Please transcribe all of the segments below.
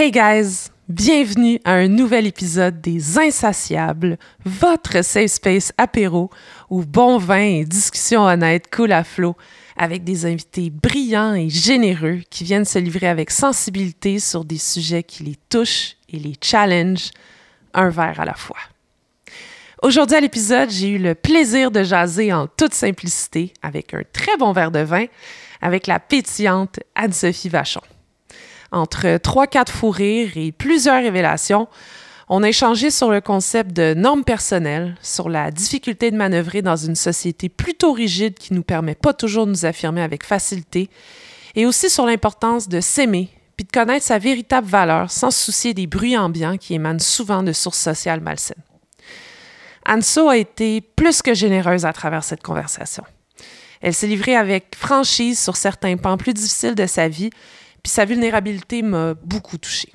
Hey guys, bienvenue à un nouvel épisode des Insatiables, votre safe space apéro où bon vin et discussions honnêtes coulent à flot avec des invités brillants et généreux qui viennent se livrer avec sensibilité sur des sujets qui les touchent et les challengent, un verre à la fois. Aujourd'hui à l'épisode, j'ai eu le plaisir de jaser en toute simplicité avec un très bon verre de vin avec la pétillante Anne-Sophie Vachon. Entre trois, quatre fous rires et plusieurs révélations, on a échangé sur le concept de normes personnelles, sur la difficulté de manœuvrer dans une société plutôt rigide qui ne nous permet pas toujours de nous affirmer avec facilité, et aussi sur l'importance de s'aimer puis de connaître sa véritable valeur sans se soucier des bruits ambiants qui émanent souvent de sources sociales malsaines. Anso a été plus que généreuse à travers cette conversation. Elle s'est livrée avec franchise sur certains pans plus difficiles de sa vie, puis sa vulnérabilité m'a beaucoup touchée.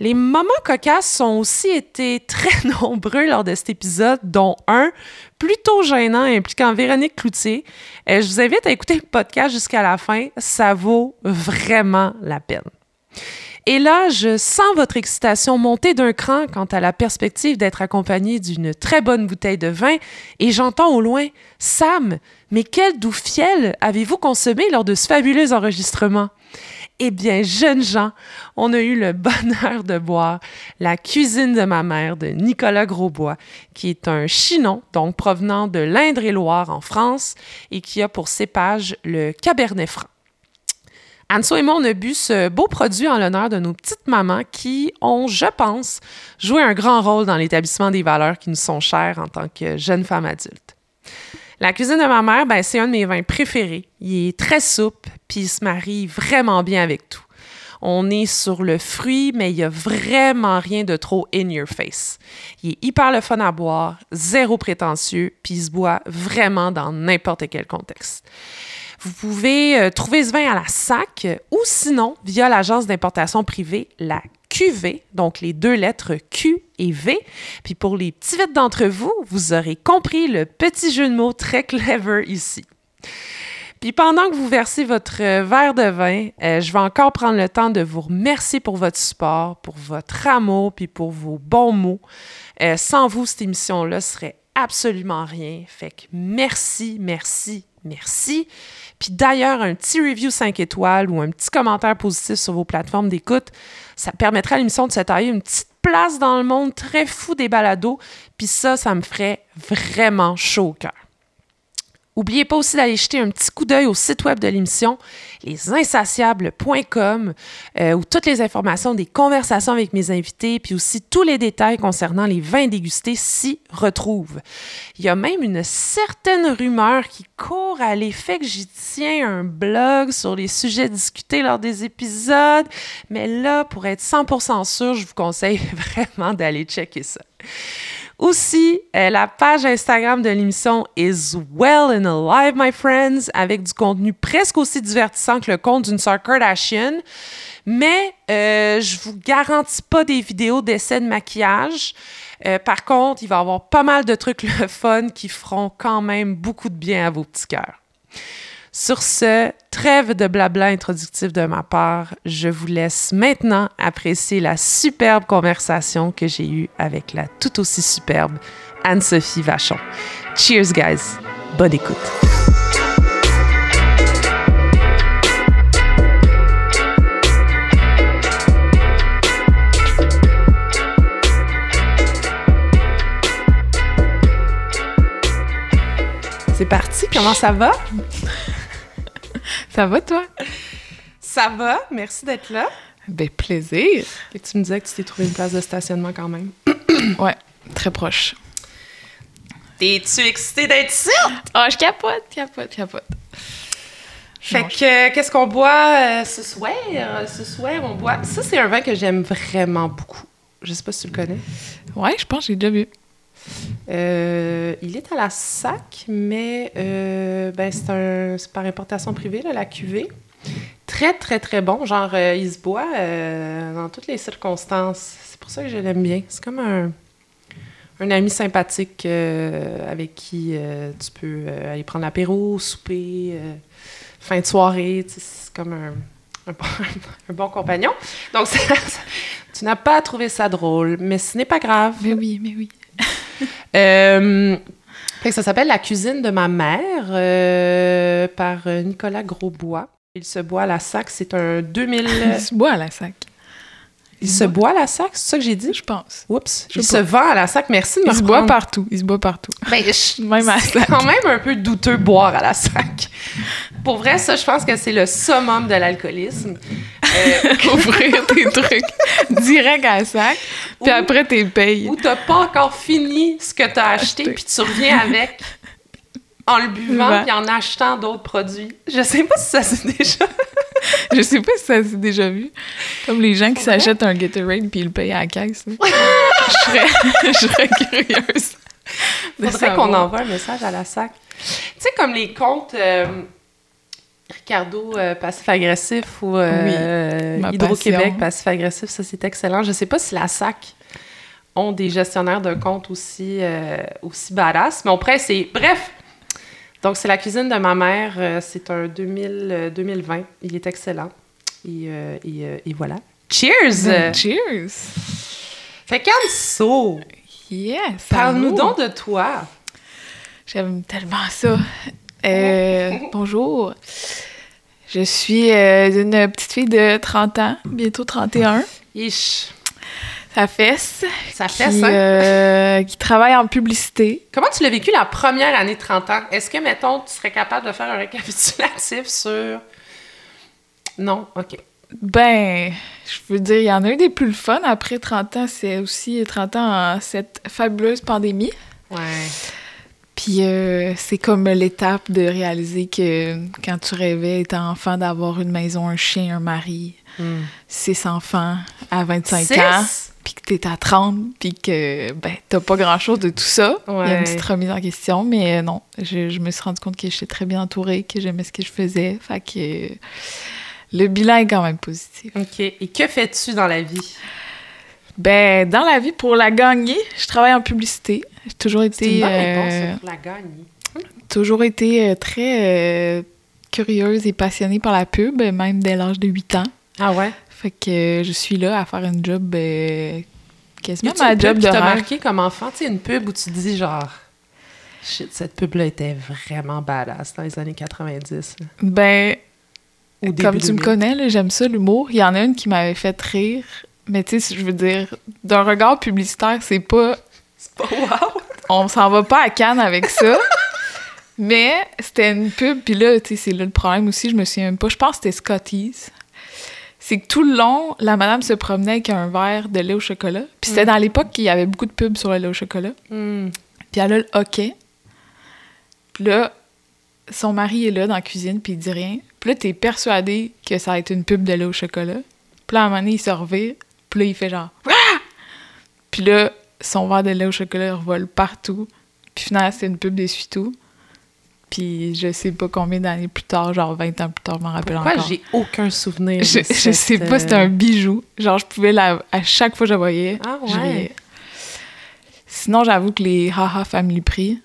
Les moments cocasses ont aussi été très nombreux lors de cet épisode, dont un plutôt gênant impliquant Véronique Cloutier. Et je vous invite à écouter le podcast jusqu'à la fin, ça vaut vraiment la peine. Et là, je sens votre excitation monter d'un cran quant à la perspective d'être accompagné d'une très bonne bouteille de vin, et j'entends au loin Sam, mais quel doux fiel avez-vous consommé lors de ce fabuleux enregistrement? Eh bien, jeunes gens, on a eu le bonheur de boire la cuisine de ma mère de Nicolas Grosbois, qui est un chinon, donc provenant de l'Indre-et-Loire en France, et qui a pour cépage le Cabernet Franc. Anso et moi, on a bu ce beau produit en l'honneur de nos petites mamans qui ont, je pense, joué un grand rôle dans l'établissement des valeurs qui nous sont chères en tant que jeunes femmes adultes. La cuisine de ma mère, ben, c'est un de mes vins préférés. Il est très souple, puis il se marie vraiment bien avec tout. On est sur le fruit, mais il n'y a vraiment rien de trop in your face. Il est hyper le fun à boire, zéro prétentieux, puis il se boit vraiment dans n'importe quel contexte. Vous pouvez euh, trouver ce vin à la SAC ou sinon via l'agence d'importation privée, la QV, donc les deux lettres Q et V. Puis pour les petits vite d'entre vous, vous aurez compris le petit jeu de mots très clever ici. Puis pendant que vous versez votre euh, verre de vin, euh, je vais encore prendre le temps de vous remercier pour votre support, pour votre amour, puis pour vos bons mots. sans vous, cette émission-là serait absolument rien. Fait que merci, merci, merci. Puis d'ailleurs, un petit review 5 étoiles ou un petit commentaire positif sur vos plateformes d'écoute, ça permettrait à l'émission de se tailler une petite place dans le monde très fou des balados. Puis ça, ça me ferait vraiment chaud au cœur. N'oubliez pas aussi d'aller jeter un petit coup d'œil au site web de l'émission, lesinsatiables.com, euh, où toutes les informations des conversations avec mes invités, puis aussi tous les détails concernant les vins dégustés s'y retrouvent. Il y a même une certaine rumeur qui court à l'effet que j'y tiens un blog sur les sujets discutés lors des épisodes, mais là, pour être 100% sûr, je vous conseille vraiment d'aller checker ça. Aussi, euh, la page Instagram de l'émission is well and alive, my friends, avec du contenu presque aussi divertissant que le compte d'une sœur Kardashian. Mais euh, je vous garantis pas des vidéos d'essais de maquillage. Euh, par contre, il va y avoir pas mal de trucs le fun qui feront quand même beaucoup de bien à vos petits cœurs. Sur ce, trêve de blabla introductif de ma part, je vous laisse maintenant apprécier la superbe conversation que j'ai eue avec la tout aussi superbe Anne-Sophie Vachon. Cheers, guys! Bonne écoute! C'est parti, comment ça va? Ça va, toi? Ça va, merci d'être là. Ben, plaisir. Et tu me disais que tu t'es trouvé une place de stationnement quand même. ouais, très proche. T'es-tu excitée d'être ici? Oh, je capote, capote, capote. Fait que, qu'est-ce qu'on boit euh, ce soir? Ce soir, on boit. Ça, c'est un vin que j'aime vraiment beaucoup. Je sais pas si tu le connais. Ouais, je pense que j'ai déjà vu. Euh, il est à la SAC, mais euh, ben, c'est par importation privée, la cuvée. Très, très, très bon. Genre, euh, il se boit dans toutes les circonstances. C'est pour ça que je l'aime bien. C'est comme un, un ami sympathique avec qui tu peux aller prendre l'apéro, souper, fin de soirée. C'est comme un, un, bon, compagnon. Donc, tu n'as pas trouvé ça drôle, mais ce n'est pas grave. Mais oui, mais oui. Euh, ça s'appelle La cuisine de ma mère euh, par euh, Nicolas Grosbois. Il se boit à la sac, c'est un 2000... Il se boit à la sac. Il se boit à la sac, c'est ça que j'ai dit? Je pense. Oups, Je il se vend à la sac. Merci de me Il se boit partout. Il se boit partout. Ben, je- Même à c'est sac. quand même un peu douteux boire à la sac. Pour vrai, ça, je pense que c'est le summum de l'alcoolisme. Euh, Ouvrir tes trucs direct à la sac. Puis Ou- après, t'es payes. où t'as pas encore fini ce que t'as acheté, Acheté. puis tu reviens avec en le buvant Ouais. puis en achetant d'autres produits. Je sais pas si ça c'est déjà. Je sais pas si ça s'est déjà vu. Comme les gens qui s'achètent un Gatorade puis ils le payent à la caisse. là. je, serais, je serais curieuse. Faudrait qu'on envoie un message à la sac. Tu sais, comme les comptes euh, Ricardo euh, passif-agressif ou euh, Hydro-Québec passif-agressif, ça c'est excellent. Je sais pas si la SAC ont des gestionnaires de comptes aussi, aussi badass, mais on pourrait essayer. Bref! Donc, c'est la cuisine de ma mère. euh, c'est un 2000, euh, 2020. Il est excellent. Et, euh, et, et voilà. Cheers! Ben, Cheers! Fait qu'Anso, Yes! parle-nous donc de toi. J'aime tellement ça. Euh, bonjour. Je suis euh, une petite fille de 30 ans, bientôt 31. Ish. Ça fesse. Ça fait qui, ça. euh, qui travaille en publicité. Comment tu l'as vécu la première année de 30 ans? Est-ce que, mettons, tu serais capable de faire un récapitulatif sur... Non? OK. Ben, je veux dire, il y en a eu des plus le fun. Après 30 ans, c'est aussi 30 ans en cette fabuleuse pandémie. Ouais. Puis euh, c'est comme l'étape de réaliser que quand tu rêvais, étant enfant, d'avoir une maison, un chien, un mari, six enfants à 25 ans, Six? Puis que t'es à 30, puis que ben t'as pas grand-chose de tout ça. Il y a une petite remise en question, mais euh, non, je, je me suis rendu compte que j'étais très bien entourée, que j'aimais ce que je faisais. Fait que le bilan est quand même positif. OK. Et que fais-tu dans la vie? Ben, dans la vie, pour la gagner, je travaille en publicité. J'ai toujours C'est été, bonne euh, la gagner. toujours été euh, très euh, curieuse et passionnée par la pub, même dès l'âge de 8 ans. Ah ouais? Fait que je suis là à faire une job euh, quasiment ma une job de qui t'a rêve. marqué comme enfant? Tu sais, une pub où tu te dis genre... Shit, cette pub-là était vraiment badass dans les années 90. là. Ben, Au début comme tu me 2000. connais, j'aime ça l'humour. Il y en a une qui m'avait fait rire. Mais tu sais, je veux dire, d'un regard publicitaire, c'est pas C'est pas wow! on s'en va pas à Cannes avec ça. Mais c'était une pub, puis là, tu sais, c'est là le problème aussi, je me souviens même pas. Je pense que c'était Scotty's. C'est que tout le long, la madame se promenait avec un verre de lait au chocolat. Puis c'était Mm. dans l'époque qu'il y avait beaucoup de pubs sur le lait au chocolat. Hmm. Puis elle a le hockey. Puis là, son mari est là dans la cuisine, puis il dit rien. Puis là, t'es persuadé que ça va être une pub de lait au chocolat. Puis là, à un moment donné, il se revire. Puis là, il fait genre... Ah! Puis là, son verre de lait au chocolat revole partout. Puis finalement, c'est une pub d'essuie-tout. Puis je sais pas combien d'années plus tard, genre 20 ans plus tard, je m'en rappelle Pourquoi encore. j'ai aucun souvenir Je, de je sais pas, euh, c'était un bijou. Genre, je pouvais la... À chaque fois que je la voyais, Ah ouais? Sinon, j'avoue que les Haha Family Prix,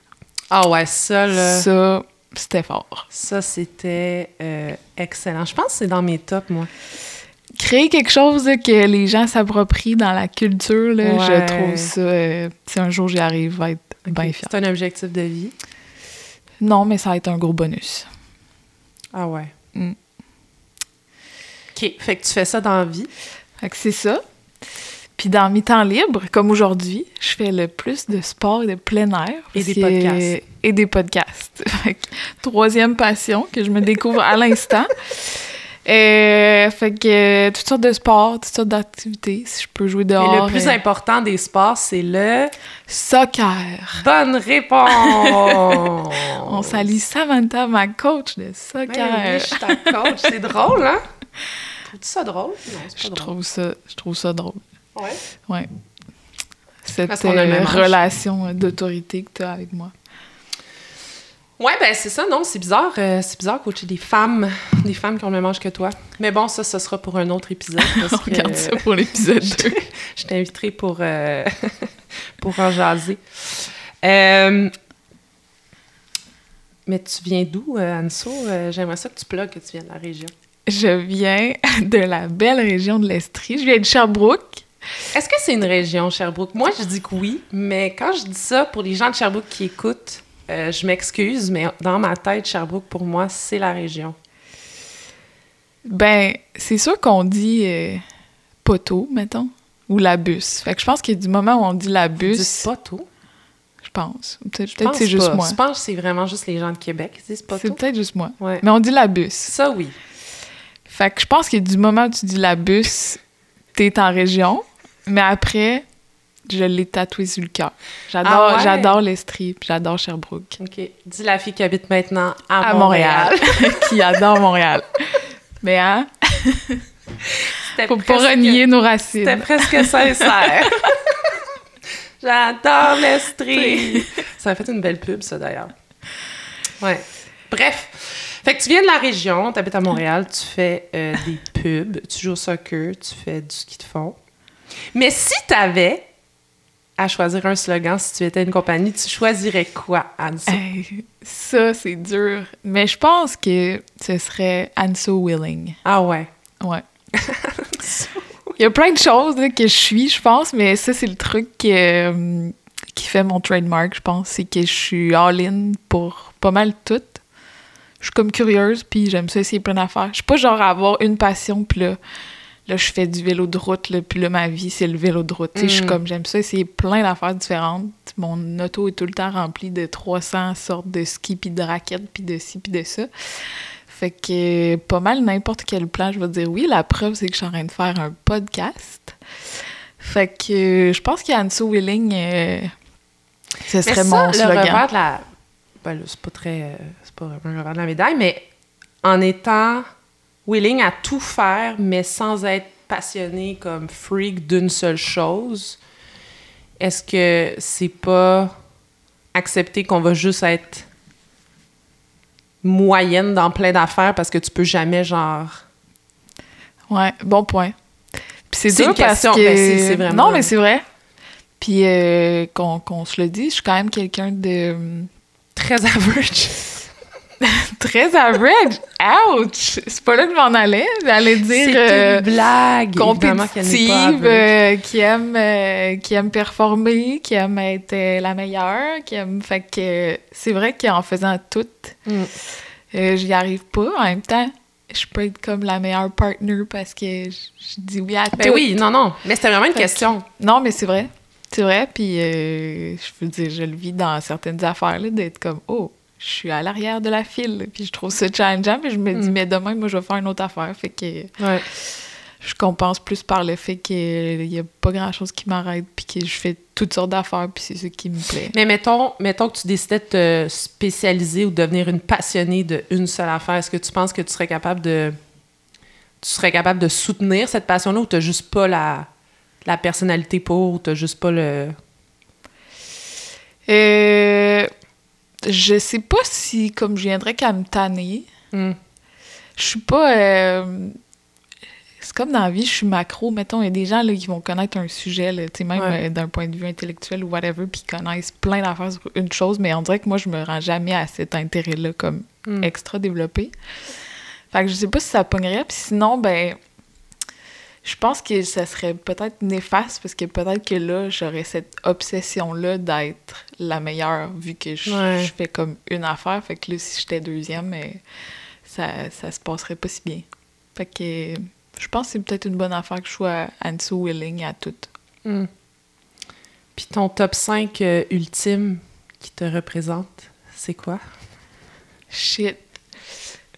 Ah ouais, ça, là... ça, c'était fort. Ça, c'était euh, excellent. Je pense que c'est dans mes tops, moi. Créer quelque chose là, que les gens s'approprient dans la culture, là, Ouais. je trouve ça... euh, si un jour j'y arrive, vais être bien fière. C'est un objectif de vie. Non, mais ça va être un gros bonus. Ah ouais. Mm. OK. Fait que tu fais ça dans la vie. Fait que c'est ça. Puis dans mes temps libres, comme aujourd'hui, je fais le plus de sport et de plein air. Et des podcasts. Et des podcasts. Fait que troisième passion que je me découvre à l'instant. Euh, fait que euh, toutes sortes de sports, toutes sortes d'activités. Si je peux jouer dehors. le plus euh, important des sports, c'est le... Soccer. Bonne réponse! On salue Samantha, ma coach de Ben soccer. oui, je suis ta coach. C'est drôle, hein? Trouves-tu ça drôle? Non, c'est je pas drôle. trouve ça, je trouve ça drôle. Ouais. Ouais. Cette euh, relation d'autorité que tu as avec moi. Ouais, ben c'est ça, non, c'est bizarre. euh, c'est bizarre coacher des femmes, des femmes qui ont le même âge que toi. Mais bon, ça, ce sera pour un autre épisode. Parce On que, regarde ça pour l'épisode 2. je t'inviterai pour, euh, pour en jaser. Euh, mais tu viens d'où, Anso? J'aimerais ça que tu plugues que tu viens de la région. Je viens de la belle région de l'Estrie. Je viens de Sherbrooke. Est-ce que c'est une région, Sherbrooke? Moi, je dis que oui, mais quand je dis ça, pour les gens de Sherbrooke qui écoutent, euh, je m'excuse, mais dans ma tête, Sherbrooke, pour moi, c'est la région. Ben, c'est sûr qu'on dit euh, poteau, mettons, ou la bus. Fait que je pense qu'il y a du moment où on dit la bus, pas tout. je pense. Peut-être pense c'est juste moi. Je pense que c'est vraiment juste les gens de Québec qui disent pas C'est peut-être juste moi. Ouais. Mais on dit la bus. Ça, oui. Fait que je pense qu'il y a du moment où tu dis la bus, t'es en région, mais après, je l'ai tatoué sur le cœur. J'adore Ah ouais? j'adore l'Estrie, j'adore Sherbrooke. OK. Dis la fille qui habite maintenant à, À Montréal. Montréal. qui adore Montréal. Mais hein, C'était faut pas presque- renier nos C'était racines. presque sincère. J'adore l'Estrie. Ça a fait une belle pub, ça, d'ailleurs. Ouais. Bref. Fait que tu viens de la région, tu habites à Montréal, tu fais euh, des pubs, tu joues au soccer, tu fais du ski de fond. Mais si tu avais à choisir un slogan, si tu étais une compagnie, tu choisirais quoi, Anne? Hey, ça, c'est dur. Mais je pense que ce serait Anso Willing. Ah ouais. Ouais. Il y a plein de choses là, que je suis, je pense, mais ça, c'est le truc euh, qui fait mon trademark, je pense. C'est que je suis all-in pour pas mal tout. Je suis comme curieuse, puis j'aime ça essayer plein d'affaires. Je suis pas genre à avoir une passion, puis là, là, je fais du vélo de route, là, puis là, ma vie, c'est le vélo de route. Je suis Mm. comme, j'aime ça essayer plein d'affaires différentes. Mon auto est tout le temps rempli de 300 sortes de skis, puis de raquettes, puis de ci, puis de ça. Fait que pas mal n'importe quel plan, je vais dire oui. La preuve, c'est que je suis en train de faire un podcast. Fait que je pense qu'Anso Willing, euh, ce serait ça, mon le slogan. revers de la... Ben là, c'est pas très... euh, c'est pas vraiment le revers de la médaille, mais en étant willing à tout faire, mais sans être passionné comme freak d'une seule chose, est-ce que c'est pas accepter qu'on va juste être moyenne dans plein d'affaires parce que tu peux jamais, genre... Ouais, bon point. C'est dur une parce question, que... ben, c'est- vraiment- Non, mais c'est vrai. Puis euh, qu'on se le dit, je suis quand même quelqu'un de hum, Très average. très average. Ouch! C'est pas là que je m'en allais. J'allais dire... C'est euh, une blague. N'est pas compétitive, euh, qui aime euh, qui aime performer, qui aime être euh, la meilleure, qui aime fait que euh, c'est vrai qu'en faisant tout, Mm. euh, j'y arrive pas. En même temps, je peux être comme la meilleure partner parce que je, je dis oui à Ben tout. oui, non, non. Mais c'était vraiment une Fait que- question. Non, mais c'est vrai. C'est vrai, puis euh, je veux dire, je le vis dans certaines affaires, là, d'être comme, oh, je suis à l'arrière de la file, puis je trouve ça challengeant, puis je me dis, Mm. mais demain, moi, je vais faire une autre affaire, fait que Ouais. je compense plus par le fait qu'il n'y a pas grand-chose qui m'arrête, puis que je fais toutes sortes d'affaires, puis c'est ça qui me plaît. Mais mettons, mettons que tu décidais de te spécialiser ou de devenir une passionnée d'une seule affaire. Est-ce que tu penses que tu serais capable de. Tu serais capable de soutenir cette passion-là ou tu juste pas la, la personnalité pour ou tu juste pas le. Euh, je sais pas si, comme je viendrais qu'à me tanner, Hmm. je suis pas... euh, c'est comme dans la vie, je suis macro. Mettons, il y a des gens là, qui vont connaître un sujet, là, tu sais, même Ouais. euh, d'un point de vue intellectuel ou whatever, puis ils connaissent plein d'affaires sur une chose, mais on dirait que moi, je me rends jamais à cet intérêt-là comme Hmm. extra développé. Fait que je sais pas si ça pognerait, puis sinon, ben, je pense que ça serait peut-être néfaste, parce que peut-être que là, j'aurais cette obsession-là d'être la meilleure, vu que je, Ouais. je fais comme une affaire. Fait que là, si j'étais deuxième, ça, ça se passerait pas si bien. Fait que je pense que c'est peut-être une bonne affaire que je sois Anso Willing à tout. Hmm. Puis ton top 5 euh, ultime qui te représente, c'est quoi? Shit.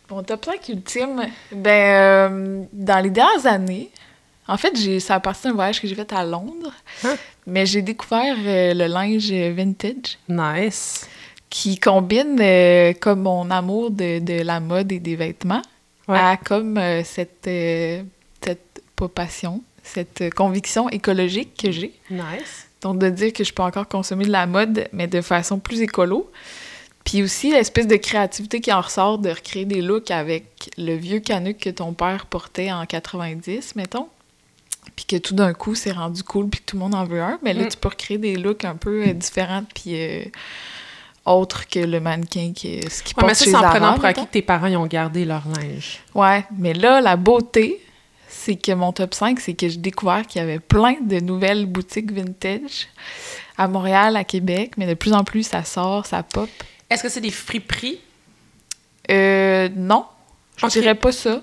Mon top 5 ultime, ben, euh, dans les dernières années, en fait, j'ai, ça a parti d'un voyage que j'ai fait à Londres, Hein? mais j'ai découvert euh, le linge vintage Nice. qui combine euh, comme mon amour de, de la mode et des vêtements Ouais. à comme euh, cette, cette, pas passion, cette conviction écologique que j'ai. Nice. Donc, de dire que je peux encore consommer de la mode, mais de façon plus écolo. Puis aussi, l'espèce de créativité qui en ressort de recréer des looks avec le vieux canuc que ton père portait en 90, mettons. Puis que tout d'un coup, c'est rendu cool, puis que tout le monde en veut un. Mais là, Mm. tu peux recréer des looks un peu euh, différents, puis euh, autre que le mannequin qui ce qui Ouais, porte mais ça, chez en prenant pour acquis que tes parents ils ont gardé leur linge. Ouais, mais là, la beauté, c'est que mon top 5, c'est que j'ai découvert qu'il y avait plein de nouvelles boutiques vintage à Montréal, à Québec, mais de plus en plus, ça sort, ça pop. Est-ce que c'est des friperies? Euh, non, je dirais pas ça.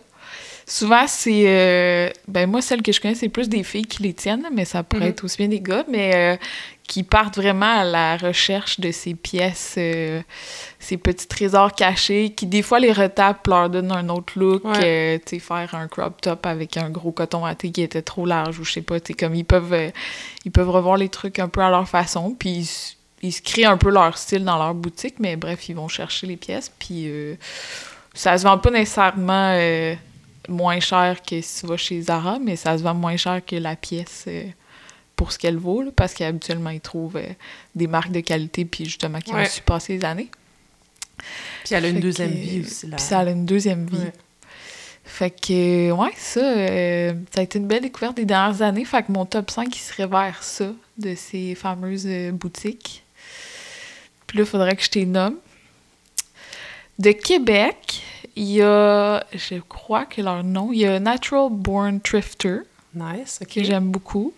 Souvent, c'est... euh, ben moi, celle que je connais, c'est plus des filles qui les tiennent, mais ça pourrait Mhm. être aussi bien des gars, mais euh, qui partent vraiment à la recherche de ces pièces, euh, ces petits trésors cachés, qui des fois les retapent, leur donnent un autre look, Ouais. euh, tu sais, faire un crop top avec un gros coton watté qui était trop large, ou je sais pas, tu sais, comme ils peuvent, ils peuvent revoir les trucs un peu à leur façon, puis ils, se créent un peu leur style dans leur boutique, mais bref, ils vont chercher les pièces, puis euh, ça se vend pas nécessairement moins cher que si tu vas chez Zara, mais ça se vend moins cher que la pièce euh, pour ce qu'elle vaut, là, parce qu'habituellement, ils trouvent euh, des marques de qualité, puis justement, qui Ouais. ont su passer les années. Puis elle a une Fait deuxième que- vie aussi. Là. Puis ça a une deuxième vie. Ouais. Fait que, ouais, ça, euh, ça a été une belle découverte des dernières années. Fait que mon top 5, il serait vers ça, de ces fameuses euh, boutiques. Puis là, il faudrait que je t'les nomme. De Québec, il y a, je crois que leur nom, il y a Natural Born Thrifter, Nice, OK. que j'aime beaucoup.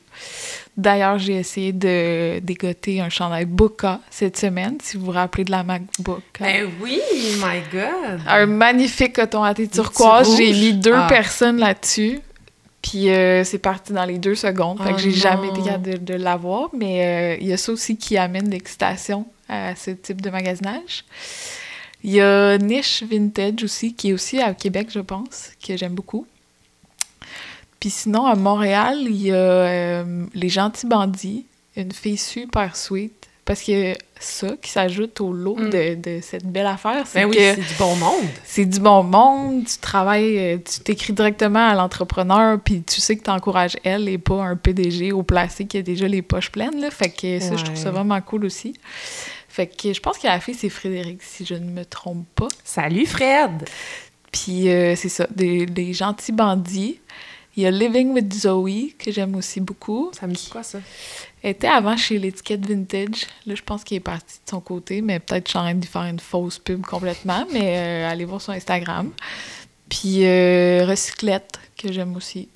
D'ailleurs, j'ai essayé de dégoter un chandail Boca cette semaine, si vous vous rappelez de la marque Boca. Ben oui, my God! Un magnifique coton à thé turquoise. J'ai mis deux Ah. personnes là-dessus. Puis euh, c'est parti dans les deux secondes. Fait Oh que j'ai jamais été capable de, de l'avoir. Mais euh, il y a ça aussi qui amène l'excitation à ce type de magasinage. Il y a Niche Vintage aussi, qui est aussi à Québec, je pense, que j'aime beaucoup. Puis sinon, à Montréal, il y a euh, Les Gentils Bandits, une fille super sweet. Parce que ça qui s'ajoute au lot Mm. de, de cette belle affaire, c'est Ben oui, que c'est du bon monde. c'est du bon monde, tu travailles, euh, tu t'écris directement à l'entrepreneur, puis tu sais que tu encourages elle et pas un PDG au placé qui a déjà les poches pleines. Là. Fait que ça, je trouve ça vraiment cool aussi. Fait que je pense que la fille, c'est Frédéric, si je ne me trompe pas. Salut, Fred! Puis euh, c'est ça, des, des gentils bandits. Il y a Living with Zoe, que j'aime aussi beaucoup. Ça me dit quoi, ça? Elle était avant chez l'étiquette vintage. Là, je pense qu'il est parti de son côté, mais peut-être je suis en train de lui faire une fausse pub complètement. Mais euh, allez voir son Instagram. Puis euh, Recyclette, que j'aime aussi.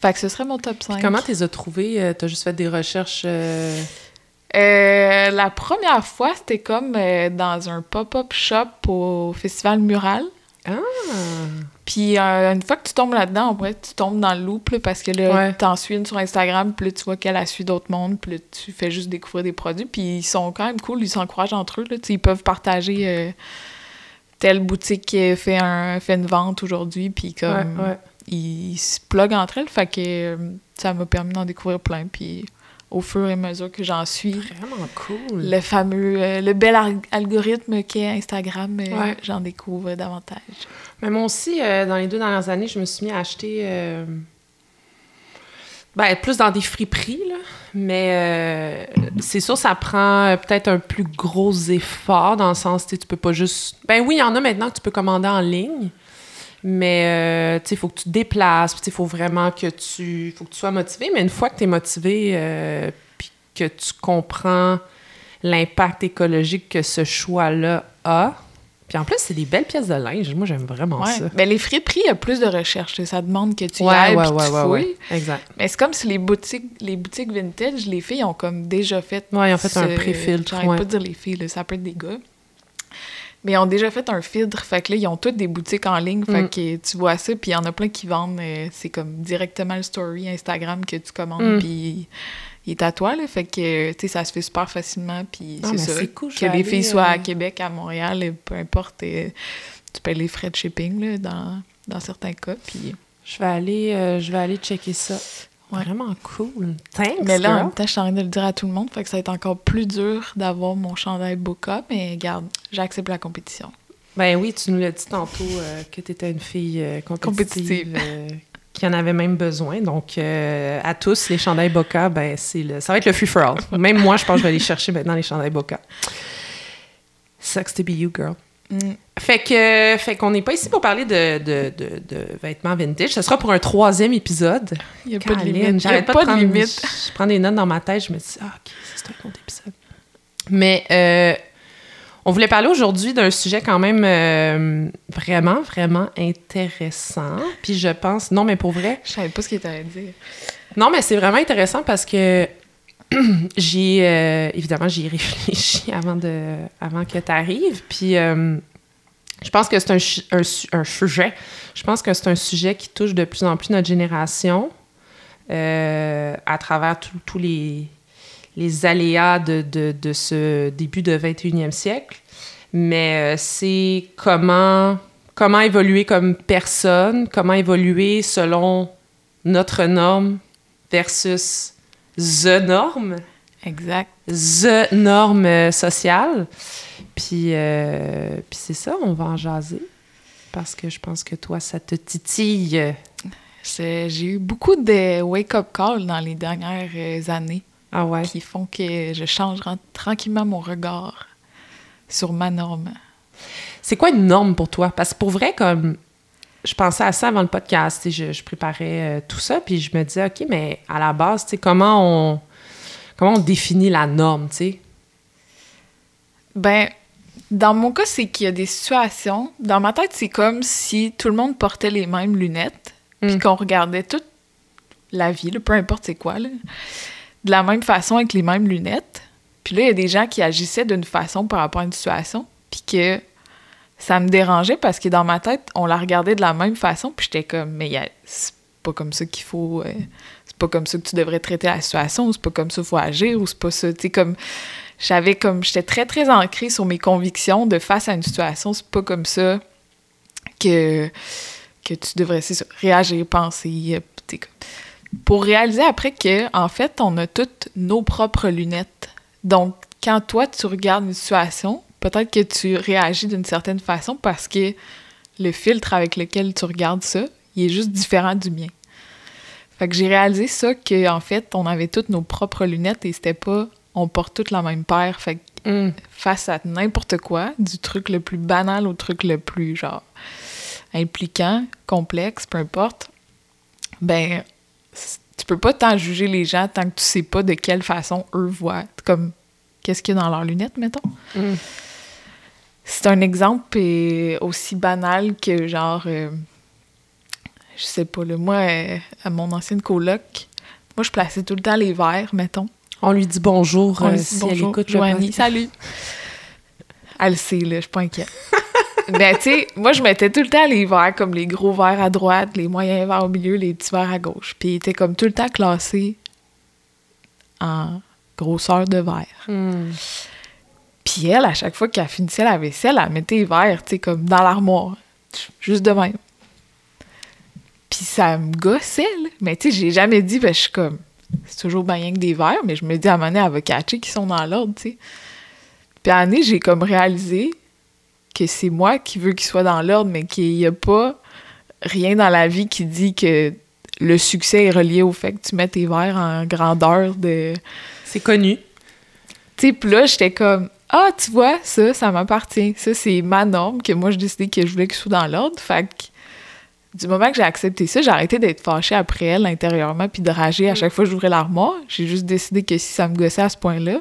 Fait que ce serait mon top 5. Comment tu les as trouvés? Euh, T'as juste fait des recherches... euh, la première fois, c'était comme euh, dans un pop-up shop au Festival Mural. Ah! Puis euh, une fois que tu tombes là-dedans, en vrai, tu tombes dans le loop là, parce que là, Ouais. t'en suis une sur Instagram, puis là, tu vois qu'elle a suivi d'autres mondes, puis là, tu fais juste découvrir des produits, puis ils sont quand même cool, ils s'encouragent entre eux, là, ils peuvent partager euh, telle boutique qui fait, un, fait une vente aujourd'hui, puis comme Ouais, ouais. ils, se pluguent entre elles, fait que ça m'a permis d'en découvrir plein, puis au fur et à mesure que j'en suis, Vraiment cool. le fameux, euh, le bel al- algorithme qu'est Instagram, euh, Ouais. j'en découvre davantage. Mais moi aussi, euh, dans les deux dernières années, je me suis mis à acheter... Ben, plus dans des friperies, là. Mais c'est sûr, ça prend peut-être un plus gros effort, dans le sens, tu peux pas juste... Ben oui, il y en a maintenant que tu peux commander en ligne, mais, euh, tu sais, il faut que tu te déplaces, il faut vraiment que tu... faut que tu sois motivé, mais une fois que tu es motivé, euh, puis que tu comprends l'impact écologique que ce choix-là a, puis en plus, c'est des belles pièces de linge. Moi, j'aime vraiment Ouais. ça. Ben, les friperies, il y a plus de recherche. Ça demande que tu y ouais, ailles ouais, puis tu fouilles. Exact. Mais c'est comme si les boutiques, les boutiques vintage, les filles ont comme déjà fait... Ouais, ils ont fait un pré-filtre, ouais. pas de dire les filles, là, ça peut être des gars. Mais ils ont déjà fait un filtre. Fait que là, ils ont toutes des boutiques en ligne. Fait Mm. que tu vois ça. Puis il y en a plein qui vendent... euh, c'est comme directement le story Instagram que tu commandes. Mm. Puis il est à toi, là. Fait que, tu sais, ça se fait super facilement. Puis c'est ça. cool, je que les filles soient à euh, Québec, à Montréal, et peu importe... euh, tu payes les frais de shipping, là, dans, dans certains cas. Puis... Je vais aller, euh, je vais aller checker ça. Ouais. Vraiment cool. Thanks, Mais là, en girl. même temps, je suis en train de le dire à tout le monde, fait que ça va être encore plus dur d'avoir mon chandail Boca, mais garde, j'accepte la compétition. Ben oui, tu nous l'as dit tantôt euh, que tu étais une fille euh, compétitive, Compétitive. euh, qui en avait même besoin. Donc, à tous, les chandails Boca, ben c'est le, ça va être le free for all. Même moi, je pense que je vais aller chercher maintenant les chandails Boca. Sucks to be you, girl. Mm. Fait que, fait qu'on n'est pas ici pour parler de, de, de, de vêtements vintage. Ce sera pour un troisième épisode. Il n'y a pas de limite. J'arrête pas, de limite. Je, je prends des notes dans ma tête, je me dis, ah, ok, c'est un autre épisode. Mais, euh, On voulait parler aujourd'hui d'un sujet quand même euh, vraiment, vraiment intéressant. Puis je pense, non, mais pour vrai. Je savais pas ce qu'il était à dire. Non, mais c'est vraiment intéressant parce que j'ai, euh, évidemment, j'y ai réfléchi avant, de, avant que tu arrives. Puis euh, je pense que c'est un, un, su- un sujet. Je pense que c'est un sujet qui touche de plus en plus notre génération euh, à travers tous les, les aléas de, de, ce début de 21e siècle. Mais c'est comment, comment évoluer comme personne, comment évoluer selon notre norme versus the norme, Exact. the norme euh, sociale. Puis, euh, puis c'est ça, on va en jaser. Parce que je pense que toi, ça te titille. J'ai eu beaucoup de wake-up calls dans les dernières euh, années Ah ouais? qui font que je change ran- tranquillement mon regard sur ma norme. C'est quoi une norme pour toi? Parce que pour vrai, comme je pensais à ça avant le podcast, je, je préparais euh, tout ça, puis je me disais, OK, mais à la base, tu sais, comment on, comment on définit la norme, tu sais? Ben, dans mon cas, c'est qu'il y a des situations. Dans ma tête, c'est comme si tout le monde portait les mêmes lunettes, puis Mm. qu'on regardait toute la vie, là, peu importe c'est quoi, là, de la même façon avec les mêmes lunettes. Puis là, il y a des gens qui agissaient d'une façon par rapport à une situation, puis que ça me dérangeait parce que dans ma tête, on la regardait de la même façon, puis j'étais comme, mais c'est pas comme ça qu'il faut. euh, c'est pas comme ça que tu devrais traiter la situation, ou c'est pas comme ça qu'il faut agir, ou c'est pas ça. Tu comme j'avais comme j'étais très très ancrée sur mes convictions de face à une situation c'est pas comme ça que que tu devrais ça, réagir penser euh, comme- pour réaliser après que en fait on a toutes nos propres lunettes donc quand toi tu regardes une situation peut-être que tu réagis d'une certaine façon parce que le filtre avec lequel tu regardes ça il est juste différent du mien fait que j'ai réalisé ça que en fait on avait toutes nos propres lunettes et c'était pas on porte toutes la même paire fait que Mm. face à n'importe quoi, du truc le plus banal au truc le plus genre impliquant, complexe, peu importe, ben tu peux pas tant juger les gens tant que tu sais pas de quelle façon eux voient, comme qu'est-ce qu'il y a dans leurs lunettes, mettons. Mm. C'est un exemple euh, aussi banal que genre euh, je sais pas le moi euh, à mon ancienne coloc, moi je plaçais tout le temps les verres, mettons. On lui dit bonjour On lui dit si bonjour, elle écoute Joanie, salut. Elle le sait, là, je suis pas inquiète. Mais tu sais, moi, je mettais tout le temps les verres, comme les gros verres à droite, les moyens verres au milieu, les petits verres à gauche. Puis ils étaient comme tout le temps classés en grosseur de verre. Mm. Puis elle, à chaque fois qu'elle finissait la vaisselle, elle mettait les verres, tu sais, comme dans l'armoire. Juste de même. Puis ça me gossait, là. Mais tu sais, j'ai jamais dit, ben, je suis comme, c'est toujours bien rien que des verres, mais je me dis, à un moment donné, elle va catcher qui sont dans l'ordre, tu sais. Puis à un moment donné, j'ai comme réalisé que c'est moi qui veux qu'ils soient dans l'ordre, mais qu'il n'y a pas rien dans la vie qui dit que le succès est relié au fait que tu mets tes verres en grandeur de... C'est connu. Tu sais, puis là, j'étais comme, ah, tu vois, ça, ça m'appartient. Ça, c'est ma norme que moi, je décidais que je voulais que ce soit dans l'ordre. Fait que du moment que j'ai accepté ça, j'ai arrêté d'être fâchée après elle intérieurement puis de rager à chaque fois que j'ouvrais l'armoire. J'ai juste décidé que si ça me gossait à ce point-là,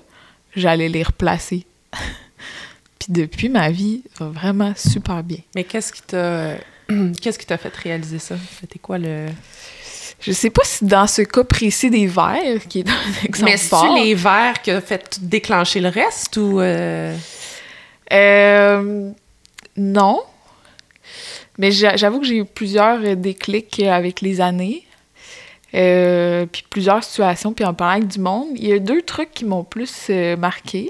j'allais les replacer. puis depuis, ma vie va vraiment super bien. Mais qu'est-ce qui t'a qu'est-ce qui t'a fait réaliser ça? C'était quoi le Je sais pas si dans ce cas précis des verres, qui est un exemple Mais c'est fort, les verres qui a fait déclencher le reste ou euh, Euh, non. Mais j'a- j'avoue que j'ai eu plusieurs euh, déclics avec les années. Euh, puis plusieurs situations, puis en parlant avec du monde. Il y a deux trucs qui m'ont plus marqué.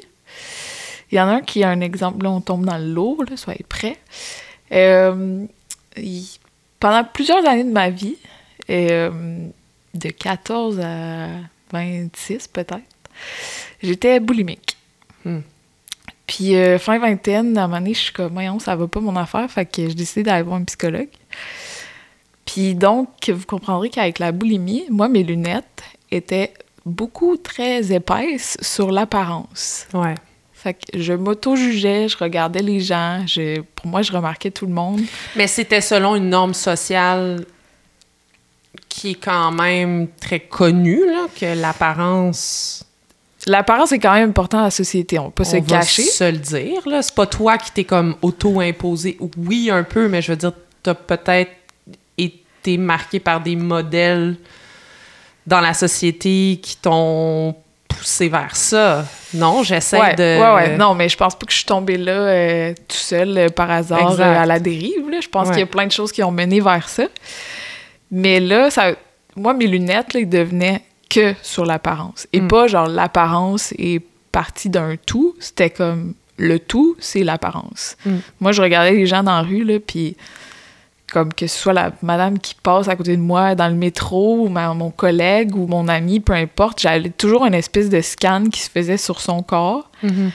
Il y en a un qui est un exemple, là, on tombe dans le lot, là, soyez prêts. Euh, il- pendant plusieurs années de ma vie, euh, de 14 à 26 peut-être, j'étais boulimique. Hmm. Puis euh, fin vingtaine, à un moment donné, je suis comme, voyons, ça va pas mon affaire, fait que j'ai décidé d'aller voir un psychologue. Puis donc, vous comprendrez qu'avec la boulimie, moi, mes lunettes étaient beaucoup très épaisses sur l'apparence. ouais. Fait que je m'auto-jugeais, je regardais les gens, je, pour moi, je remarquais tout le monde. Mais c'était selon une norme sociale qui est quand même très connue là, que l'apparence l'apparence est quand même important dans la société. On peut se On va cacher. se le dire, là. C'est pas toi qui t'es comme auto-imposé. Oui, un peu, mais je veux dire, t'as peut-être été marqué par des modèles dans la société qui t'ont poussé vers ça. Non, j'essaie Ouais, de... ouais, ouais. Non, mais je pense pas que je suis tombée là euh, tout seul euh, par hasard euh, à la dérive. Là. Je pense Ouais. qu'il y a plein de choses qui ont mené vers ça. Mais là, ça, moi, mes lunettes, là, ils devenaient que sur l'apparence. Et Mm. pas genre l'apparence est partie d'un tout. C'était comme le tout, c'est l'apparence. Mm. Moi, je regardais les gens dans la rue, là, puis comme que ce soit la madame qui passe à côté de moi dans le métro, ou ma- mon collègue, ou mon ami, peu importe, j'avais toujours une espèce de scan qui se faisait sur son corps Mhm.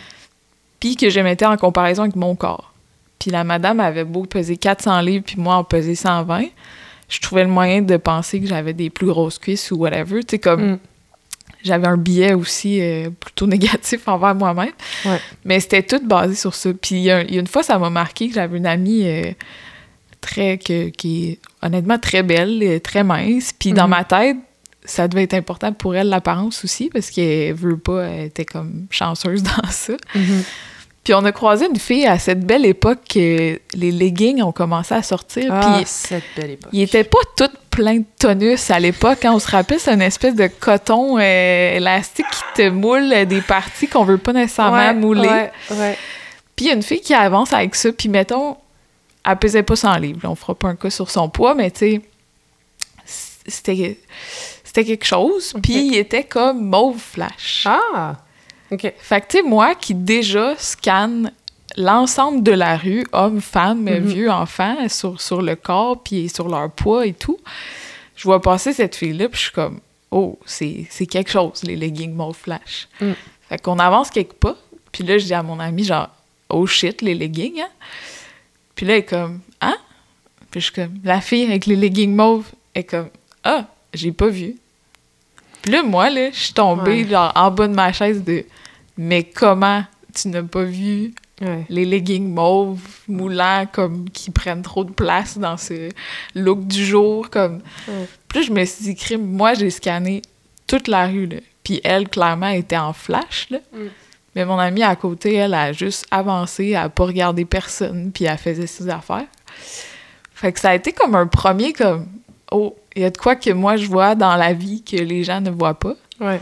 puis que je mettais en comparaison avec mon corps. Puis la madame avait beau peser 400 livres, puis moi en peser 120, je trouvais le moyen de penser que j'avais des plus grosses cuisses ou whatever. Tu sais, comme Mm. j'avais un biais aussi euh, plutôt négatif envers moi-même. Ouais. Mais c'était tout basé sur ça. Puis il y, a il y a une fois, ça m'a marqué que j'avais une amie euh, très, que- qui est honnêtement très belle, très mince. Puis dans Mhm. ma tête, ça devait être important pour elle, l'apparence aussi, parce qu'elle veut pas, elle était comme chanceuse dans ça. Mhm. Puis on a croisé une fille à cette belle époque que les leggings ont commencé à sortir. Ah, puis cette belle époque. ils étaient pas toutes pleins de tonus à l'époque. hein. On se rappelle, c'est une espèce de coton euh, élastique qui te moule des parties qu'on veut pas nécessairement Ouais, mouler. ouais, ouais. Puis il y a une fille qui avance avec ça, puis mettons, elle pesait pas 100 livres. On fera pas un cas sur son poids, mais tu sais, c'était c'était quelque chose. Puis il était comme mauve flash. Ah! OK. Fait que, tu sais, moi qui déjà scanne l'ensemble de la rue, hommes, femmes, Mhm. vieux, enfants, sur, sur le corps, puis sur leur poids et tout, je vois passer cette fille-là, puis je suis comme, oh, c'est c'est quelque chose, les leggings mauve flash. Mm. Fait qu'on avance quelques pas, puis là, je dis à mon ami, genre, oh shit, les leggings, hein? Puis là, elle est comme, hein? Puis je suis comme, la fille avec les leggings mauves, elle est comme, ah, j'ai pas vu. Puis là, moi, là, je suis tombée, Ouais. genre, en bas de ma chaise de, mais comment tu n'as pas vu Ouais. les leggings mauves moulants comme qui prennent trop de place dans ce look du jour comme Ouais. là, je me suis dit crime moi j'ai scanné toute la rue là puis elle clairement était en flash là Mm. mais mon amie à côté elle a juste avancé elle a pas regardé personne puis elle faisait ses affaires fait que ça a été comme un premier comme oh il y a de quoi que moi je vois dans la vie que les gens ne voient pas Ouais.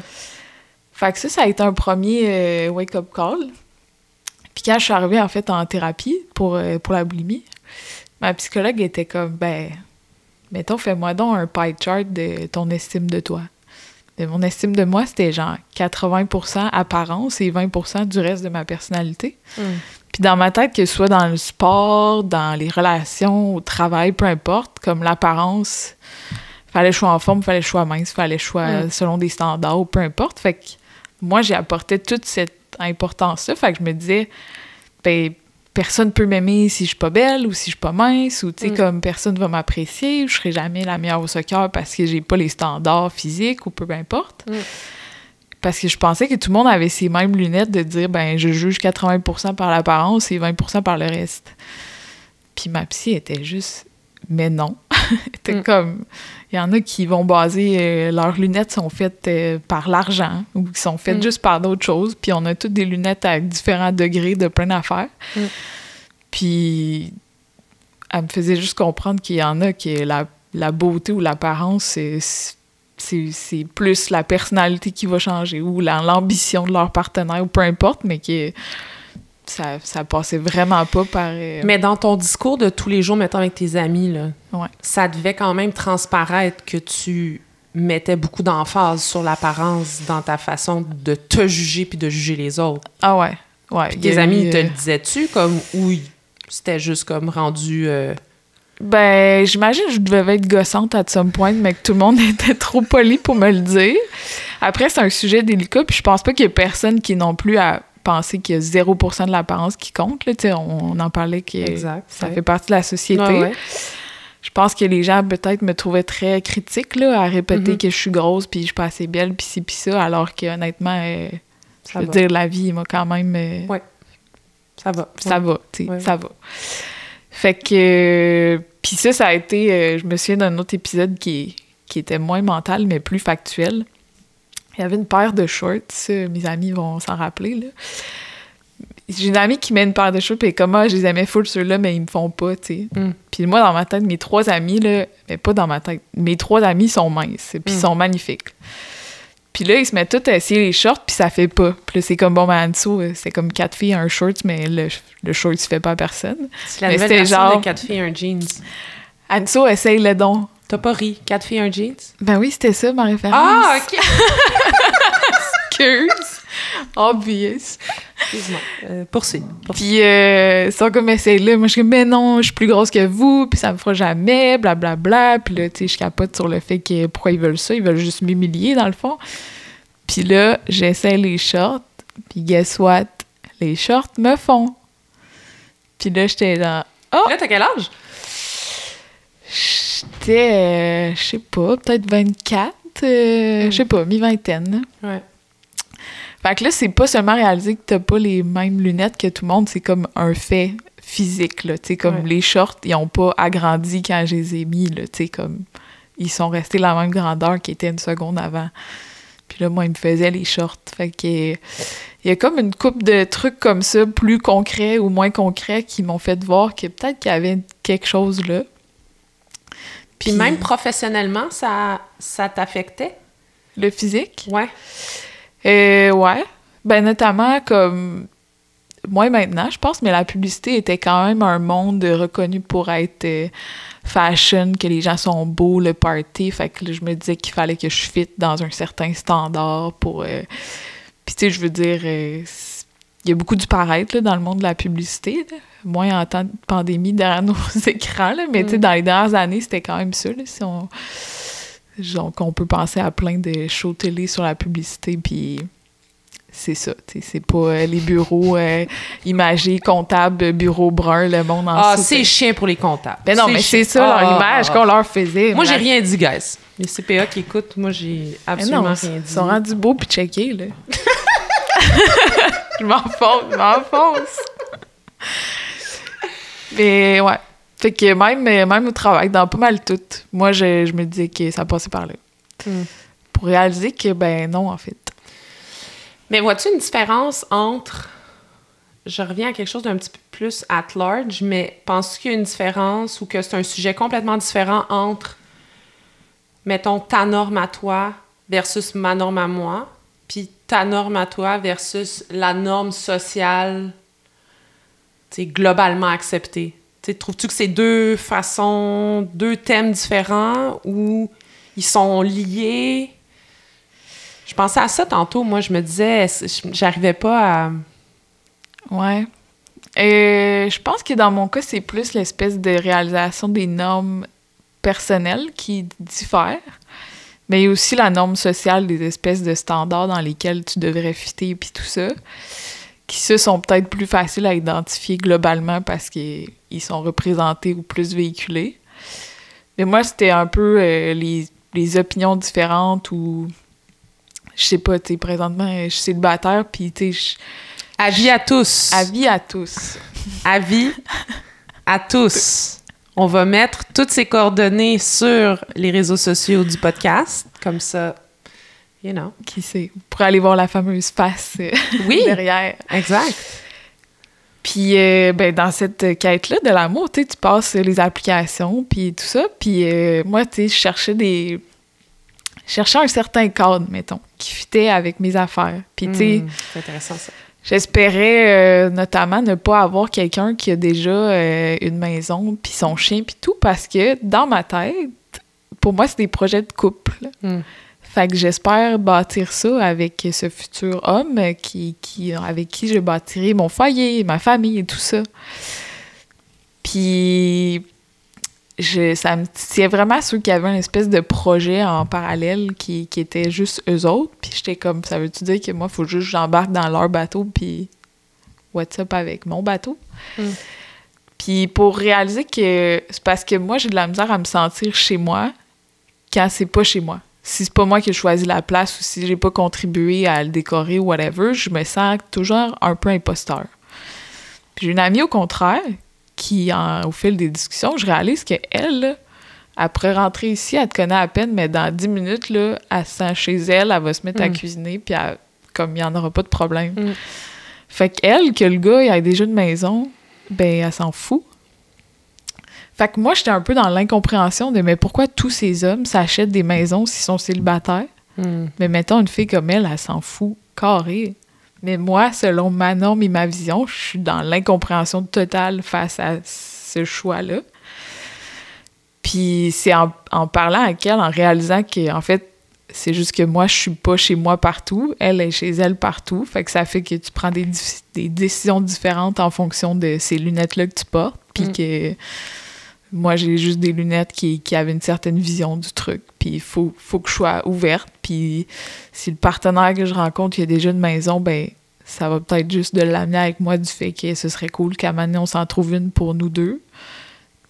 Fait que ça, ça a été un premier euh, wake-up call. Puis quand je suis arrivée, en fait, en thérapie pour, euh, pour la boulimie, ma psychologue était comme, ben, mettons, fais-moi donc un pie chart de ton estime de toi. Mon estime de moi, c'était genre 80% apparence et 20% du reste de ma personnalité. Mm. Puis dans ma tête, que ce soit dans le sport, dans les relations, au travail, peu importe, comme l'apparence, fallait que je sois en forme, fallait que je sois mince, fallait que je sois Mm. selon des standards peu importe. Fait que moi, j'ai apporté toute cette importance-là. Fait que je me disais, ben, personne peut m'aimer si je suis pas belle ou si je suis pas mince ou, tu sais, Mm. comme personne va m'apprécier ou je serai jamais la meilleure au soccer parce que j'ai pas les standards physiques ou peu importe. Mm. Parce que je pensais que tout le monde avait ces mêmes lunettes de dire, ben, je juge 80% par l'apparence et 20% par le reste. Puis ma psy était juste, mais non. Était Mm. comme, il y en a qui vont baser, euh, leurs lunettes sont faites euh, par l'argent ou qui sont faites Mm. juste par d'autres choses. Puis on a toutes des lunettes avec différents degrés de plein d'affaires. Mm. Puis elle me faisait juste comprendre qu'il y en a qui la, la beauté ou l'apparence, c'est c'est plus la personnalité qui va changer ou la- l'ambition de leur partenaire ou peu importe, mais que ça, ça passait vraiment pas par... euh, Mais dans ton discours de tous les jours, mettons avec tes amis, là, Ouais. ça devait quand même transparaître que tu mettais beaucoup d'emphase sur l'apparence dans ta façon de te juger puis de juger les autres. Ah ouais, ouais. Puis tes amis, eu, te euh, le disaient-tu comme ou c'était juste comme rendu euh, Ben, j'imagine que je devais être gossante à some point, mais que tout le monde était trop poli pour me le dire. Après, c'est un sujet délicat, puis je pense pas qu'il y ait personne qui non plus à penser qu'il y a 0% de l'apparence qui compte. Là. On, on en parlait que Exact, ça ouais. fait partie de la société. Ouais, ouais. Je pense que les gens peut-être me trouvaient très critique là, à répéter Mhm. que je suis grosse, puis je suis pas assez belle, puis ci, puis ça, alors que honnêtement, euh, je Ça veux va. dire, la vie m'a quand même... euh, Ouais. Ça va. ça va, tu sais, ça va. Fait que... euh, Puis ça, ça a été... euh, je me souviens d'un autre épisode qui, qui était moins mental, mais plus factuel. Il y avait une paire de shorts, mes amis vont s'en rappeler, là. J'ai une amie qui met une paire de shorts, puis comme, ah, je les aimais full ceux-là, mais ils me font pas, tu sais. Mm. Puis moi, dans ma tête, mes trois amis, là, mais pas dans ma tête, mes trois amis sont minces, puis ils Mm. sont magnifiques. Puis là, ils se mettent tous à essayer les shorts, puis ça fait pas. Puis là, c'est comme, bon, ben, Anso, euh, c'est comme quatre filles, un short, mais le, le short, il fait pas à personne. C'est la Mais nouvelle version genre- de 4 filles, un jeans. Anso, essaye le don. T'as pas ri. 4 filles, un jeans? Ben oui, c'était ça, ma référence. Ah, OK! Excuse. Obvious. Excuse-moi. Euh, poursuis. poursuis. Puis, euh, sont comme, essaye là. Moi, je suis comme, mais non, je suis plus grosse que vous, puis ça me fera jamais, blablabla. Puis là, tu sais, je capote sur le fait que pourquoi ils veulent ça. Ils veulent juste m'humilier, dans le fond. Puis là, j'essaie les shorts, puis guess what? Les shorts me font. Puis là, j'étais là. Oh! Là, t'as quel âge? J'étais, euh, je sais pas, peut-être 24, euh, Mm. je sais pas, mi-vingtaine. Ouais. Fait que là, c'est pas seulement réaliser que t'as pas les mêmes lunettes que tout le monde, c'est comme un fait physique, là. Tu comme Ouais. les shorts, ils ont pas agrandi quand je les ai mis, là. Tu comme ils sont restés la même grandeur qu'ils étaient une seconde avant. Puis là, moi, ils me faisaient les shorts. Fait que il y a comme une coupe de trucs comme ça, plus concrets ou moins concrets, qui m'ont fait voir que peut-être qu'il y avait quelque chose là. Puis même professionnellement, ça, ça t'affectait? le physique? Ouais. Euh, ouais. Ben, notamment, comme. Moi, maintenant, je pense, mais la publicité était quand même un monde reconnu pour être euh, fashion, que les gens sont beaux, le party. Fait que là, je me disais qu'il fallait que je fitte dans un certain standard pour. euh, Puis, tu sais, je veux dire, euh, il y a beaucoup du paraître là, dans le monde de la publicité. là. Moins en temps de pandémie derrière nos écrans, là, mais tu sais, Mm. dans les dernières années, c'était quand même ça. Là, si on... Donc, on peut penser à plein de shows télé sur la publicité, puis c'est ça. C'est pas euh, les bureaux euh, imagés, comptables, bureaux bruns, le monde en Ah, c'est chiant pour les comptables. Ben non, mais c'est ça leur Ah, image ah, qu'on ah. leur faisait. Moi, j'ai rien dit, guys. Les CPA qui écoutent, moi, j'ai Mais absolument non, rien ils dit. sont rendus beaux puis checkés, là. je m'enfonce, je m'enfonce. Mais ouais. Fait que même, même au travail, dans pas mal tout, moi, je, je me disais que ça passait par là. Hmm. Pour réaliser que, ben non, en fait. Mais vois-tu une différence entre. Je reviens à quelque chose d'un petit peu plus at large, mais penses-tu qu'il y a une différence ou que c'est un sujet complètement différent entre, mettons, ta norme à toi versus ma norme à moi, puis ta norme à toi versus la norme sociale, globalement sais, trouves-tu que c'est deux façons, deux thèmes différents ou ils sont liés? Je pensais à ça tantôt. Moi, je me disais, j'arrivais pas à. Ouais. Euh, je pense que dans mon cas, c'est plus l'espèce de réalisation des normes personnelles qui diffèrent, mais aussi la norme sociale des espèces de standards dans lesquels tu devrais fitter puis tout ça, qui se sont peut-être plus faciles à identifier globalement parce qu'ils ils sont représentés ou plus véhiculés. Mais moi, c'était un peu euh, les, les opinions différentes ou je sais pas, tu sais, présentement, je suis célibataire, puis tu sais, Avis à tous. Avis à tous. Avis à tous. On va mettre toutes ces coordonnées sur les réseaux sociaux du podcast. Comme ça, you know. Qui sait? Vous pourrez aller voir la fameuse face euh, Oui. derrière. Exact. Puis, euh, ben, dans cette quête-là de l'amour, tu passes les applications, puis tout ça. Puis, euh, moi, tu sais, je cherchais des... Je cherchais un certain cadre, mettons, qui fitait avec mes affaires. Puis, tu sais, Hmm, c'est intéressant ça. J'espérais euh, notamment ne pas avoir quelqu'un qui a déjà une maison, puis son chien, puis tout, parce que dans ma tête, pour moi, c'est des projets de couple. Hmm. Fait que j'espère bâtir ça avec ce futur homme qui, qui, avec qui je bâtirai mon foyer, ma famille et tout ça. Puis je, ça me vraiment ceux qui avaient une espèce de projet en parallèle qui, qui était juste eux autres. Puis j'étais comme, ça veut-tu dire que moi, il faut juste que j'embarque dans leur bateau, puis what's up avec mon bateau? Mm. Puis pour réaliser que c'est parce que moi, j'ai de la misère à me sentir chez moi quand c'est pas chez moi. Si c'est pas moi qui ai choisi la place ou si j'ai pas contribué à le décorer ou whatever, je me sens toujours un peu imposteur. Puis j'ai une amie au contraire qui, en- au fil des discussions, je réalise qu'elle, là, Après rentrer ici, elle te connaît à peine, mais dans 10 minutes, là, elle se sent chez elle, elle va se mettre à Mm. cuisiner, puis elle- comme il n'y en aura pas de problème. Mm. Fait qu'elle, que le gars, il des jeux de maison, ben, elle s'en fout. Fait que moi, j'étais un peu dans l'incompréhension de mais pourquoi tous ces hommes s'achètent des maisons s'ils sont célibataires? Hmm. Mais mettons, une fille comme elle, elle s'en fout carré. Mais moi, selon ma norme et ma vision, je suis dans l'incompréhension totale face à ce choix-là. Puis c'est en, en parlant avec elle, en réalisant que, en fait, c'est juste que moi, je suis pas chez moi partout. Elle est chez elle partout. Fait que ça fait que tu prends des, des décisions différentes en fonction de ces lunettes-là que tu portes. Puis Mm. que moi, j'ai juste des lunettes qui, qui avaient une certaine vision du truc. Puis il faut, faut que je sois ouverte. Puis si le partenaire que je rencontre, il y a déjà une maison, ben ça va peut-être juste de l'amener avec moi du fait que ce serait cool qu'à un moment donné, on s'en trouve une pour nous deux.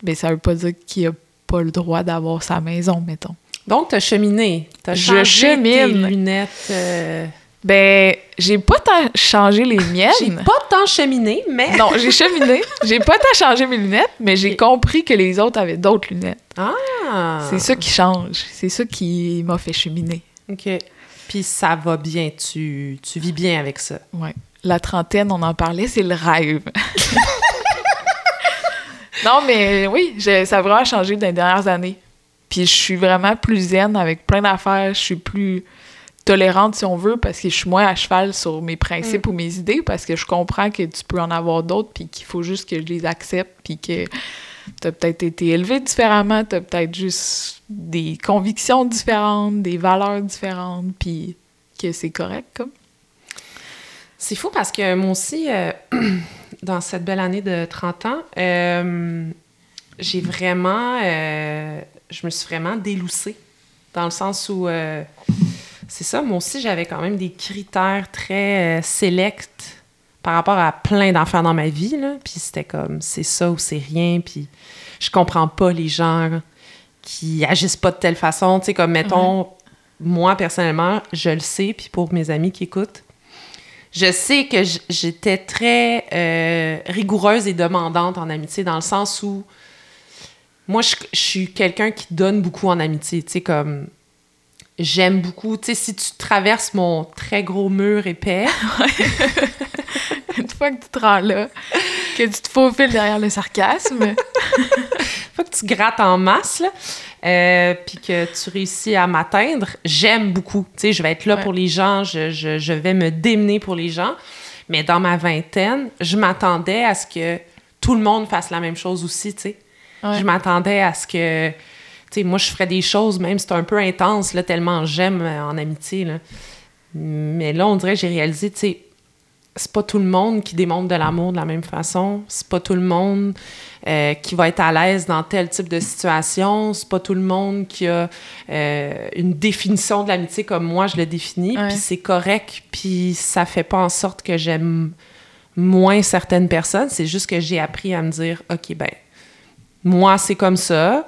Mais ça veut pas dire qu'il a pas le droit d'avoir sa maison, mettons. Donc, t'as cheminé. T'as Je changé tes chemine. lunettes. euh, Ben, j'ai pas tant changé les miennes. J'ai pas tant cheminé, mais... Non, j'ai cheminé. J'ai pas tant changé mes lunettes, mais j'ai compris que les autres avaient d'autres lunettes. Ah! C'est ça qui change. C'est ça qui m'a fait cheminer. OK. Puis ça va bien. Tu, tu vis bien avec ça. Ouais. La trentaine, on en parlait, c'est le rêve. non, mais oui, je- ça a vraiment changé dans les dernières années. Puis je suis vraiment plus zen avec plein d'affaires. Je suis plus tolérante, si on veut, parce que je suis moins à cheval sur mes principes ou mes idées, parce que je comprends que tu peux en avoir d'autres, puis qu'il faut juste que je les accepte, puis que t'as peut-être été élevé différemment, t'as peut-être juste des convictions différentes, des valeurs différentes, puis que c'est correct, comme. C'est fou parce que moi aussi, euh, dans cette belle année de 30 ans, euh, j'ai vraiment... euh, je me suis vraiment déloussée. Dans le sens où... c'est ça, moi aussi, j'avais quand même des critères très euh, sélects par rapport à plein d'affaires dans ma vie, là. Puis c'était comme, c'est ça ou c'est rien, puis je comprends pas les gens qui agissent pas de telle façon. Tu sais, comme, mettons, moi, personnellement, je le sais, puis pour mes amis qui écoutent, je sais que j'étais très euh, rigoureuse et demandante en amitié, dans le sens où moi, je, je suis quelqu'un qui donne beaucoup en amitié. Tu sais, comme j'aime beaucoup. Tu sais, si tu traverses mon très gros mur épais, Une fois que tu te rends là, que tu te faufiles derrière le sarcasme, faut que tu grattes en masse, là, euh, puis que tu réussis à m'atteindre, j'aime beaucoup. Tu sais, je vais être là Ouais. pour les gens, je, je- je vais me démener pour les gens. Mais dans ma vingtaine, je m'attendais à ce que tout le monde fasse la même chose aussi, tu sais. Ouais. Je m'attendais à ce que... Sais, moi, je ferais des choses, même si c'est un peu intense, là, tellement j'aime euh, en amitié, là. Mais là, on dirait que j'ai réalisé, tu sais, c'est pas tout le monde qui démontre de l'amour de la même façon. C'est pas tout le monde euh, qui va être à l'aise dans tel type de situation. C'est pas tout le monde qui a euh, une définition de l'amitié comme moi je le définis. Ouais. Puis c'est correct. Puis ça fait pas en sorte que j'aime moins certaines personnes. C'est juste que j'ai appris à me dire, OK, ben, moi, c'est comme ça.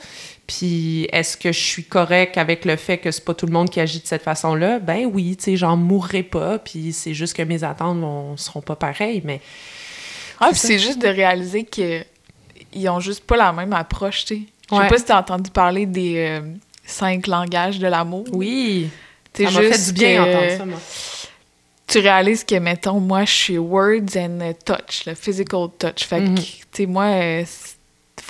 Puis est-ce que je suis correct avec le fait que c'est pas tout le monde qui agit de cette façon-là? Ben oui, tu sais, j'en mourrai pas. Puis c'est juste que mes attentes vont, seront pas pareilles. Mais Ah, puis C'est juste de réaliser que ils ont juste pas la même approche, tu sais. Je sais Ouais. pas si t'as entendu parler des euh, cinq langages de l'amour. oui, C'est ça m'a fait du bien d'entendre ça, moi. Tu réalises que, mettons, moi, je suis words and touch, le physical touch. Fait Mhm. que, tu sais, moi, euh,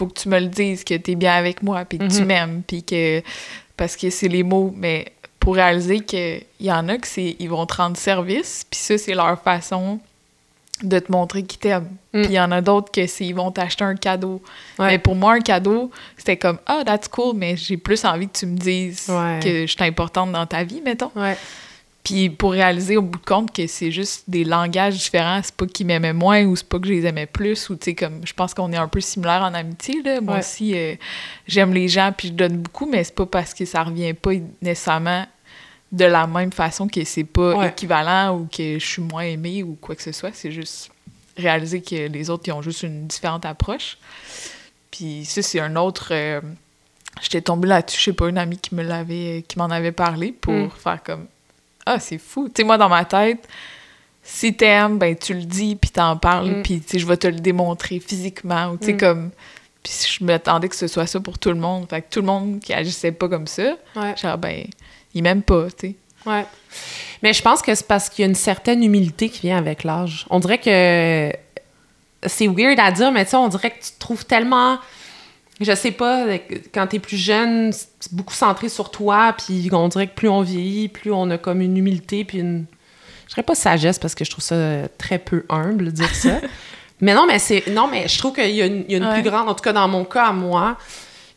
faut que tu me le dises, que t'es bien avec moi, puis que tu Mhm. m'aimes, puis que... Parce que c'est les mots, mais pour réaliser qu'il y en a que c'est... Ils vont te rendre service, puis ça, c'est leur façon de te montrer qu'ils t'aiment. Mm. Puis il y en a d'autres que c'est ils vont t'acheter un cadeau. Ouais. Mais pour moi, un cadeau, c'était comme « Ah, that's cool, mais j'ai plus envie que tu me dises Ouais. que je suis importante dans ta vie, mettons. » Ouais. Puis pour réaliser au bout de compte que c'est juste des langages différents, c'est pas qu'ils m'aimaient moins ou c'est pas que je les aimais plus ou tu sais comme je pense qu'on est un peu similaires en amitié là. Moi Ouais. aussi euh, j'aime les gens puis je donne beaucoup mais c'est pas parce que ça revient pas nécessairement de la même façon que c'est pas Ouais. équivalent ou que je suis moins aimée ou quoi que ce soit, c'est juste réaliser que les autres ils ont juste une différente approche. Puis ça c'est un autre euh, j'étais tombée là-dessus, je sais pas une amie qui me l'avait qui m'en avait parlé pour Mm. faire comme ah, c'est fou. Tu sais, moi, dans ma tête, si t'aimes, ben, tu le dis, puis t'en parles, Mm. puis, tu sais, je vais te le démontrer physiquement. Ou, tu sais, Mm. comme... Puis je m'attendais que ce soit ça pour tout le monde. Fait que tout le monde qui agissait pas comme ça, Ouais. genre, ben, il m'aime pas, tu sais. Ouais. Mais je pense que c'est parce qu'il y a une certaine humilité qui vient avec l'âge. On dirait que c'est weird à dire, mais tu sais, on dirait que tu te trouves tellement. Je sais pas, quand t'es plus jeune, c'est beaucoup centré sur toi, puis on dirait que plus on vieillit, plus on a comme une humilité, puis une. Je dirais pas sagesse parce que je trouve ça très peu humble de dire ça. mais non, mais c'est. Non, mais je trouve qu'il y a une, il y a une Ouais. plus grande. En tout cas, dans mon cas, à moi,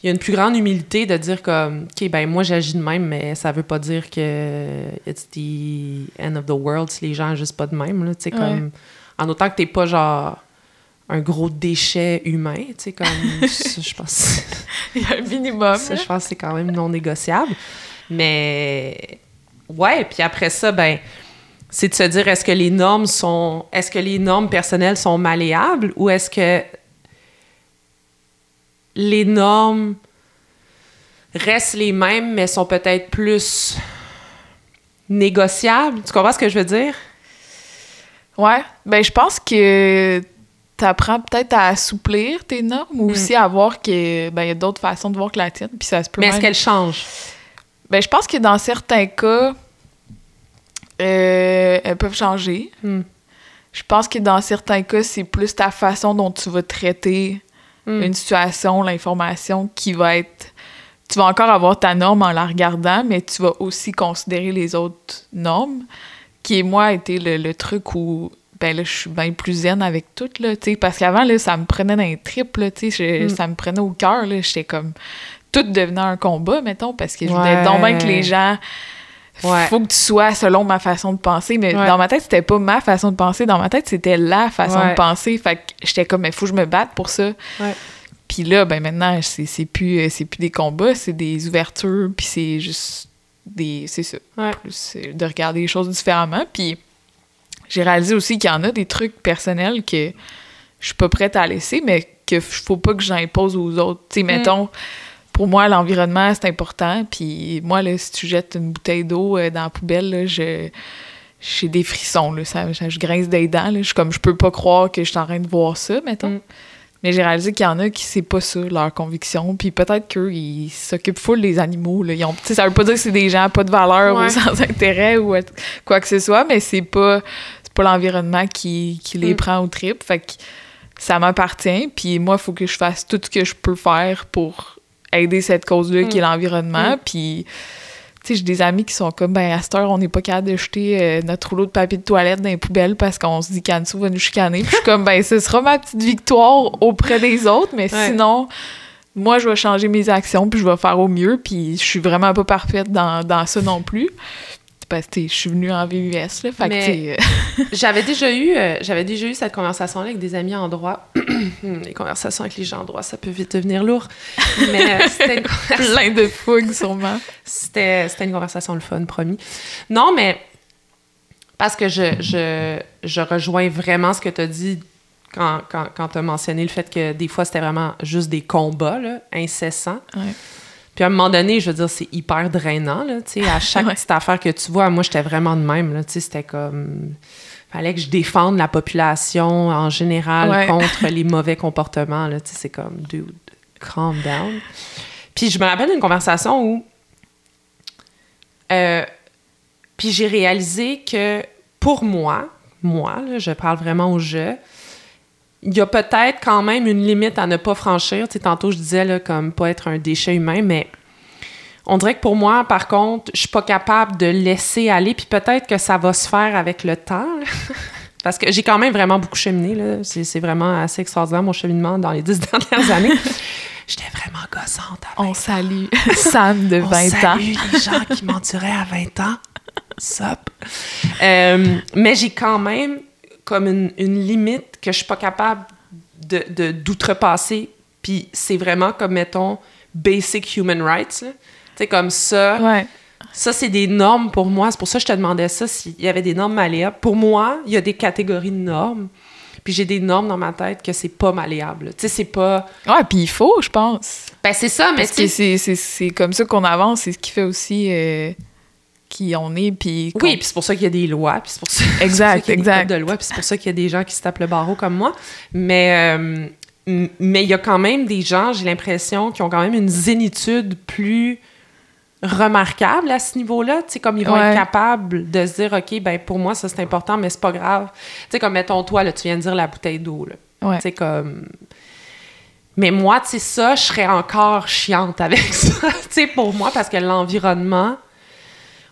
il y a une plus grande humilité de dire comme OK ben moi j'agis de même mais ça veut pas dire que it's the end of the world si les gens agissent pas de même là, tu sais comme en autant que t'es pas genre un gros déchet humain, tu sais comme ça, je pense Il y a un minimum. ça, je pense que c'est quand même non négociable. Mais ouais, puis après ça ben c'est de se dire est-ce que les normes sont est-ce que les normes personnelles sont malléables ou est-ce que les normes restent les mêmes, mais sont peut-être plus négociables? Tu comprends ce que je veux dire? Ouais, ben je pense que t'apprends peut-être à assouplir tes normes ou aussi à voir que ben y a d'autres façons de voir que la tienne, puis ça se peut Mais est-ce qu'elles changent? Ben je pense que dans certains cas euh, elles peuvent changer. Hmm. Je pense que dans certains cas, c'est plus ta façon dont tu vas traiter Hmm. une situation, l'information qui va être. Tu vas encore avoir ta norme en la regardant, mais tu vas aussi considérer les autres normes, qui, moi, a été le, le truc où. Ben là, je suis bien plus zen avec tout, là, tu sais, parce qu'avant, là, ça me prenait dans les tripes, là, tu sais, je- Mm. ça me prenait au cœur, là, j'étais comme... Tout devenait un combat, mettons, parce que je voulais donc bien que les gens... Ouais. Faut que tu sois selon ma façon de penser, mais Ouais. dans ma tête, c'était pas ma façon de penser, dans ma tête, c'était la façon Ouais. de penser, fait que j'étais comme, mais faut que je me batte pour ça. Puis là, ben maintenant, c'est c'est plus, euh, c'est plus des combats, c'est des ouvertures, puis c'est juste des... C'est ça. Plus euh, de regarder les choses différemment. Puis j'ai réalisé aussi qu'il y en a des trucs personnels que je suis pas prête à laisser, mais que faut pas que j'impose aux autres. Tu sais, Mm. mettons, pour moi, l'environnement, c'est important. Puis moi, là, si tu jettes une bouteille d'eau euh, dans la poubelle, là, je... J'ai des frissons, là, ça, ça- je grince des dents, là. Je suis comme, je peux pas croire que je suis en train de voir ça, mettons. Mm. Mais j'ai réalisé qu'il y en a qui c'est pas ça, leur conviction. Puis peut-être qu'eux, ils s'occupent full des animaux. Là. Ils ont, ça veut pas dire que c'est des gens pas de valeur Ouais. ou sans intérêt ou quoi que ce soit, mais c'est pas, pas l'environnement qui, qui les Mm. prend au trip. Fait que ça m'appartient. Puis moi, il faut que je fasse tout ce que je peux faire pour aider cette cause-là qui est Mm. l'environnement. Mm. Puis sais, j'ai des amis qui sont comme, ben, à cette heure, on n'est pas capable de jeter euh, notre rouleau de papier de toilette dans les poubelles parce qu'on se dit qu'Anne-Sou va nous chicaner. Puis je suis comme, ben, ce sera ma petite victoire auprès des autres, mais Ouais. sinon, moi, je vais changer mes actions puis je vais faire au mieux. Puis je suis vraiment pas parfaite dans, dans ça non plus. Parce que, je suis venue en VUS, là. Fait euh, J'avais déjà eu euh, j'avais déjà eu cette conversation-là avec des amis en droit. les conversations avec les gens en droit, ça peut vite devenir lourd. Mais euh, c'était une conversation plein de fougue, sûrement. C'était, c'était une conversation le fun, promis. Non, mais parce que je, je, je rejoins vraiment ce que tu as dit quand, quand, quand tu as mentionné le fait que des fois, c'était vraiment juste des combats là, incessants. Ouais. Puis à un moment donné, je veux dire, c'est hyper drainant. Là, tu sais, à chaque Ouais. petite affaire que tu vois, moi, j'étais vraiment de même. Là, tu sais, c'était comme... fallait que je défende la population en général Ouais. contre les mauvais comportements. Là, tu sais, c'est comme, dude, calm down. Puis je me rappelle d'une conversation où... euh, puis j'ai réalisé que pour moi, moi, là, je parle vraiment au jeu, il y a peut-être quand même une limite à ne pas franchir. Tu sais, tantôt, je disais, là, comme pas être un déchet humain, mais on dirait que pour moi, par contre, je suis pas capable de laisser aller, puis peut-être que ça va se faire avec le temps. Parce que j'ai quand même vraiment beaucoup cheminé. là. C'est vraiment assez extraordinaire, mon cheminement dans les dix dernières années. J'étais vraiment gossante à On salue Sam de on 20 ans. salue les gens qui m'enduraient à 20 ans. Sup. Euh, mais j'ai quand même comme une, une limite que je suis pas capable de, d'outrepasser. Puis c'est vraiment comme, mettons, basic human rights. Tu sais, comme ça. Ouais. Ça, c'est des normes pour moi. C'est pour ça que je te demandais ça, s'il y avait des normes malléables. Pour moi, il y a des catégories de normes. Puis j'ai des normes dans ma tête que c'est pas malléable. Tu sais, c'est pas... Ouais, puis il faut, je pense. Ben, c'est ça, mais Parce que tu sais... c'est- c'est c'est comme ça qu'on avance, c'est ce qui fait aussi euh, qui on est, puis... Oui, puis c'est pour ça qu'il y a des lois, puis c'est pour ça, Exact, qu'il y a des exact. codes de loi, puis c'est pour ça qu'il y a des gens qui se tapent le barreau comme moi. Mais, euh, Mais il y a quand même des gens, j'ai l'impression, qui ont quand même une zénitude plus remarquable à ce niveau-là. Tu sais, comme ils vont Ouais. être capables de se dire, OK, ben pour moi, ça c'est important, mais c'est pas grave. Tu sais, comme mettons toi, là, tu viens de dire la bouteille d'eau, là. Ouais. Tu sais, comme. Mais moi, tu sais, ça, je serais encore chiante avec ça, tu sais, pour moi, parce que l'environnement,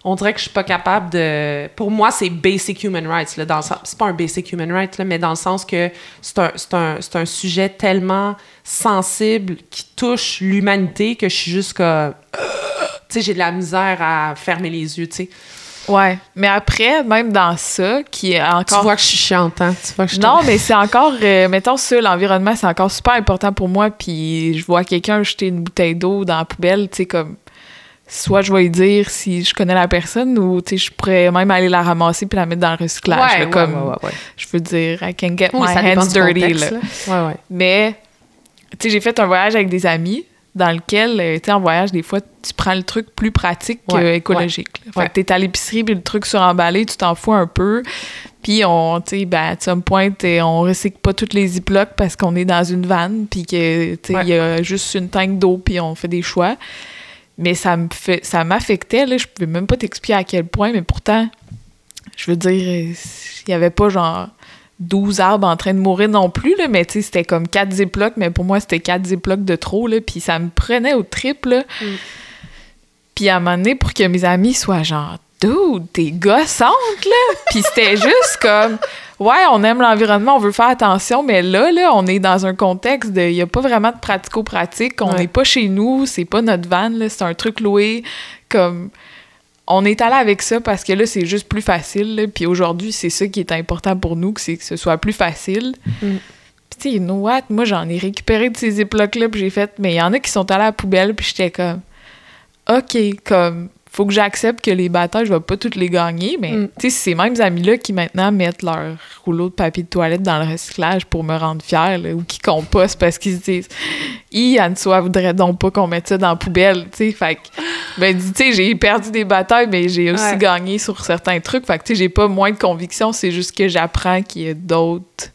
on dirait que je suis pas capable de. Pour moi, c'est basic human rights, là, dans le sens. C'est pas un basic human rights, là, mais dans le sens que c'est un, c'est un, c'est un sujet tellement sensible qui touche l'humanité que je suis juste comme. Tu sais, j'ai de la misère à fermer les yeux, tu sais. Ouais. Mais après, même dans ça, qui est Tu encore. vois que je suis chiante, hein? Tu vois que je Non, mais c'est encore, euh, mettons ça, l'environnement, c'est encore super important pour moi. Puis je vois quelqu'un jeter une bouteille d'eau dans la poubelle, tu sais, comme. Soit je vais lui dire si je connais la personne ou, tu sais, je pourrais même aller la ramasser puis la mettre dans le recyclage. Ouais, là, ouais, comme, ouais, je veux dire, I can get Oui, my hands dirty, contexte, là. là. Ouais, ouais. Mais, tu sais, j'ai fait un voyage avec des amis dans lequel, euh, tu sais, en voyage, des fois, tu prends le truc plus pratique qu'écologique. Fait que t'es à l'épicerie, puis le truc suremballé, tu t'en fous un peu. Puis on, tu sais, ben, à some point, euh, on recycle pas toutes les ziplocs parce qu'on est dans une vanne, puis que, tu sais, il Ouais. y a juste une tank d'eau, puis on fait des choix. Mais ça me fait, ça m'affectait, là, je pouvais même pas t'expliquer à quel point, mais pourtant, je veux dire, il y avait pas genre 12 arbres en train de mourir non plus, là, mais tu sais, c'était comme 4 ziplocs, mais pour moi, c'était 4 ziplocs de trop, là, puis ça me prenait au triple. Mm. Puis à un moment donné, pour que mes amis soient genre « Dude, t'es gossante, là! » Puis c'était juste comme « Ouais, on aime l'environnement, on veut faire attention, mais là, là, on est dans un contexte de... Il y a pas vraiment de pratico-pratique, on Ouais. n'est pas chez nous, c'est pas notre van, là, c'est un truc loué, comme... » On est allé avec ça parce que là, c'est juste plus facile. là. Puis aujourd'hui, c'est ça qui est important pour nous, que c'est que ce soit plus facile. Mm. Puis tu sais, you know what? Moi, j'en ai récupéré de ces ziplocs-là, puis j'ai fait... Mais il y en a qui sont allés à la poubelle, puis j'étais comme... OK, comme... Faut que j'accepte que les batailles, je vais pas toutes les gagner, mais Mm. tu sais, c'est ces mêmes amis-là qui maintenant mettent leur rouleau de papier de toilette dans le recyclage pour me rendre fière, là, ou qui compostent parce qu'ils se disent « Hi, Anne-Soie voudrait donc pas qu'on mette ça dans la poubelle, tu sais. Fait que, ben, tu sais, j'ai perdu des batailles, mais j'ai aussi Ouais. gagné sur certains trucs. Fait que, tu sais, j'ai pas moins de conviction, c'est juste que j'apprends qu'il y a d'autres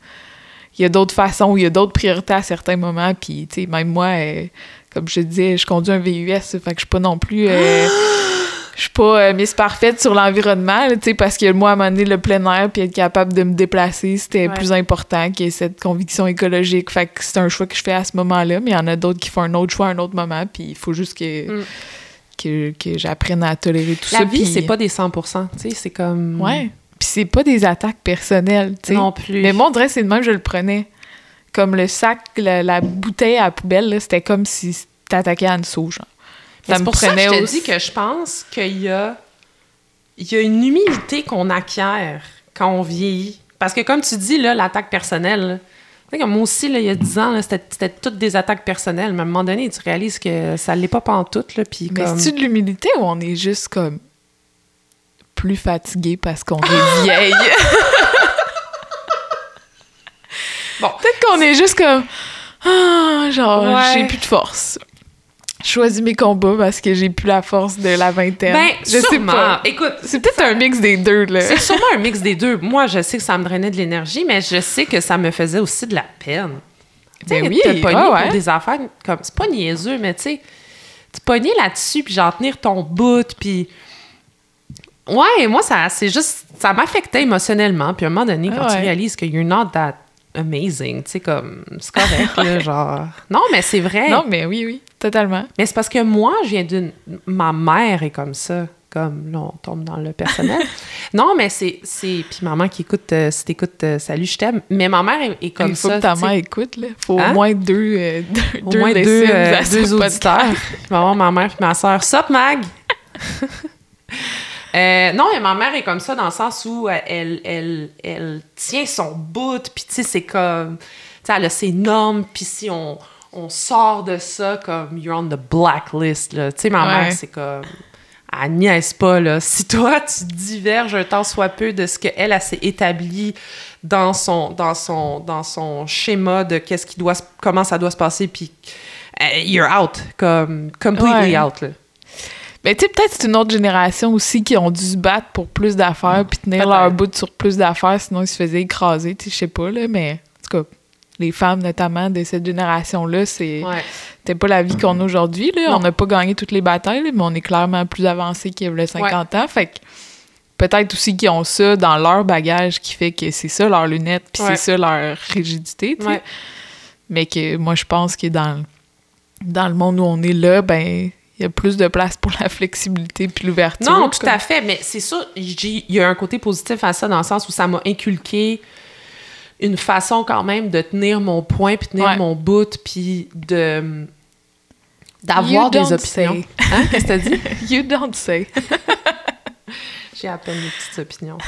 il y a d'autres façons, il y a d'autres priorités à certains moments. Puis, tu sais, même moi, euh, comme je te disais, je conduis un VUS, fait que je suis pas non plus. euh, je suis pas euh, Miss Parfaite sur l'environnement, là, tu sais, parce que moi, à un moment donné, le plein air puis être capable de me déplacer, c'était Ouais. plus important que cette conviction écologique. Fait que c'est un choix que je fais à ce moment-là, mais il y en a d'autres qui font un autre choix à un autre moment, puis il faut juste que, Mm. que, que j'apprenne à tolérer tout La ça. vie, puis- c'est pas des 100 tu sais, c'est comme... Ouais. Puis c'est pas des attaques personnelles, tu sais. Non plus. Mais moi, on dirait que c'est de même que je le prenais. Comme le sac, la, la bouteille à la poubelle, là, c'était comme si t'attaquais à une sauce, genre. Mais Ça c'est me pour ça que je te aussi- dis que je pense qu'il y a, il y a une humilité qu'on acquiert quand on vieillit. Parce que comme tu dis, là, l'attaque personnelle, là, tu sais, comme moi aussi, là, il y a 10 ans, là, c'était, c'était toutes des attaques personnelles. Mais à un moment donné, tu réalises que ça l'est pas pantoute, là, puis Mais comme... c'est-tu de l'humilité ou on est juste comme plus fatigué parce qu'on est vieille? Bon. Peut-être qu'on est juste comme ah, genre Ouais. j'ai plus de force. Je choisis mes combats parce que j'ai plus la force de la vingtaine. Ben, je sais pas. Écoute, C'est peut-être un mix des deux là. c'est sûrement un mix des deux. Moi, je sais que ça me drainait de l'énergie, mais je sais que ça me faisait aussi de la peine. Tu Ben oui, te pogner ouais, ouais. pour des affaires comme... C'est pas niaiseux, mais tu sais, te pogner là-dessus, puis genre tenir ton bout, puis... Ouais, moi, ça, c'est juste... Ça m'affectait émotionnellement, puis à un moment donné, quand Ah tu réalises que you're not that amazing, tu sais, comme... C'est correct, là, genre... Non, mais c'est vrai. Non, mais oui, oui, totalement. Mais c'est parce que moi, je viens d'une. Ma mère est comme ça. Comme là, on tombe dans le personnel. non, mais c'est. c'est... Puis maman qui écoute, euh, si t'écoutes, euh, salut, je t'aime. Mais ma mère est, est comme Il faut ça. que ta mère écoute, là. Faut Hein? au moins deux, euh, deux, Au moins deux, euh, deux auditeurs. Avoir ma mère puis ma soeur. Sup, Mag? Euh, non, mais ma mère est comme ça dans le sens où elle, elle, elle tient son bout, puis tu sais, c'est comme... Tu sais, elle a ses normes, puis si on, on sort de ça, comme you're on the blacklist. Tu sais, ma Ouais. mère, c'est comme... Elle niaise pas, là. Si toi, tu diverges un tant soit peu de ce qu'elle, elle, s'est établi dans son, dans, son, dans son schéma de qu'est-ce qui doit, comment ça doit se passer, puis euh, you're out, comme completely Ouais. out, là. Mais tu sais, peut-être c'est une autre génération aussi qui ont dû se battre pour plus d'affaires puis tenir leur bout sur plus d'affaires, sinon ils se faisaient écraser, tu sais, je sais pas, là, mais en tout cas, les femmes notamment de cette génération-là, c'est Ouais. pas la vie qu'on a aujourd'hui. On n'a pas gagné toutes les batailles, là, mais on est clairement plus avancé qu'il y avait 50 ans. Fait que peut-être aussi qu'ils ont ça dans leur bagage qui fait que c'est ça leur lunette, puis Ouais. c'est ça leur rigidité, tu sais. Ouais. Mais que moi, je pense que dans, dans le monde où on est là, ben il y a plus de place pour la flexibilité puis l'ouverture. Non, tout comme- à fait, mais c'est ça, il y a un côté positif à ça dans le sens où ça m'a inculqué une façon quand même de tenir mon point, puis tenir Ouais. mon bout, puis de d'avoir You des opinions. Hein? Qu'est-ce que t'as dit? You don't say. J'ai à peine des petites opinions.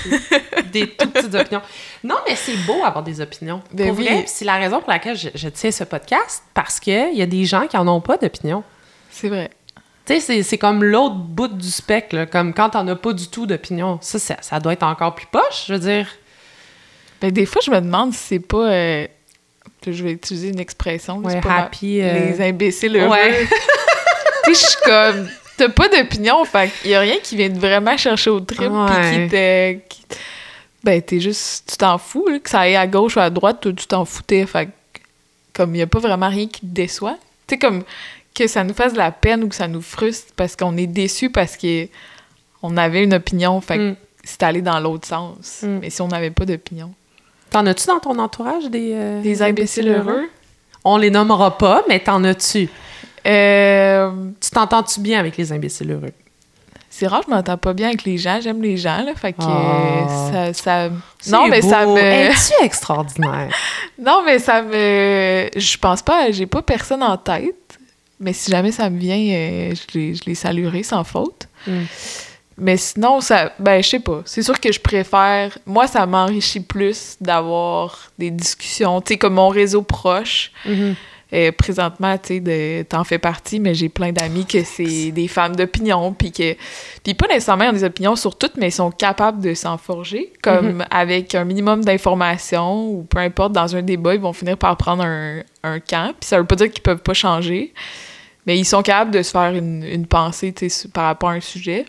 des toutes petites opinions. Non, mais c'est beau avoir des opinions. Ben pour oui. vrai, c'est la raison pour laquelle je, je tiens ce podcast, parce qu'il y a des gens qui en ont pas d'opinion. C'est vrai. Tu sais, c'est- c'est comme l'autre bout du spectre, là, comme quand t'en as pas du tout d'opinion. Ça, ça, ça doit être encore plus poche, je veux dire. Ben, des fois, je me demande si c'est pas. euh, je vais utiliser une expression. Ouais, pas happy, euh, Les imbéciles heureux. Ouais. tu sais, je suis comme. T'as pas d'opinion, fait qu'il y a rien qui vient de vraiment chercher au trip, puis qui te. qui- Ben, t'es juste. Tu t'en fous, là, que ça aille à gauche ou à droite, toi, tu t'en foutais. Fait comme, il y a pas vraiment rien qui te déçoit. Tu sais, comme, que ça nous fasse de la peine ou que ça nous frustre parce qu'on est déçu parce que on avait une opinion, fait que Mm. c'est allé dans l'autre sens. Mm. Mais si on n'avait pas d'opinion. T'en as-tu dans ton entourage des... euh, Des imbéciles heureux? On les nommera pas, mais t'en as-tu? Euh, Tu t'entends-tu bien avec les imbéciles heureux? c'est rare, je m'entends pas bien avec les gens. J'aime les gens, là. Fait que Ah. ça, ça- Non, mais ça me. Es-tu extraordinaire? Non, mais ça me. Je pense pas. J'ai pas personne en tête. Mais si jamais ça me vient, euh, je, les, je les saluerai sans faute. Mm. Mais sinon, ça. Ben, je sais pas. C'est sûr que je préfère. Moi, ça m'enrichit plus d'avoir des discussions. Tu sais, comme mon réseau proche. Mhm. Euh, présentement, tu sais, t'en fais partie, mais j'ai plein d'amis que c'est des femmes d'opinion, puis que... Puis pas nécessairement ils ont des opinions sur toutes, mais ils sont capables de s'en forger, comme avec un minimum d'informations, ou peu importe, dans un débat, ils vont finir par prendre un, un camp, puis ça veut pas dire qu'ils peuvent pas changer, mais ils sont capables de se faire une, une pensée, tu sais, par rapport à un sujet.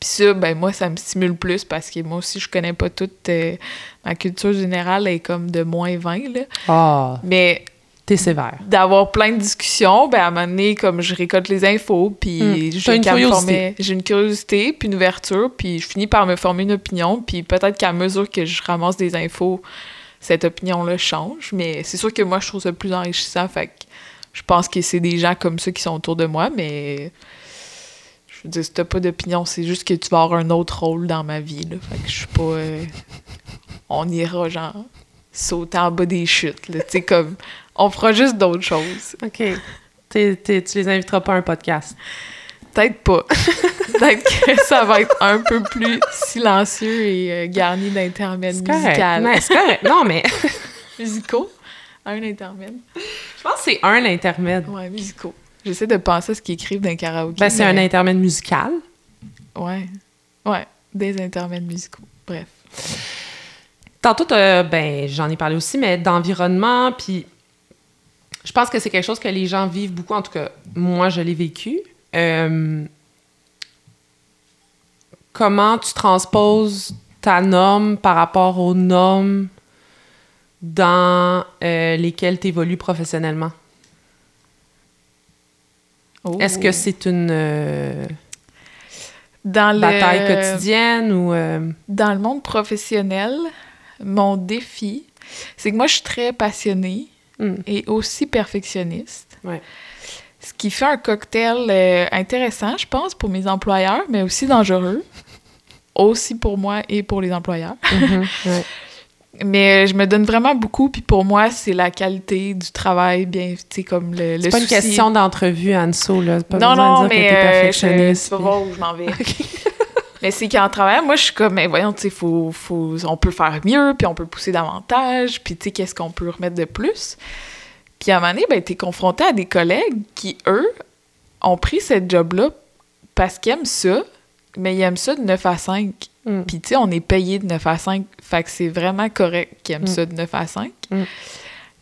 Puis ça, ben moi, ça me stimule plus, parce que moi aussi, je connais pas toute... euh, ma culture générale est comme de moins 20, là. Ah, Mais t'es sévère. d'avoir plein de discussions, ben à un moment donné, comme je récolte les infos, puis Mm. je T'as une curiosité. former- J'ai une curiosité, puis une ouverture, puis je finis par me former une opinion, puis peut-être qu'à mesure que je ramasse des infos, cette opinion-là change, mais c'est sûr que moi, je trouve ça plus enrichissant, fait que je pense que c'est des gens comme ça qui sont autour de moi, mais je veux dire, si t'as pas d'opinion, c'est juste que tu vas avoir un autre rôle dans ma vie, là, fait que je suis pas... euh, on ira, genre, sauter en bas des chutes, là, tu sais, comme... On fera juste d'autres choses. OK. T'es- t'es- tu les inviteras pas à un podcast? Peut-être pas. Peut-être que ça va être un peu plus silencieux et euh, garni d'intermèdes musicaux. C'est correct. Non, mais Musicaux? Un intermède? je pense que c'est un intermède. Ouais, musicaux. J'essaie de penser à ce qu'ils écrivent d'un karaoké. Ben, c'est un intermède musical. Ouais. Ouais, des intermèdes musicaux. Bref. Tantôt, ben, j'en ai parlé aussi, mais d'environnement, puis je pense que c'est quelque chose que les gens vivent beaucoup. En tout cas, moi, je l'ai vécu. Euh, comment tu transposes ta norme par rapport aux normes dans euh, lesquelles tu évolues professionnellement? Oh. Est-ce que c'est une euh, dans le... bataille quotidienne ou... euh, Dans le monde professionnel, mon défi, c'est que moi, je suis très passionnée hmm, et aussi perfectionniste. Ouais. Ce qui fait un cocktail euh, intéressant, je pense, pour mes employeurs, mais aussi dangereux. Aussi pour moi et pour les employeurs. mhm, ouais. Mais euh, je me donne vraiment beaucoup, puis pour moi, c'est la qualité du travail, bien, tu sais, comme le, le C'est pas une question d'entrevue, Anso, là. Pas Non, non, de dire mais que euh, je, perfectionniste. tu vas puis- voir où je m'en vais. mais c'est qu'en travaillant, moi, je suis comme, mais voyons, tu sais, faut, faut, on peut faire mieux, puis on peut pousser davantage, puis tu sais, qu'est-ce qu'on peut remettre de plus? Puis à un moment donné, ben, t'es confronté à des collègues qui, eux, ont pris cette job-là parce qu'ils aiment ça, mais ils aiment ça de 9 à 5. Mm. Puis, tu sais, on est payé de 9 à 5. Fait que c'est vraiment correct qu'ils aiment Mm. ça de 9 à 5. Mm.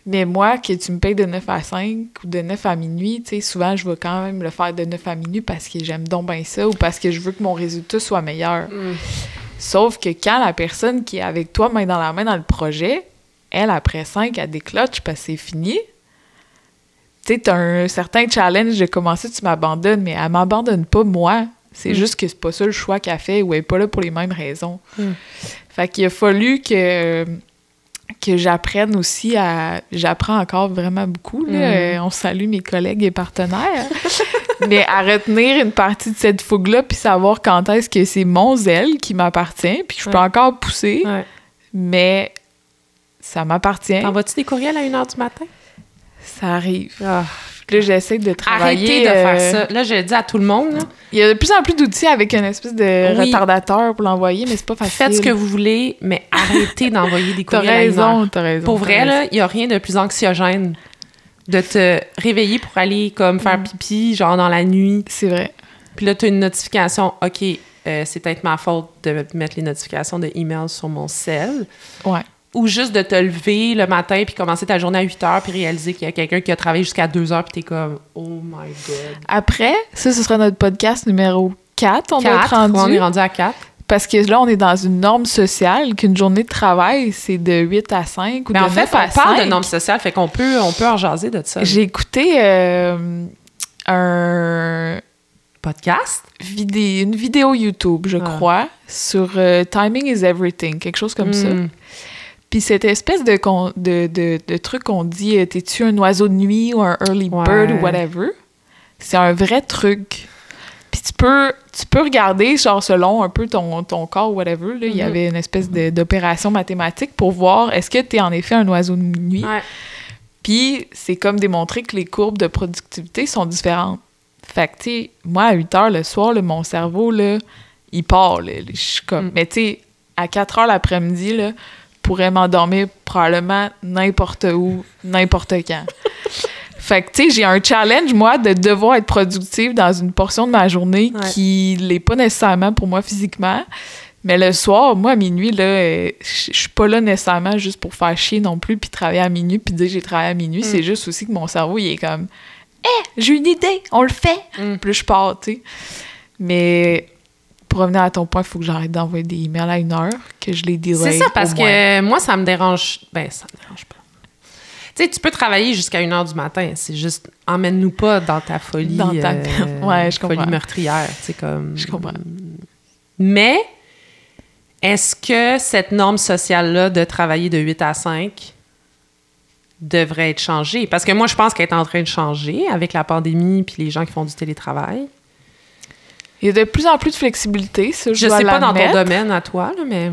Mais moi, que tu me payes de 9 à 5 ou de 9 à minuit, tu sais, souvent, je vais quand même le faire de 9 à minuit parce que j'aime donc bien ça ou parce que je veux que mon résultat soit meilleur. Mm. Sauf que quand la personne qui est avec toi, main dans la main dans le projet, elle, après cinq, elle décloche parce que c'est fini. Tu sais, t'as un certain challenge de commencer, tu m'abandonnes, mais elle m'abandonne pas, moi. C'est Mm. juste que c'est pas ça le choix qu'elle fait ou elle est pas là pour les mêmes raisons. Mm. Fait qu'il a fallu que, que j'apprenne aussi à... J'apprends encore vraiment beaucoup, là. Mm. Euh, on salue mes collègues et partenaires. mais à retenir une partie de cette fougue-là puis savoir quand est-ce que c'est mon zèle qui m'appartient puis que je peux Ouais. encore pousser, Ouais. mais ça m'appartient. T'envoies-tu des courriels à 1h du matin? Ça arrive. Ah. Puis là, j'essaie de travailler. Arrêtez de euh, faire ça. Là, je le dis à tout le monde. là. Il y a de plus en plus d'outils avec une espèce de Oui. retardateur pour l'envoyer, mais c'est pas facile. Faites ce que vous voulez, mais arrêtez d'envoyer des T'as courriels heure. raison, t'as raison. Pour t'as vrai, là, il n'y a rien de plus anxiogène de te réveiller pour aller comme faire Mm. pipi, genre dans la nuit. C'est vrai. Puis là, tu as une notification. OK, euh, c'est peut-être ma faute de mettre les notifications de email sur mon cell. Ouais. Ou juste de te lever le matin puis commencer ta journée à 8 heures puis réaliser qu'il y a quelqu'un qui a travaillé jusqu'à 2 heures puis t'es comme « Oh my God Après, ça, ce sera notre podcast numéro 4. ». On Quatre, rendu. on est rendu à 4. Parce que là, on est dans une norme sociale qu'une journée de travail, c'est de 8 à 5 ou Mais de en fait, 9 à on parle 5. de normes sociales, fait qu'on peut, on peut en jaser de ça. J'ai écouté euh, un podcast? vidé- une vidéo YouTube, je Ah. crois, sur euh, Timing is Everything, quelque chose comme ça. Puis cette espèce de, con- de, de, de truc qu'on dit, euh, t'es-tu un oiseau de nuit ou un early bird ou whatever, c'est un vrai truc. Puis tu peux, tu peux regarder, genre selon un peu ton, ton corps ou whatever, là, il y Mhm. avait une espèce de- d'opération mathématique pour voir est-ce que t'es en effet un oiseau de nuit. Ouais. Puis c'est comme démontrer que les courbes de productivité sont différentes. Fait que, tu sais, moi, à 8 heures le soir, là, mon cerveau, là, il part. là. Je suis comme... Mm. Mais tu sais, à 4 heures l'après-midi, là, pourrais m'endormir probablement n'importe où, n'importe quand. fait que, tu sais, j'ai un challenge, moi, de devoir être productive dans une portion de ma journée Ouais. qui l'est pas nécessairement pour moi physiquement. Mais le soir, moi, à minuit, là, euh, je suis pas là nécessairement juste pour faire chier non plus, puis travailler à minuit, puis dire que j'ai travaillé à minuit. Mm. C'est juste aussi que mon cerveau, il est comme « Eh, j'ai une idée, on le fait! Mm. Puis je pars, tu sais. Mais pour revenir à ton point, il faut que j'arrête d'envoyer des emails à une heure, que je les delay C'est ça, parce que moi, ça me dérange. Ben, ça me dérange pas. Tu sais, tu peux travailler jusqu'à 1 h du matin. C'est juste, emmène-nous pas dans ta folie. Dans ta- euh, Ouais, je comprends. Folie meurtrière. Tu sais, comme. Je comprends. Mais, est-ce que cette norme sociale-là de travailler de 8 à 5 devrait être changée? Parce que moi, je pense qu'elle est en train de changer avec la pandémie puis les gens qui font du télétravail. Il y a de plus en plus de flexibilité, ça, je, Je dois sais pas dans ton domaine à toi, là, mais.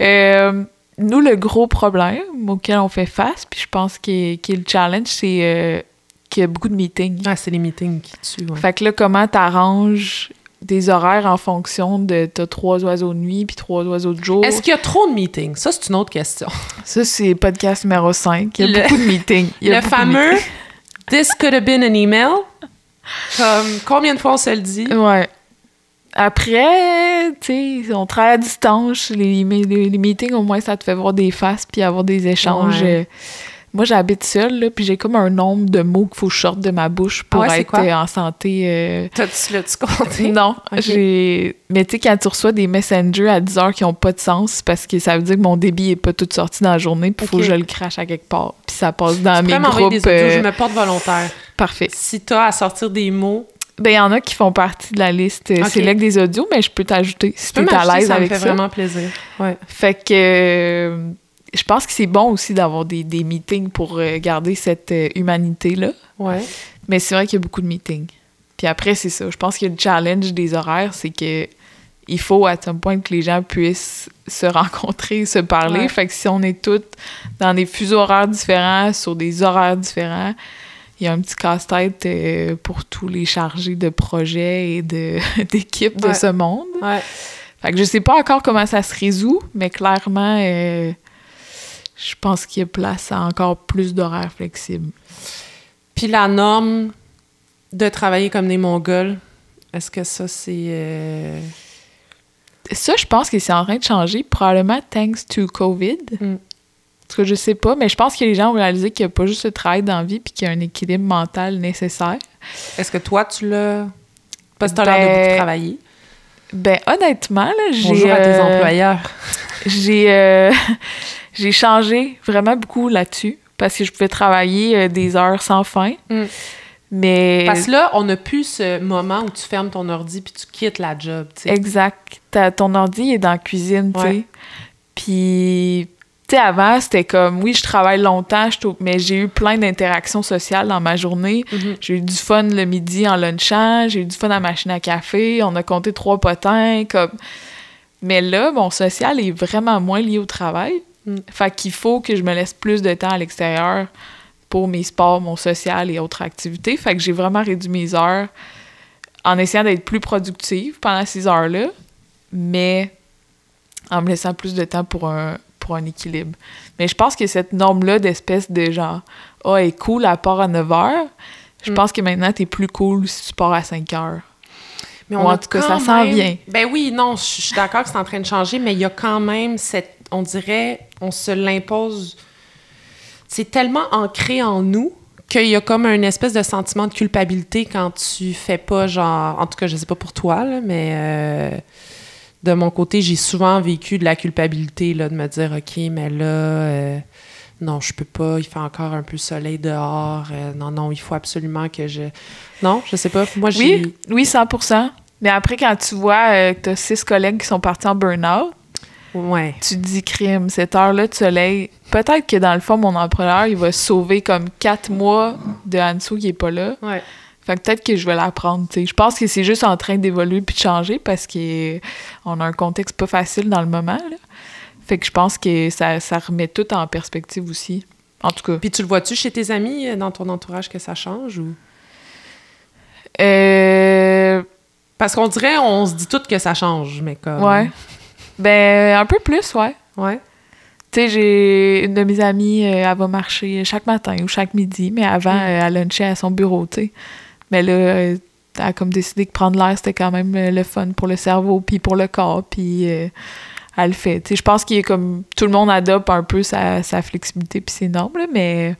Euh, nous, le gros problème auquel on fait face, puis je pense qu'il est, le challenge, c'est euh, qu'il y a beaucoup de meetings. Ah, c'est les meetings qui tuent. ouais. Fait que là, comment t'arranges des horaires en fonction de t'as trois oiseaux de nuit puis trois oiseaux de jour? Est-ce qu'il y a trop de meetings? Ça, c'est une autre question. Ça, c'est podcast numéro 5. Il y a Le- beaucoup de meetings. Il y a Le fameux meetings. This could have been an email. Comme combien de fois on se le dit? Ouais. Après, tu sais, on travaille à distance. Les, les, les meetings, au moins, ça te fait voir des faces puis avoir des échanges. Ouais. Moi, j'habite seule, là, puis j'ai comme un nombre de mots qu'il faut que je sorte de ma bouche pour Ah ouais, être quoi? euh, en santé. euh, T'as-tu l'as-tu compté? Non, j'ai. Mais tu sais, quand tu reçois des messengers à 10 heures qui n'ont pas de sens, parce que ça veut dire que mon débit n'est pas tout sorti dans la journée, puis il faut que je le crache à quelque part. Puis ça passe dans Tu mes groupes. des audios, euh, je me porte volontaire. Parfait. Si t'as à sortir des mots, Ben, il y en a qui font partie de la liste euh, Ok. Select des audios, mais je peux t'ajouter si tu peux tu es à l'aise ça me avec fait ça. vraiment plaisir. Ouais. Fait que euh, je pense que c'est bon aussi d'avoir des, des meetings pour euh, garder cette humanité-là. Ouais. Mais c'est vrai qu'il y a beaucoup de meetings. Puis après, c'est ça. Je pense que le challenge des horaires, c'est que il faut à un point que les gens puissent se rencontrer, se parler. Ouais. Fait que si on est toutes dans des fuseaux horaires différents, sur des horaires différents, il y a un petit casse-tête euh, pour tous les chargés de projets et de- d'équipes de Ouais. ce monde. Ouais. Fait que je sais pas encore comment ça se résout, mais clairement, euh, je pense qu'il y a place à encore plus d'horaires flexibles. Puis la norme de travailler comme des Mongols, est-ce que ça, c'est... euh, Ça, je pense que c'est en train de changer, probablement thanks to COVID. Mm. Parce que je sais pas, mais je pense que les gens ont réalisé qu'il n'y a pas juste le travail dans la vie puis qu'il y a un équilibre mental nécessaire. Est-ce que toi, tu l'as... Parce que t'as l'air de Ben, beaucoup travailler. Ben, honnêtement, là, j'ai. Bonjour à tes euh, employeurs. J'ai. euh, J'ai changé vraiment beaucoup là-dessus parce que je pouvais travailler euh, des heures sans fin. Mm. Mais. Parce que là, on n'a plus ce moment où tu fermes ton ordi puis tu quittes la job, tu sais. Exact. Ta- ton ordi est dans la cuisine, tu sais. Puis, tu sais, avant, c'était comme, oui, je travaille longtemps, je mais j'ai eu plein d'interactions sociales dans ma journée. Mhm. J'ai eu du fun le midi en lunchant, j'ai eu du fun à la machine à café, on a compté trois potins, comme... Mais là, mon social est vraiment moins lié au travail. Mm. Fait qu'il faut que je me laisse plus de temps à l'extérieur pour mes sports, mon social et autres activités. Fait que j'ai vraiment réduit mes heures en essayant d'être plus productive pendant ces heures-là, mais en me laissant plus de temps pour un, pour un équilibre. Mais je pense que cette norme-là d'espèce de genre « Ah, elle est cool, elle part à 9 heures », je Mm. pense que maintenant, t'es plus cool si tu pars à 5 heures. Mais Ou en a tout cas, ça s'en même- vient. Ben oui, non, je je suis d'accord que c'est en train de changer, mais il y a quand même cette. On dirait, on se l'impose. C'est tellement ancré en nous qu'il y a comme un espèce de sentiment de culpabilité quand tu fais pas, genre. En tout cas, je sais pas pour toi, là, mais. euh, de mon côté, j'ai souvent vécu de la culpabilité, là, de me dire, OK, mais là. euh, non, je peux pas, il fait encore un peu soleil dehors. euh, non, non, il faut absolument que je. Non, je sais pas. Moi, j'ai. Oui, oui, 100% Mais après, quand tu vois euh, que t'as six collègues qui sont partis en burn-out, Ouais. tu te dis crime, cette heure-là de soleil. Peut-être que dans le fond, mon employeur, il va sauver comme quatre mois de Hanso qui est pas là. Ouais. Fait que peut-être que je vais l'apprendre, tu sais. Je pense que c'est juste en train d'évoluer puis de changer parce qu'on a un contexte pas facile dans le moment, là. Fait que je pense que ça, ça remet tout en perspective aussi. En tout cas. Puis tu le vois-tu chez tes amis, euh, dans ton entourage, que ça change ou... Euh, Parce qu'on dirait, on se dit tout que ça change, mais comme... ouais. Ben, un peu plus, ouais. Ouais. Tu sais, j'ai une de mes amies, euh, elle va marcher chaque matin ou chaque midi, mais avant, Mm. elle lunchait à son bureau, tu sais. Mais là, euh, elle a comme décidé que prendre l'air, c'était quand même euh, le fun pour le cerveau, puis pour le corps, puis euh, elle le fait. Je pense qu'il est comme... Tout le monde adopte un peu sa, sa flexibilité puis ses normes, là, mais...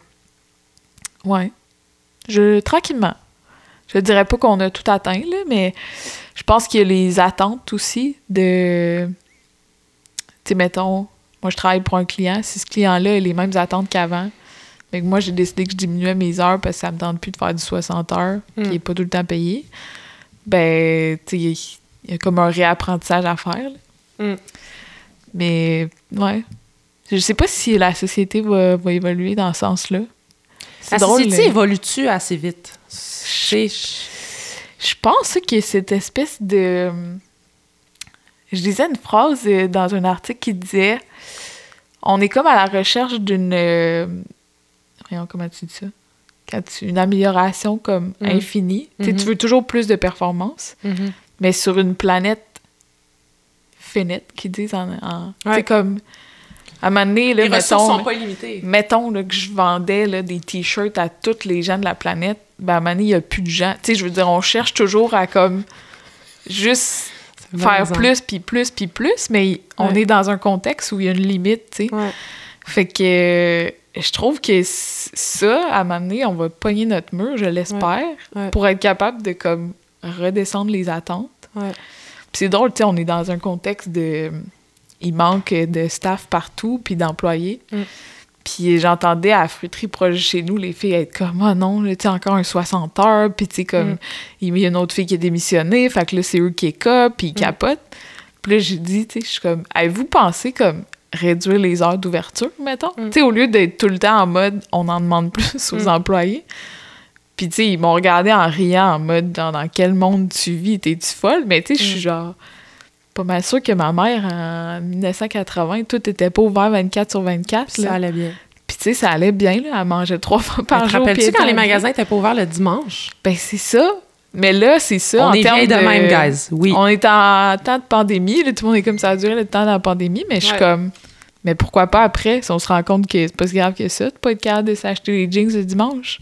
Ouais. Je... Tranquillement. Je dirais pas qu'on a tout atteint, là, mais je pense qu'il y a les attentes aussi de... Tu sais, mettons, moi, je travaille pour un client. Si ce client-là a les mêmes attentes qu'avant, mais que moi, j'ai décidé que je diminuais mes heures parce que ça me tente plus de faire du 60 heures, Mm. qui n'est pas tout le temps payé, ben, tu sais, il y a comme un réapprentissage à faire. là. Mm. Mais, ouais. Je sais pas si la société va, va évoluer dans ce sens-là. La drôle. société évolue-tu assez vite? Je Je pense que cette espèce de. Je disais une phrase euh, dans un article qui disait On est comme à la recherche d'une. Voyons, comment tu dis ça? Quand tu... Une amélioration comme Mhm. infinie? Tu Mhm. Tu veux toujours plus de performance, Mhm. mais sur une planète finite, qu'ils disent en. en- Ouais. comme. À un moment donné, là, Les mettons, ressources sont pas limitées. mettons là, que je vendais là, des t-shirts à tous les gens de la planète, ben à un moment donné, il n'y a plus de gens. Tu sais, je veux dire, on cherche toujours à comme juste faire plus, puis plus, puis plus, mais on Ouais. est dans un contexte où il y a une limite, tu sais. Ouais. Fait que je trouve que ça, à un moment donné, on va pogner notre mur, je l'espère, Ouais. pour être capable de comme redescendre les attentes. Ouais. Puis c'est drôle, tu sais, on est dans un contexte de... Il manque de staff partout, puis d'employés. Mm. Puis j'entendais à la fruiterie proche de chez nous, les filles être comme « Ah non, là, tu sais, encore un 60 heures. » Puis tu sais, comme, Mm. il y a une autre fille qui a démissionné, fait que là, c'est eux qui est puis ils capotent. Puis là, j'ai dit, tu sais, je suis comme « Avez-vous pensé comme réduire les heures d'ouverture, mettons? Mm. Tu sais, au lieu d'être tout le temps en mode « On en demande plus aux Mm. employés. » Puis, tu sais, ils m'ont regardé en riant, en mode, genre, dans quel monde tu vis? T'es-tu folle? Mais, tu sais, je suis Mm. genre, pas mal sûre que ma mère, en 1980, tout était pas ouvert 24 sur 24. Puis là. ça allait bien. Puis, tu sais, ça allait bien, là. Elle mangeait trois fois par Te jour. puis rappelles-tu elle quand les magasins étaient pas ouverts le dimanche? Ben, c'est ça. Mais là, c'est ça. On en est termes de même, guys. Oui. On est en temps de pandémie. Là, tout le monde est comme ça a duré le temps de la pandémie. Mais je suis Ouais. comme, mais pourquoi pas après, si on se rend compte que c'est pas si grave que ça, de pas être capable de s'acheter les jeans le dimanche?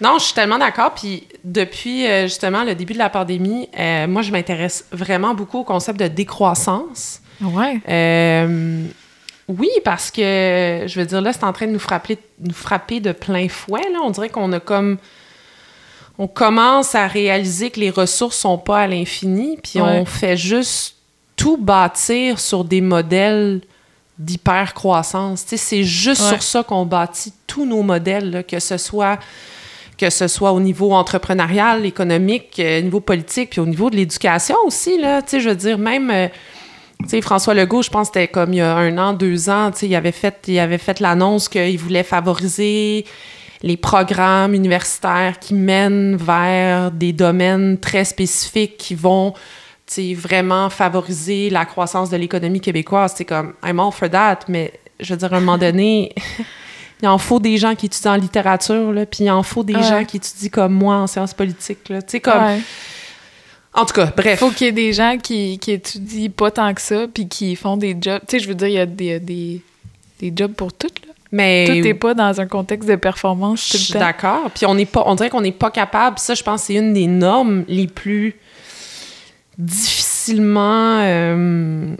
Non, je suis tellement d'accord. Puis depuis euh, justement le début de la pandémie, euh, moi, je m'intéresse vraiment beaucoup au concept de décroissance. Ouais. Euh, oui, parce que je veux dire, là, c'est en train de nous frapper, nous frapper de plein fouet. Là. On dirait qu'on a comme. On commence à réaliser que les ressources sont pas à l'infini, puis Ouais. on fait juste tout bâtir sur des modèles d'hyper-croissance. C'est juste Ouais. sur ça qu'on bâtit tous nos modèles, là, que ce soit que ce soit au niveau entrepreneurial, économique, euh, niveau politique, puis au niveau de l'éducation aussi, là, tu sais, je veux dire, même, euh, François Legault, je pense que c'était comme il y a un an, deux ans, il avait fait, il avait fait l'annonce qu'il voulait favoriser les programmes universitaires qui mènent vers des domaines très spécifiques qui vont vraiment favoriser la croissance de l'économie québécoise. C'est comme, I'm all for that, mais je veux dire, à un moment donné, il en faut des gens qui étudient en littérature, là, puis il en faut des Ouais. gens qui étudient comme moi en sciences politiques. Là. Comme... Ouais. En tout cas, bref. Faut qu'il y ait des gens qui, qui étudient pas tant que ça, puis qui font des jobs. Tu sais, je veux dire, il y a des, des, des jobs pour tout, là. Mais Tout n'est pas dans un contexte de performance je tout suis le temps. d'accord. Puis on n'est pas, on dirait qu'on n'est pas capable. Ça, je pense, c'est une des normes les plus difficilement euh,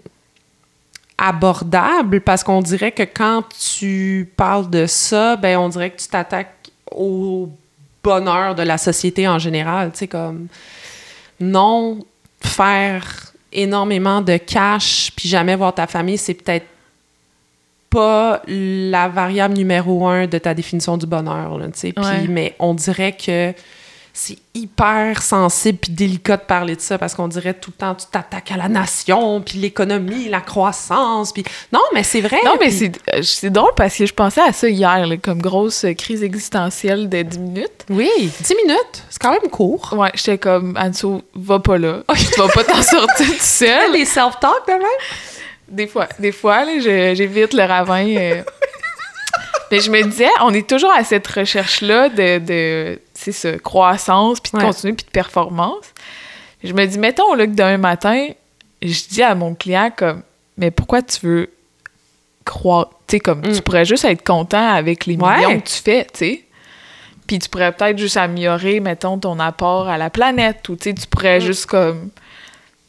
abordables parce qu'on dirait que quand tu parles de ça, ben on dirait que tu t'attaques au bonheur de la société en général. Tu sais, comme non faire énormément de cash puis jamais voir ta famille, c'est peut-être pas la variable numéro un de ta définition du bonheur. Là, tu sais. Ouais. Mais on dirait que c'est hyper sensible puis délicat de parler de ça parce qu'on dirait tout le temps tu t'attaques à la nation puis l'économie, la croissance puis non mais c'est vrai. Non, mais c'est euh, c'est drôle parce que je pensais à ça hier, là, comme grosse euh, crise existentielle de 10 minutes. oui, 10 minutes, c'est quand même court. Ouais, j'étais comme, Anso, va pas là. tu vas pas t'en sortir tout seul. Les self-talk de même. Des fois, des fois, j'évite le ravin. euh. Mais je me disais, on est toujours à cette recherche-là de, de c'est ça, croissance, puis de Ouais. continue, puis de performance. Je me dis, mettons là, que demain matin, je dis à mon client comme, mais pourquoi tu veux croire, tu sais, comme, Mm. tu pourrais juste être content avec les Ouais. millions que tu fais, tu sais. Puis tu pourrais peut-être juste améliorer, mettons, ton apport à la planète, ou tu sais, tu pourrais Mm. juste comme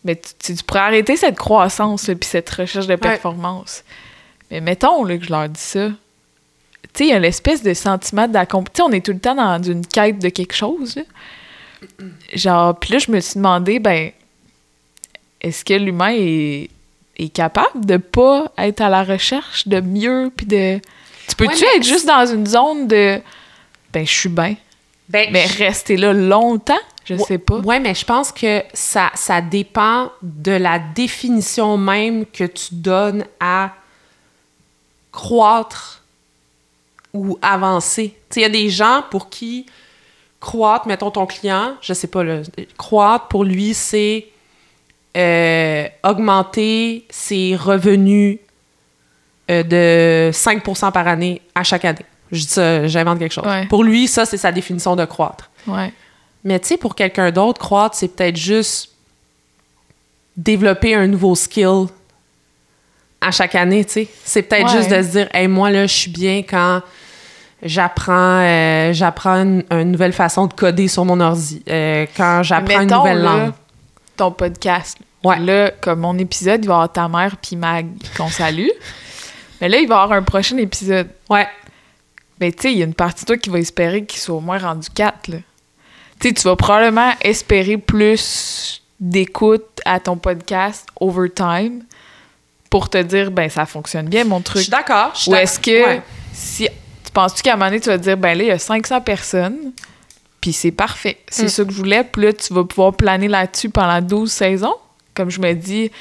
mais tu, tu- pourrais arrêter cette croissance, puis cette recherche de performance. Mais mettons là, que je leur dis ça. Tu sais, il y a l'espèce de sentiment d'accomplissement. Tu sais, on est tout le temps dans une quête de quelque chose. là. Genre, puis là, je me suis demandé, ben, est-ce que l'humain est, est capable de pas être à la recherche de mieux, puis de... Tu peux-tu Ouais, être juste dans une zone de... Ben, je suis bien. Ben, Mais rester là longtemps, je Ouais, sais pas. Ouais, mais je pense que ça, ça dépend de la définition même que tu donnes à croître ou avancer. Il y a des gens pour qui croître, mettons ton client, je sais pas, là, croître pour lui, c'est euh, augmenter ses revenus euh, de 5% par année à chaque année. Je dis ça, j'invente quelque chose. Ouais. Pour lui, ça, c'est sa définition de croître. Ouais. Mais tu sais, pour quelqu'un d'autre, croître, c'est peut-être juste développer un nouveau skill à chaque année, tu sais. C'est peut-être Ouais. juste de se dire, hey, moi, là, je suis bien quand j'apprends euh, j'apprends une, une nouvelle façon de coder sur mon ordi, euh, quand j'apprends une nouvelle là, langue. ton podcast. Ouais. Là, comme mon épisode, il va y avoir ta mère puis Mag qu'on salue. Mais là, il va y avoir un prochain épisode. Ouais. Mais tu sais, il y a une partie de toi qui va espérer qu'il soit au moins rendu 4, là. Tu sais, tu vas probablement espérer plus d'écoute à ton podcast over time pour te dire, ben, ça fonctionne bien, mon Je truc. suis d'accord. je suis Ou d'ac- est-ce que, Ouais. si tu penses-tu qu'à un moment donné, tu vas te dire, ben là, il y a 500 personnes, puis c'est parfait. C'est Mm. ça que je voulais, puis là, tu vas pouvoir planer là-dessus pendant 12 saisons. Comme je me dis,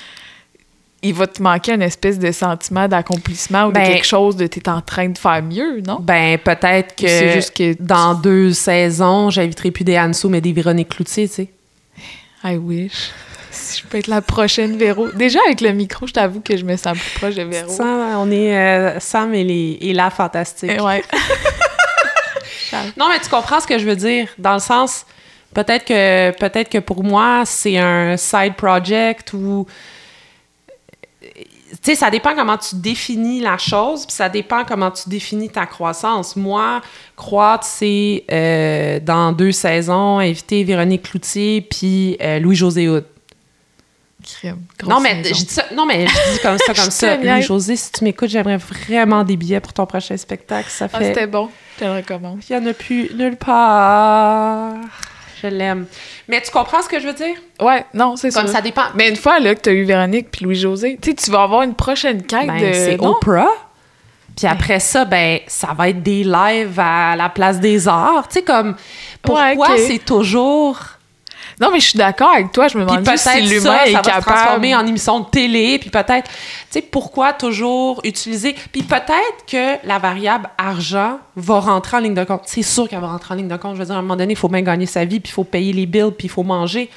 il va te manquer une espèce de sentiment d'accomplissement ou Ben- de quelque chose de t'es en train de faire mieux, non? Ben, peut-être que, C'est juste que dans deux saisons, j'inviterai plus des Anso, mais des Véronique Cloutier, tu sais. I wish. Si je peux être la prochaine Véro. Déjà, avec le micro, je t'avoue que je me sens plus proche de Véro. Sam, on est euh, Sam et, les, et la fantastique. Eh ouais. Non, mais tu comprends ce que je veux dire, dans le sens, peut-être que, peut-être que pour moi, c'est un side project ou... Tu sais, ça dépend comment tu définis la chose, puis ça dépend comment tu définis ta croissance. Moi, croître, c'est euh, dans deux saisons, inviter Véronique Cloutier puis euh, Louis-José. Crème. Non mais, maison. je dis ça, non, mais je dis comme ça, comme ça. Louis-José, si tu m'écoutes, j'aimerais vraiment des billets pour ton prochain spectacle. Ça Ah, fait... c'était bon. Je te le recommande. Il n'y en a plus nulle part. Je l'aime. Mais tu comprends ce que je veux dire? Ouais, non, c'est ça. Comme ça dépend. Mais une fois là, que tu as eu Véronique puis Louis-José, tu sais, tu vas avoir une prochaine quête Ben, de. c'est? Oprah. Puis après ça, ben, ça va être des lives à la place des arts. Tu sais, comme, pourquoi Ouais, c'est toujours. Non, mais je suis d'accord avec toi. Je me demande juste si l'humain est ça va se transformer en émission de télé. Puis peut-être, tu sais, pourquoi toujours utiliser. Puis peut-être que la variable argent va rentrer en ligne de compte. C'est sûr qu'elle va rentrer en ligne de compte. Je veux dire, à un moment donné, il faut bien gagner sa vie, puis il faut payer les bills, puis il faut manger.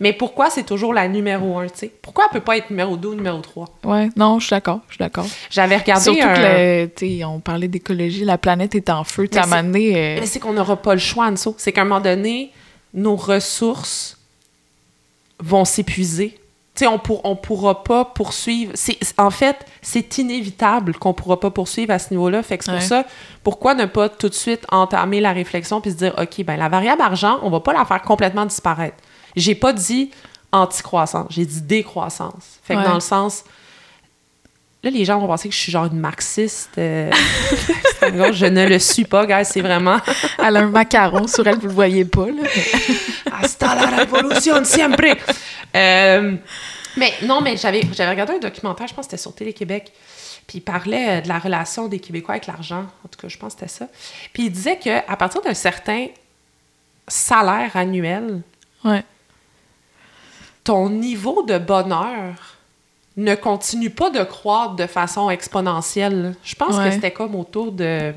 Mais pourquoi c'est toujours la numéro un, tu sais? Pourquoi elle peut pas être numéro 2 ou numéro 3? Ouais, non, je suis d'accord. Je suis d'accord. J'avais regardé Surtout un... que, tu sais, on parlait d'écologie, la planète est en feu. Tu sais, à un Mais moment donné, euh, Mais c'est qu'on n'aura pas le choix, Anso. C'est qu'à un moment donné, nos ressources vont s'épuiser. On pour, on pourra pas poursuivre. C'est, en fait, c'est inévitable qu'on pourra pas poursuivre à ce niveau-là. Fait que c'est pour ça, pourquoi ne pas tout de suite entamer la réflexion puis se dire, OK, ben la variable argent, on va pas la faire complètement disparaître. J'ai pas dit anti-croissance, j'ai dit décroissance. Fait que Ouais. dans le sens... Là, les gens vont penser que je suis genre une marxiste. euh, gros, je ne le suis pas, guys. C'est vraiment... elle a un macaron sur elle, vous le voyez pas. Là. Hasta la révolution siempre. Euh, mais non, mais j'avais j'avais regardé un documentaire, je pense que c'était sur Télé-Québec, puis il parlait euh, de la relation des Québécois avec l'argent. En tout cas, je pense que c'était ça. Puis il disait qu'à partir d'un certain salaire annuel, Ouais. ton niveau de bonheur ne continue pas de croître de façon exponentielle. Je pense Ouais. que c'était comme autour de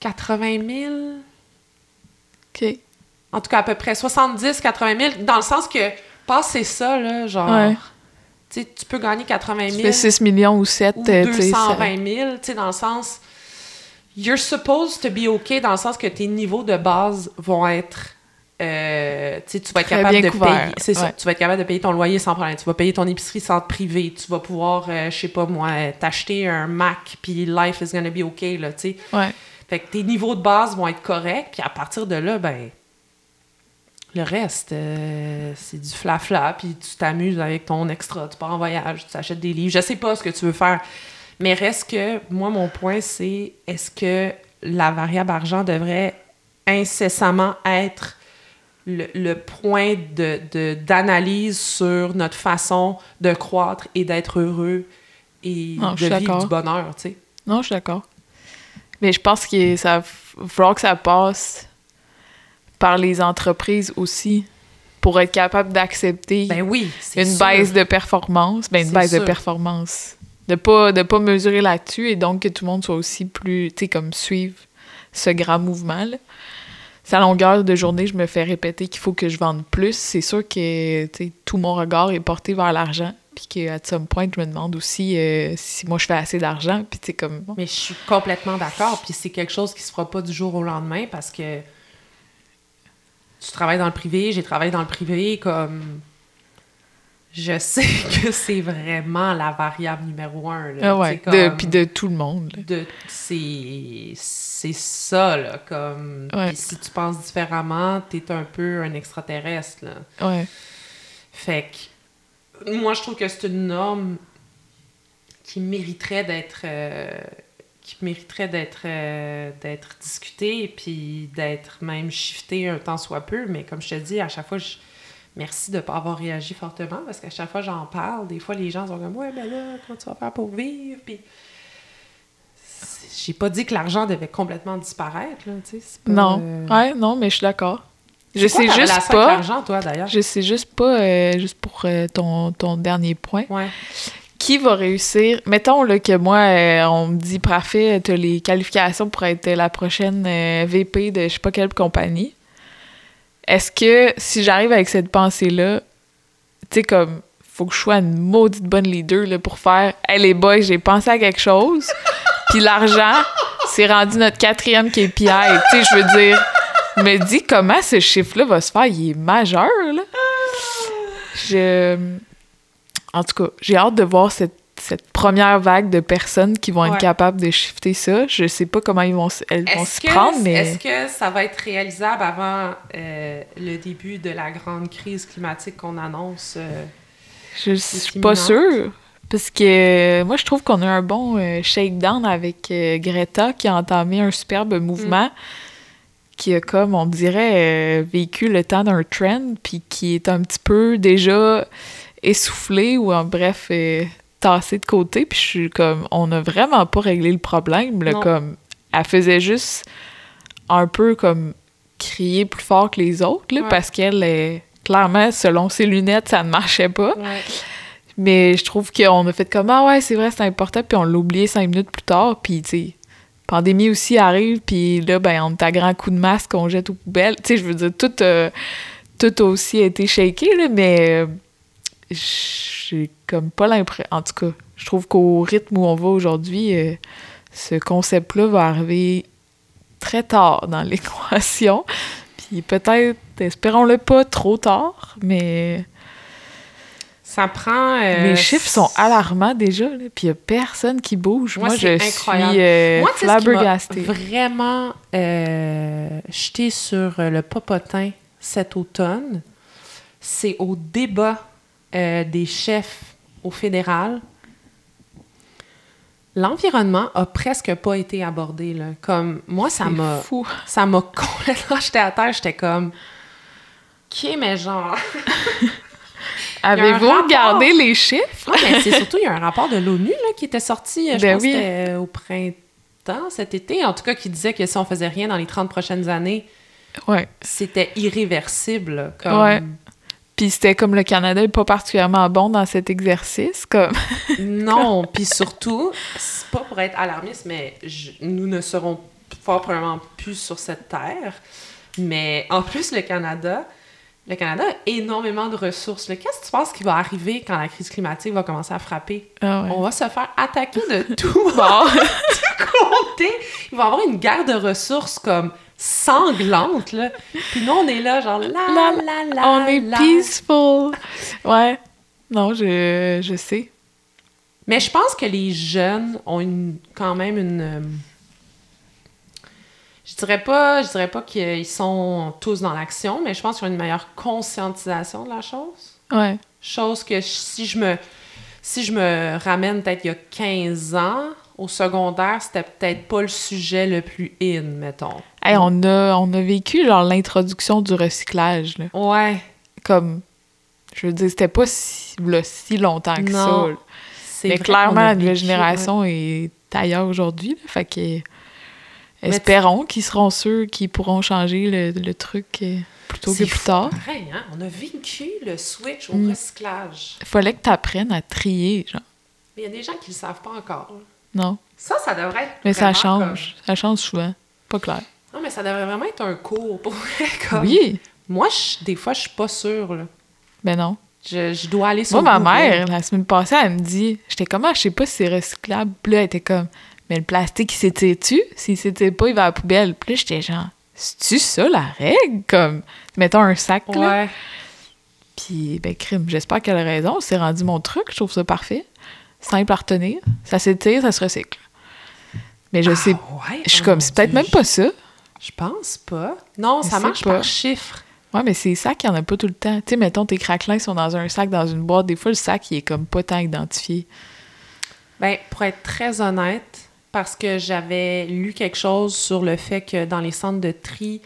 80 000 OK. En tout cas, à peu près 70, 80 000, dans le sens que passer ça, là, genre, Ouais. tu tu peux gagner 80 Tu 000 fais 6 millions ou 7. ou euh, tu sais, ça- 220 000, tu sais, dans le sens, you're supposed to be OK, dans le sens que tes niveaux de base vont être, euh, tu vas être capable de couvert, payer, c'est ça, tu vas être capable de payer ton loyer sans problème, tu vas payer ton épicerie sans te priver, tu vas pouvoir, euh, je sais pas moi, t'acheter un Mac, puis life is gonna be OK, là, tu sais. Ouais. Fait que tes niveaux de base vont être corrects, puis à partir de là, ben, le reste, euh, c'est du flafla, puis tu t'amuses avec ton extra, tu pars en voyage, tu achètes des livres, je sais pas ce que tu veux faire. Mais reste que, moi, mon point, c'est est-ce que la variable argent devrait incessamment être le, le point de, de- d'analyse sur notre façon de croître et d'être heureux et Non, de vivre du bonheur, tu sais. Non, je suis d'accord. Mais je pense que ça va falloir que ça passe par les entreprises aussi pour être capable d'accepter Ben oui, une sûr. baisse de performance. Ben, une baisse de performance. De pas, de pas mesurer là-dessus et donc que tout le monde soit aussi plus, tu sais, comme suivre ce grand mouvement. Là. Sa longueur de journée, je me fais répéter qu'il faut que je vende plus. C'est sûr que tout mon regard est porté vers l'argent. Puis qu'à some point, je me demande aussi euh, si moi je fais assez d'argent. Puis comme. Mais je suis complètement d'accord. Puis c'est quelque chose qui se fera pas du jour au lendemain parce que tu travailles dans le privé, j'ai travaillé dans le privé, comme je sais que c'est vraiment la variable numéro un. Là, Ah ouais, puis de tout le monde. c'est c'est ça là comme Ouais. Si tu penses différemment t'es un peu un extraterrestre là Ouais. fait que moi je trouve que c'est une norme qui mériterait d'être euh, qui mériterait d'être euh, d'être discutée puis d'être même shiftée un temps soit peu mais comme je te dis à chaque fois je Merci de ne pas avoir réagi fortement parce qu'à chaque fois que j'en parle, des fois les gens sont comme Ouais, ben là, comment tu vas faire pour vivre? Puis j'ai pas dit que l'argent devait complètement disparaître, là, tu sais. c'est pas, Non. euh, Ouais, non, mais je suis d'accord. Je sais juste pas. l'argent, toi, d'ailleurs? Je sais juste pas, euh, juste pour euh, ton, ton dernier point, Ouais. qui va réussir? Mettons là, que moi, on me dit, parfait, tu as les qualifications pour être la prochaine VP de je sais pas quelle compagnie. Est-ce que si j'arrive avec cette pensée-là, tu sais, comme, faut que je sois une maudite bonne leader là, pour faire, hey les boys, j'ai pensé à quelque chose, puis l'argent, c'est rendu notre quatrième KPI. Tu sais, je veux dire, me dis comment ce chiffre-là va se faire, il est majeur, là. Je. En tout cas, j'ai hâte de voir cette, cette première vague de personnes qui vont être capables de shifter ça. Je sais pas comment ils vont, elles vont s'y prendre, mais est-ce que ça va être réalisable avant euh, le début de la grande crise climatique qu'on annonce? euh? je suis pas sûre. Parce que euh, moi, je trouve qu'on a un bon euh, shakedown avec euh, Greta qui a entamé un superbe mouvement qui a comme, on dirait, euh, vécu le temps d'un trend, puis qui est un petit peu déjà essoufflé ou en bref euh, tassé de côté. Puis je suis comme, on n'a vraiment pas réglé le problème. Là, comme, elle faisait juste un peu comme crier plus fort que les autres, là, Ouais. parce qu'elle est clairement, selon ses lunettes, ça ne marchait pas. Ouais. Mais je trouve qu'on a fait comme Ah ouais, c'est vrai, c'est important, puis on l'a oublié cinq minutes plus tard, puis tu sais, pandémie aussi arrive, puis là, ben, on est à grand coup de masque qu'on jette aux poubelles. Tu sais, je veux dire, tout, euh, tout a aussi été shaké, là, mais euh, j'ai comme pas l'impression. En tout cas, je trouve qu'au rythme où on va aujourd'hui, euh, ce concept-là va arriver très tard dans l'équation. Puis peut-être, espérons-le pas trop tard, mais Ça prend. euh, les chiffres sont alarmants déjà, là, puis il y a personne qui bouge. Moi, je incroyable. suis euh, Moi, ce qui flabbergastée. vraiment euh, jeté sur euh, le popotin cet automne, c'est au débat euh, des chefs au fédéral. L'environnement a presque pas été abordé. Là. Comme, moi, ça m'a fou. ça m'a complètement jeté à terre. J'étais comme, OK, mais genre... Avez-vous regardé les chiffres? Ouais, mais c'est surtout, il y a un rapport de l'ONU qui était sorti, je Ben pense oui. que c'était au printemps, cet été, en tout cas, qui disait que si on faisait rien dans les 30 prochaines années, Ouais. c'était irréversible. Comme... Ouais. Puis c'était comme le Canada est pas particulièrement bon dans cet exercice, comme... Non, puis surtout, c'est pas pour être alarmiste, mais je- nous ne serons fort probablement plus sur cette terre. Mais en plus, le Canada, le Canada a énormément de ressources. Qu'est-ce que tu penses qui va arriver quand la crise climatique va commencer à frapper? Ah ouais. On va se faire attaquer de tout Bon. côté. Il va y avoir une guerre de ressources comme sanglante, là. Puis nous, on est là, genre, la, La- la, la, On est la. peaceful. Ouais. Non, je, je sais. Mais je pense que les jeunes ont une, quand même une... euh, Je dirais pas, je dirais pas qu'ils sont tous dans l'action, mais je pense qu'ils ont une meilleure conscientisation de la chose. Ouais. Chose que si je me si je me ramène peut-être il y a 15 ans, au secondaire, c'était peut-être pas le sujet le plus in, mettons. Hey, on a, on a vécu, genre, l'introduction du recyclage, là. Ouais. Comme... Je veux dire, c'était pas si, là, si longtemps que Non, ça. C'est Mais vrai clairement, la nouvelle génération est ailleurs aujourd'hui. Fait que espérons qu'ils seront ceux qui pourront changer le, le truc euh, plutôt que plus tard. pareil, hein? On a vécu le switch au Mm. recyclage. Il fallait que tu apprennes à trier, genre. Mais il y a des gens qui le savent pas encore. Non. Ça, ça devrait être. Mais ça change. Ça change souvent. Pas clair. Non, mais ça devrait vraiment être un cours pour comme- Oui. Moi, je- des fois, je suis pas sûre. Là. Ben non. Je, je dois aller sur Moi, ma mère, la semaine passée, elle me dit J'étais comme, Ah, je sais pas si c'est recyclable. Puis là, elle était comme Mais le plastique, il s'étire-tu? S'il s'étire pas, il va à la poubelle. Puis là, j'étais genre C'est-tu ça la règle? Comme, mettons un sac, là. Ouais. Puis, ben, crime, j'espère qu'elle a raison. C'est rendu mon truc. Je trouve ça parfait. Simple à retenir. Ça s'étire, ça se recycle. Mais je Ah, sais. ouais? Je suis Oh comme, c'est peut-être même pas ça. Je pense pas. Non, ça marche pas. par chiffre. Ouais, mais ces sacs, il y en a pas tout le temps. Tu sais, mettons, tes craquelins sont dans un sac, dans une boîte. Des fois, le sac, il est comme pas tant identifié. Ben, pour être très honnête, parce que j'avais lu quelque chose sur le fait que dans les centres de tri,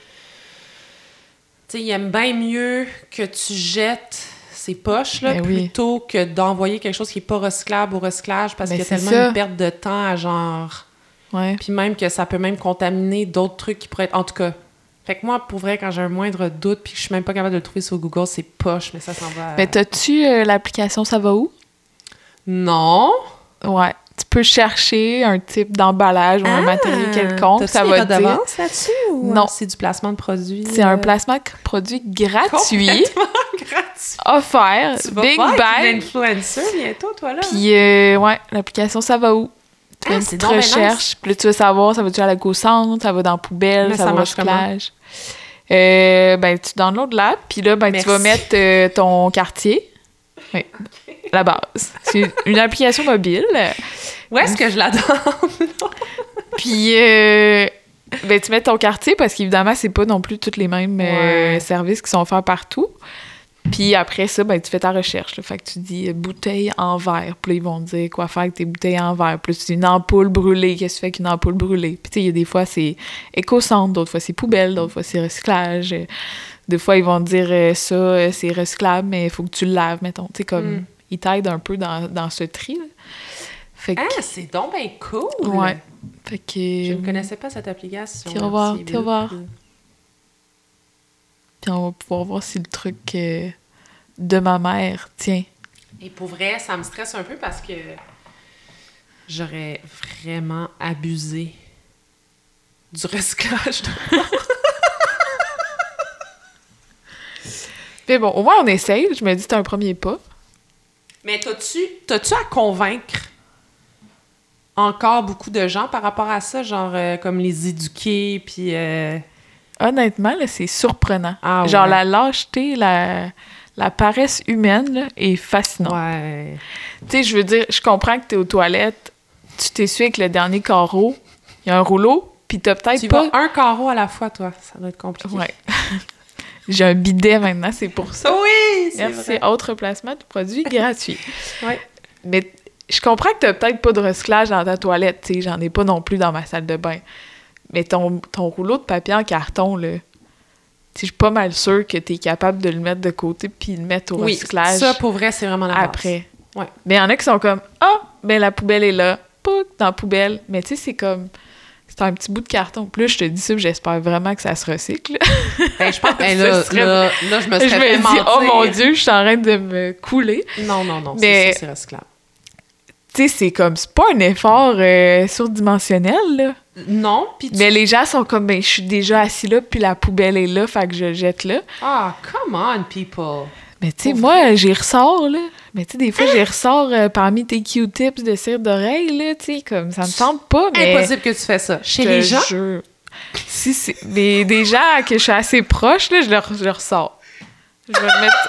tu sais, ils aiment bien mieux que tu jettes ces poches là Ben oui. plutôt que d'envoyer quelque chose qui est pas recyclable au recyclage parce Ben, qu'il y a c'est tellement ça. une perte de temps à genre Ouais. puis même que ça peut même contaminer d'autres trucs qui pourraient être en tout cas fait que moi pour vrai quand j'ai un moindre doute puis que je suis même pas capable de le trouver sur Google c'est poche mais ça s'en va à- Mais t'as-tu euh, l'application Ça va où? non Ouais. Tu peux chercher un type d'emballage ou un matériel quelconque. Ah! Ça va te dire. là-dessus ou Non. c'est du placement de produits C'est un euh, placement de produit gratuit, gratuit offert, tu vas Big Bang. bientôt toi là Puis, euh, ouais, l'application Ça va où? Tu fais Ah, une petite recherche. Puis là, tu veux savoir, ça va-tu à la centre ça va dans la poubelle, Mais ça, ça va au recyclage? Euh, ben, tu downloads l'app, puis là, ben, tu vas mettre euh, ton quartier. Oui, la base. C'est une application mobile. où est-ce que je la donne Puis, euh, ben, tu mets ton quartier parce qu'évidemment, c'est pas non plus tous les mêmes euh, Ouais. services qui sont offerts partout. Puis après ça, ben, tu fais ta recherche. Là. Fait que tu dis euh, bouteille en verre. Puis là, ils vont te dire quoi faire avec tes bouteilles en verre. Puis dis une ampoule brûlée. Qu'est-ce que tu fais avec une ampoule brûlée? Puis tu sais, il y a des fois, c'est éco-centre, d'autres fois, c'est poubelle, d'autres fois, c'est recyclage. Des fois, ils vont te dire euh, ça, euh, c'est recyclable, mais il faut que tu le laves, mettons. Tu sais, comme, Mm. ils t'aident un peu dans, dans ce tri. là. Fait que, Ah, c'est donc bien cool! Ouais. fait que Je ne connaissais pas cette application. Vas voir, C'est vas voir. Puis on va pouvoir voir si le truc euh, de ma mère tient. Et pour vrai, ça me stresse un peu parce que j'aurais vraiment abusé du recyclage. Mais bon, au moins on essaye. Je me dis c'est un premier pas. Mais t'as-tu, t'as-tu à convaincre encore beaucoup de gens par rapport à ça, genre euh, comme les éduquer, puis... euh, Honnêtement, là, c'est surprenant. Ah Genre ouais. la lâcheté, la, la paresse humaine là, est fascinante. Ouais. Tu sais, je veux dire, je comprends que t'es aux toilettes, tu t'essuies avec le dernier carreau, il y a un rouleau, puis t'as peut-être Tu pas... un carreau à la fois, toi. Ça doit être compliqué. Ouais. J'ai un bidet maintenant, c'est pour ça. Oui, c'est Merci. Autre placement de produit gratuit. Ouais. Mais je comprends que t'as peut-être pas de recyclage dans ta toilette, tu sais, j'en ai pas non plus dans ma salle de bain. Mais ton, ton rouleau de papier en carton, là, tu je suis pas mal sûre que t'es capable de le mettre de côté puis le mettre au Oui, recyclage ça, pour vrai, c'est vraiment la base. après. Ouais. Mais il y en a qui sont comme Ah, ben la poubelle est là, pouc, dans la poubelle. Mais tu sais, c'est comme. C'est un petit bout de carton. Plus je te dis ça, j'espère vraiment que ça se recycle. Ben, je pense que Ce là, serait- là, là, je me je serais me fait dis, mentir. oh mon Dieu, je suis en train de me couler. Non, non, non, Mais- c'est recyclable. Tu sais, c'est comme, c'est pas un effort euh, surdimensionnel, là. Non, tu... Mais les gens sont comme, ben, je suis déjà assis là, puis la poubelle est là, fait que je jette là. Ah, come on, people! Mais tu sais, moi, j'y ressors, là. Mais tu sais, des fois, j'y ressors euh, parmi tes Q-tips de cire d'oreille, là, tu sais, comme, ça me tente pas, mais... Impossible que tu fais ça. Chez je les gens? jure. Si c'est des, des gens que je suis assez proche, là, je leur, je leur sors. Je vais le mettre...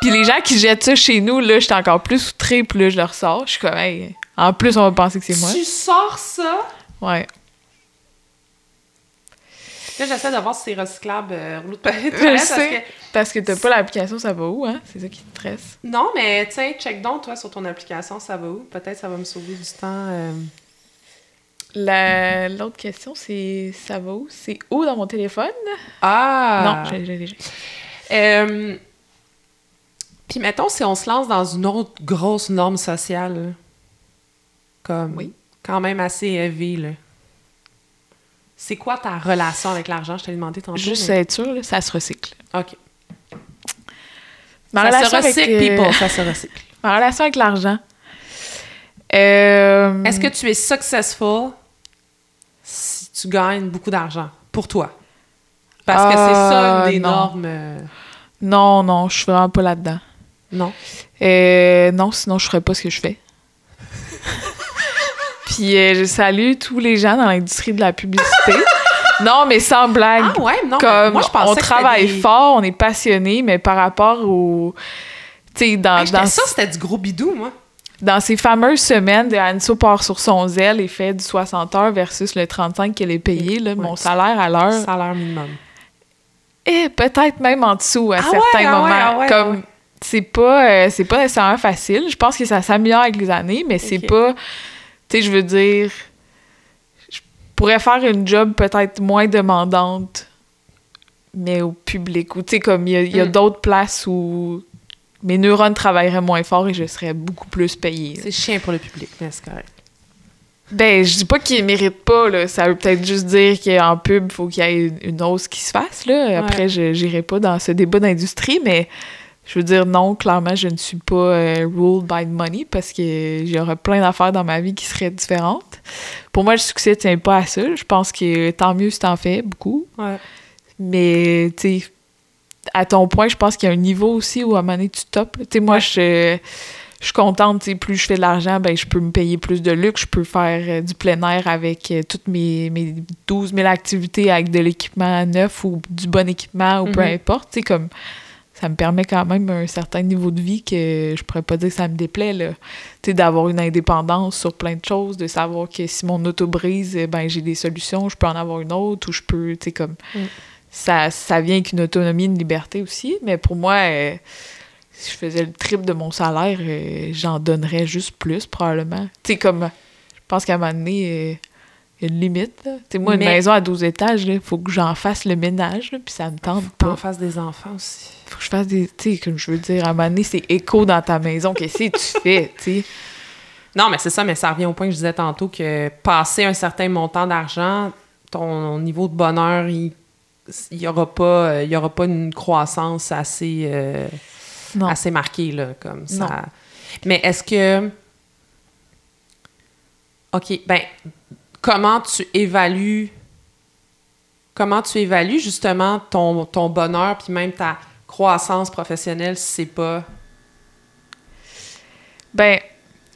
Puis les gens qui jettent ça chez nous, là, j'étais encore plus outrée, puis là, je leur sors. Je suis comme, hey, en plus, on va penser que c'est moi. Tu sors ça? Ouais. Là, j'essaie de voir si c'est recyclable, euh, rouleau de papier de Je toilette, parce sais. que... Parce que t'as pas l'application, ça va où, hein? C'est ça qui te stresse. Non, mais tiens, check donc, toi, sur ton application, ça va où? Peut-être ça va me sauver du temps. euh. La- L'autre question, c'est ça va où? C'est où dans mon téléphone? Ah! Non, j'ai déjà. Euh, Puis mettons, si on se lance dans une autre grosse norme sociale, là, comme Oui. quand même assez élevée, là. C'est quoi ta relation avec l'argent? Je t'ai demandé tantôt. Juste mais- être sûr, là, ça se recycle. OK. Ma ça se relation avec, recycle, euh, people, ça se recycle. Ma relation avec l'argent. Euh, Est-ce que tu es successful si tu gagnes beaucoup d'argent pour toi? Parce que c'est ça Ah, une des non. normes. Non, non, je suis vraiment pas là-dedans. Non. Euh, non, sinon je ferais pas ce que je fais. Puis euh, je salue tous les gens dans l'industrie de la publicité. non, mais sans blague. Ah ouais, non. Comme moi, je on travaille des- fort, on est passionné, mais par rapport au. Tu sais, dans, j'étais dans, ça, c'était du gros bidou, moi. dans ces fameuses semaines de Anso part sur son zèle et fait du 60 heures versus le 35 qu'elle est payée, là, mon salaire à l'heure. Salaire minimum. Et peut-être même en dessous à Ah certains ouais, ah moments. ouais, ah ouais, comme c'est pas euh, c'est pas nécessairement facile. Je pense que ça s'améliore avec les années, mais c'est pas. Tu sais, je veux dire, je pourrais faire une job peut-être moins demandante, mais au public. Ou tu sais, comme il y a, il y a Mm. d'autres places où mes neurones travailleraient moins fort et je serais beaucoup plus payée. C'est chien pour le public, mais c'est correct. Ben, je dis pas qu'ils méritent pas, là. Ça veut peut-être juste dire qu'en pub, il faut qu'il y ait une, hausse qui se fasse, là. Après, je n'irai pas dans ce débat d'industrie, mais je veux dire, non, clairement, je ne suis pas euh, ruled by the money parce que j'aurais plein d'affaires dans ma vie qui seraient différentes. Pour moi, le succès tient pas à ça. Je pense que tant mieux si t'en fais beaucoup. Ouais. Mais, tu sais, à ton point, je pense qu'il y a un niveau aussi où à un moment donné, tu topes. Tu sais, moi, je, je suis contente, plus je fais de l'argent, ben, je peux me payer plus de luxe, je peux faire euh, du plein air avec euh, toutes mes, mes 12 000 activités avec de l'équipement neuf ou du bon équipement ou peu Mhm. importe. Tu sais, comme ça me permet quand même un certain niveau de vie que je pourrais pas dire que ça me déplaît, là. Tu sais, d'avoir une indépendance sur plein de choses, de savoir que si mon auto brise, eh ben, j'ai des solutions, je peux en avoir une autre ou je peux, tu sais, comme... Mm. ça, ça vient avec une autonomie, une liberté aussi. Mais pour moi, euh, si je faisais le triple de mon salaire, euh, j'en donnerais juste plus, probablement. Tu sais, comme, je pense qu'à un moment donné, euh, il y a une limite. Tu sais, moi, une Mais- maison à 12 étages, il faut que j'en fasse le ménage, là, puis ça me tente Faut en pas. face des enfants aussi. Faut que je fasse des. Tu sais, comme je veux dire, à un moment donné, c'est écho dans ta maison. Qu'est-ce que tu fais, tu sais? Non, mais c'est ça, mais ça revient au point que je disais tantôt que passer un certain montant d'argent, ton niveau de bonheur, il il y aura pas euh, il y aura pas une croissance assez euh, Non. assez marquée là comme ça. Non. Mais est-ce que OK, ben comment tu évalues comment tu évalues justement ton, ton bonheur puis même ta croissance professionnelle si c'est pas Ben,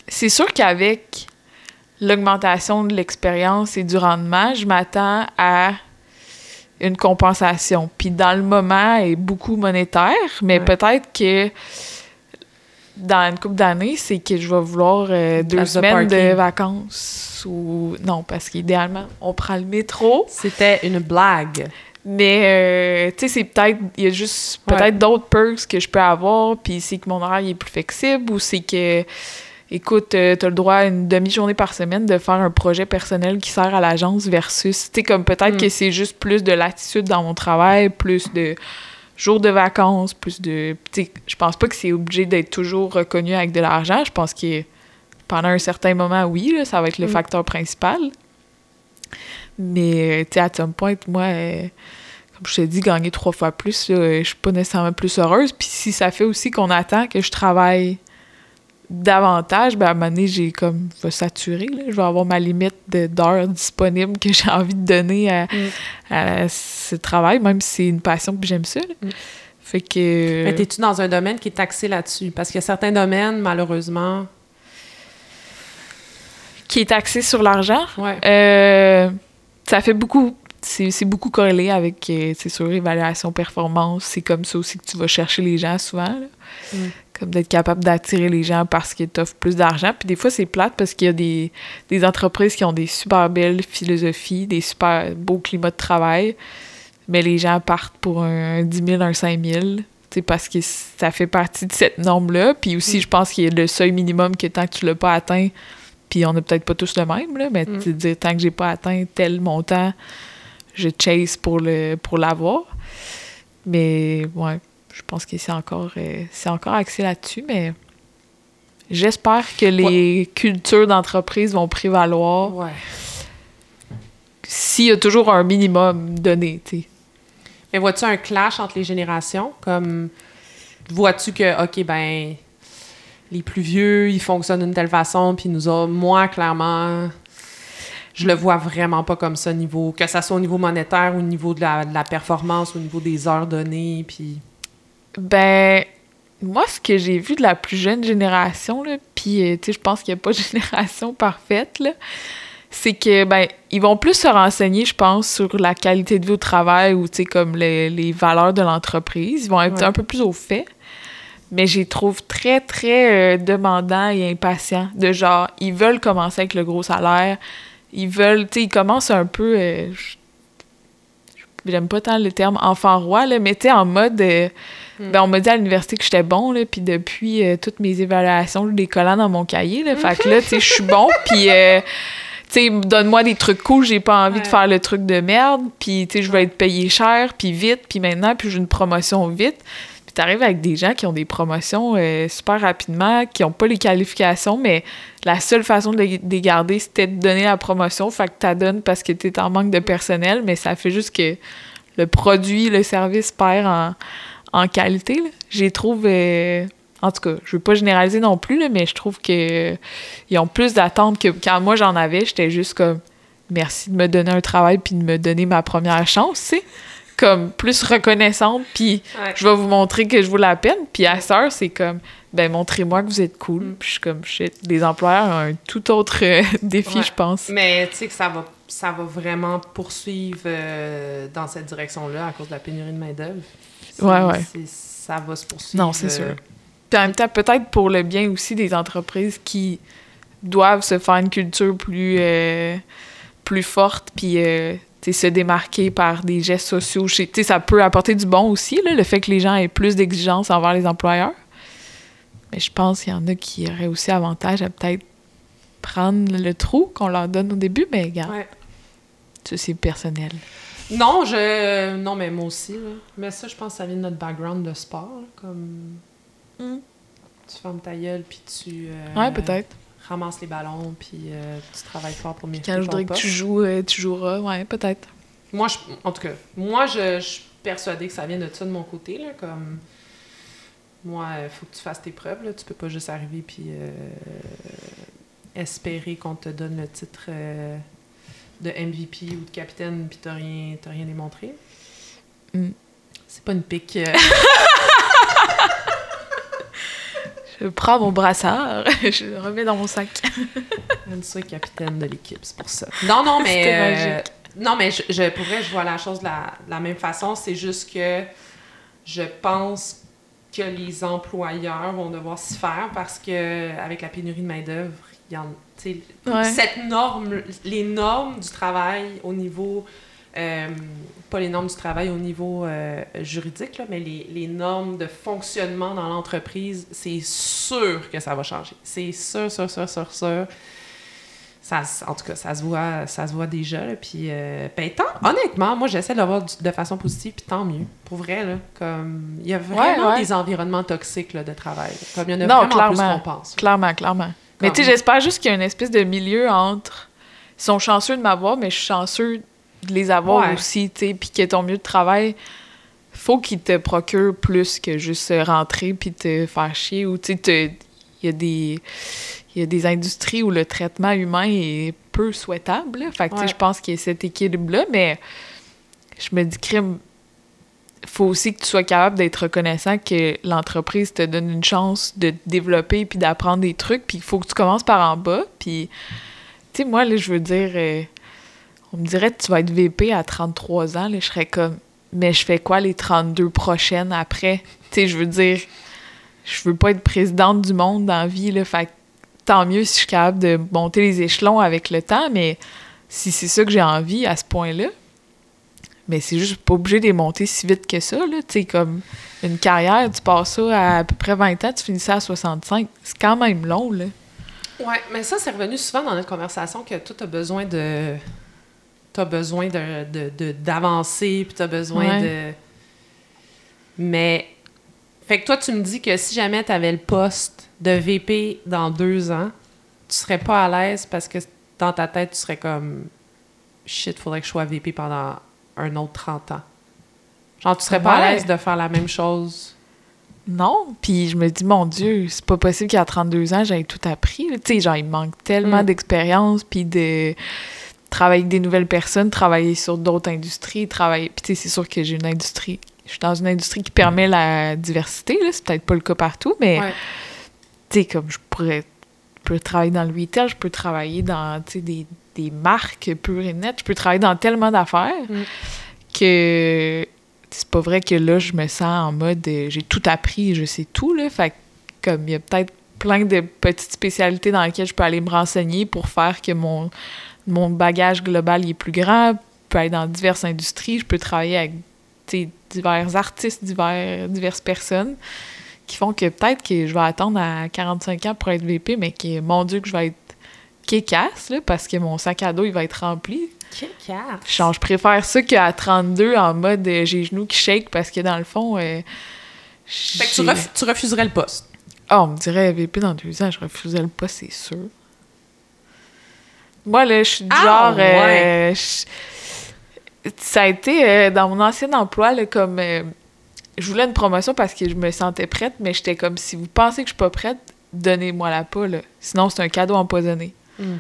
c'est sûr qu'avec l'augmentation de l'expérience et du rendement, je m'attends à une compensation. Puis dans le moment, elle est beaucoup monétaire, mais Ouais. peut-être que dans une couple d'années, c'est que je vais vouloir euh, deux place semaines de, vacances ou non, parce qu'idéalement, on prend le métro. c'était une blague. Mais, euh, tu sais, c'est peut-être, il y a juste Ouais. peut-être d'autres perks que je peux avoir, puis c'est que mon horaire est plus flexible, ou c'est que, écoute, euh, t'as le droit à une demi-journée par semaine de faire un projet personnel qui sert à l'agence versus, tu sais, comme peut-être Mm. que c'est juste plus de latitude dans mon travail, plus de jours de vacances, plus de, tu sais, je pense pas que c'est obligé d'être toujours reconnu avec de l'argent, je pense que pendant un certain moment, oui, là, ça va être le Mm. facteur principal. Mais, euh, tu sais, à some point, moi, euh, comme je te dis, gagner trois fois plus, là, je suis pas nécessairement plus heureuse. Puis si ça fait aussi qu'on attend que je travaille davantage, ben à un moment donné, j'ai comme, je vais saturer, là. Je vais avoir ma limite d'heures disponibles que j'ai envie de donner à, Mm. à ce travail, même si c'est une passion puis j'aime ça, là. Mm. Fait que... Mais t'es-tu dans un domaine qui est taxé là-dessus? Parce qu'il y a certains domaines, malheureusement. Qui est axé sur l'argent. Ouais. Euh, ça fait beaucoup. C'est beaucoup corrélé avec, euh, c'est sûr, évaluation performance. C'est comme ça aussi que tu vas chercher les gens souvent. Mm. Comme d'être capable d'attirer les gens parce qu'ils t'offrent plus d'argent. Puis des fois, c'est plate parce qu'il y a des, des entreprises qui ont des super belles philosophies, des super beaux climats de travail. Mais les gens partent pour un 10 000, un 5 000. tu sais, Parce que ça fait partie de cette norme-là. Puis aussi, Mm. je pense qu'il y a le seuil minimum que tant que tu l'as pas atteint, puis on n'a peut-être pas tous le même, là, mais Mm. tu sais, dire tant que j'ai pas atteint tel montant, je chase pour le pour l'avoir. Mais ouais, je pense que c'est encore euh, c'est encore axé là-dessus, mais j'espère que les cultures d'entreprise vont prévaloir Ouais. s'il y a toujours un minimum donné, tu sais. Mais vois-tu un clash entre les générations? Comme, vois-tu que, OK, ben, les plus vieux, ils fonctionnent d'une telle façon, puis nous autres, moi, clairement, je le vois vraiment pas comme ça, niveau, que ça soit au niveau monétaire, au niveau de la, de la performance, au niveau des heures données, puis... Ben, moi, ce que j'ai vu de la plus jeune génération, là, puis, euh, tu sais, je pense qu'il n'y a pas de génération parfaite, là, c'est que, ben, ils vont plus se renseigner, je pense, sur la qualité de vie au travail ou, tu sais, comme les, les valeurs de l'entreprise. Ils vont être Ouais. un peu plus au fait. Mais je les trouve très, très euh, demandants et impatients. De genre, ils veulent commencer avec le gros salaire. Ils veulent, tu sais, ils commencent un peu... euh, je- J'aime pas tant le terme enfant roi, là, mais tu sais, en mode... euh, Hmm. ben, on m'a dit à l'université que j'étais bon, là, puis depuis euh, toutes mes évaluations, j'ai des collants dans mon cahier, là. Fait que là, tu sais, je suis bon, puis... euh, tu sais, donne-moi des trucs cool, j'ai pas envie de faire le truc de merde, puis tu sais, je vais être payé cher, puis vite, puis maintenant, puis j'ai une promotion vite. T'arrives avec des gens qui ont des promotions euh, super rapidement, qui ont pas les qualifications, mais la seule façon de les de les garder, c'était de donner la promotion, fait que t'as donnes parce que t'es en manque de personnel, mais ça fait juste que le produit, le service perd en, en qualité. les trouve... euh, en tout cas, je veux pas généraliser non plus, mais je trouve que euh, ils ont plus d'attentes que quand moi j'en avais. J'étais juste comme merci de me donner un travail puis de me donner ma première chance, tu sais. Comme plus reconnaissante, puis je vais vous montrer que je vaux la peine. Puis à ça, c'est comme ben montrez-moi que vous êtes cool. Mm. Puis je suis comme shit. Les employeurs ont un tout autre euh, défi, Ouais. je pense. Mais tu sais que ça va, ça va vraiment poursuivre euh, dans cette direction-là à cause de la pénurie de main-d'œuvre. Ouais, ouais. Ça va se poursuivre. Non, c'est sûr. euh, Puis en même temps, peut-être pour le bien aussi des entreprises qui doivent se faire une culture plus, euh, plus forte, puis euh, se démarquer par des gestes sociaux. Ça peut apporter du bon aussi, là, le fait que les gens aient plus d'exigences envers les employeurs. Mais je pense qu'il y en a qui auraient aussi avantage à peut-être prendre le trou qu'on leur donne au début, mais regarde, Ouais. ça c'est personnel. Non, je. Non, mais moi aussi. là. Mais ça, je pense que ça vient de notre background de sport. là, Comme. Tu fermes ta gueule, puis tu. euh, Ouais, peut-être. Ramasses les ballons, puis euh, tu travailles fort pour mériter Quand je voudrais que tu joues, euh, tu joueras, ouais, peut-être. Moi, je, en tout cas, moi, je, je suis persuadée que ça vient de ça de mon côté. Là, comme, moi, il faut que tu fasses tes preuves. Là. Tu peux pas juste arriver puis euh, espérer qu'on te donne le titre euh, de MVP ou de capitaine puis t'as rien, t'as rien démontré. Mm. C'est pas une pique. euh, Je prends mon brassard, je le remets dans mon sac. J'aime ça, capitaine de l'équipe, c'est pour ça. Non, non, mais. Euh, non, mais je, je, pour vrai, je vois la chose de la, de la même façon. C'est juste que je pense que les employeurs vont devoir s'y faire parce que avec la pénurie de main-d'œuvre, il y en. tu sais, Ouais. Cette norme, les normes du travail au niveau. Euh, pas les normes du travail au niveau euh, juridique, là, mais les, les normes de fonctionnement dans l'entreprise, c'est sûr que ça va changer. C'est sûr, sûr, sûr, sûr, sûr. Ça, en tout cas, ça se voit, ça se voit déjà. Là, puis, euh, ben, tant- honnêtement, moi, j'essaie de le voir de façon positive, puis tant mieux. Pour vrai, là, comme, il y a vraiment ouais. des environnements toxiques là, de travail. Comme il y en a Non, vraiment plus qu'on pense. Clairement, clairement. Mais tu sais, j'espère juste qu'il y a une espèce de milieu entre. Ils sont chanceux de m'avoir, mais je suis chanceux de les avoir Ouais. aussi, tu sais. Puis que ton milieu de travail, faut qu'il te procure plus que juste rentrer puis te faire chier. Ou tu sais, il y a des. Il y a des industries où le traitement humain est peu souhaitable. là. Fait que, tu sais, Ouais. je pense qu'il y a cet équilibre-là, mais je me dis, crime, faut aussi que tu sois capable d'être reconnaissant que l'entreprise te donne une chance de te développer puis d'apprendre des trucs, puis il faut que tu commences par en bas. Puis, tu sais, moi, là, je veux dire, euh, on me dirait que tu vas être VP à 33 ans, là, je serais comme, mais je fais quoi les 32 prochaines après? Tu sais, je veux dire, je veux pas être présidente du monde dans la vie, là, fait tant mieux si je suis capable de monter les échelons avec le temps, mais si c'est ça que j'ai envie à ce point-là, mais c'est juste pas obligé de les monter si vite que ça, là. Comme une carrière, tu passes ça à à peu près 20 ans, tu finis ça à 65. C'est quand même long, là. Ouais, mais ça, c'est revenu souvent dans notre conversation que toi, t'as besoin de. T'as besoin de, de, de- d'avancer, puis t'as besoin Ouais. de. Mais. Fait que toi, tu me dis que si jamais t'avais le poste de VP dans deux ans, tu serais pas à l'aise parce que dans ta tête, tu serais comme. Shit, faudrait que je sois VP pendant un autre 30 ans. Genre, tu serais pas à l'aise de faire la même chose? Non, puis je me dis, mon Dieu, c'est pas possible qu'à 32 ans, j'aie tout appris. Tu sais, genre, il me manque tellement Mm. d'expérience, puis de travailler avec des nouvelles personnes, travailler sur d'autres industries, travailler... Puis tu sais, c'est sûr que j'ai une industrie... Je suis dans une industrie qui permet la diversité, là. C'est peut-être pas le cas partout, mais... Ouais. tu sais, comme je pourrais, je peux travailler dans le retail, je peux travailler dans, tu sais, des, des marques pures et nettes, je peux travailler dans tellement d'affaires Mm. que c'est pas vrai que là, je me sens en mode, euh, j'ai tout appris, je sais tout, là, fait que, comme il y a peut-être plein de petites spécialités dans lesquelles je peux aller me renseigner pour faire que mon, mon bagage global il est plus grand, je peux aller dans diverses industries, je peux travailler avec, divers artistes, divers, diverses personnes qui font que peut-être que je vais attendre à 45 ans pour être VP, mais que, mon Dieu, que je vais être kékasse, là, parce que mon sac à dos, il va être rempli. Genre, je préfère ça qu'à 32, en mode euh, j'ai les genoux qui shake, parce que dans le fond... euh, Fait que tu, ref- tu refuserais le poste. Ah, on me dirait VP dans deux ans, je refusais le pas, c'est sûr. Moi, là, je suis du Ah, genre... euh, ouais. je- Ça a été euh, dans mon ancien emploi, là, comme... euh, je voulais une promotion parce que je me sentais prête, mais j'étais comme, si vous pensez que je suis pas prête, donnez-moi la pas, là. Sinon, c'est un cadeau empoisonné. Mm.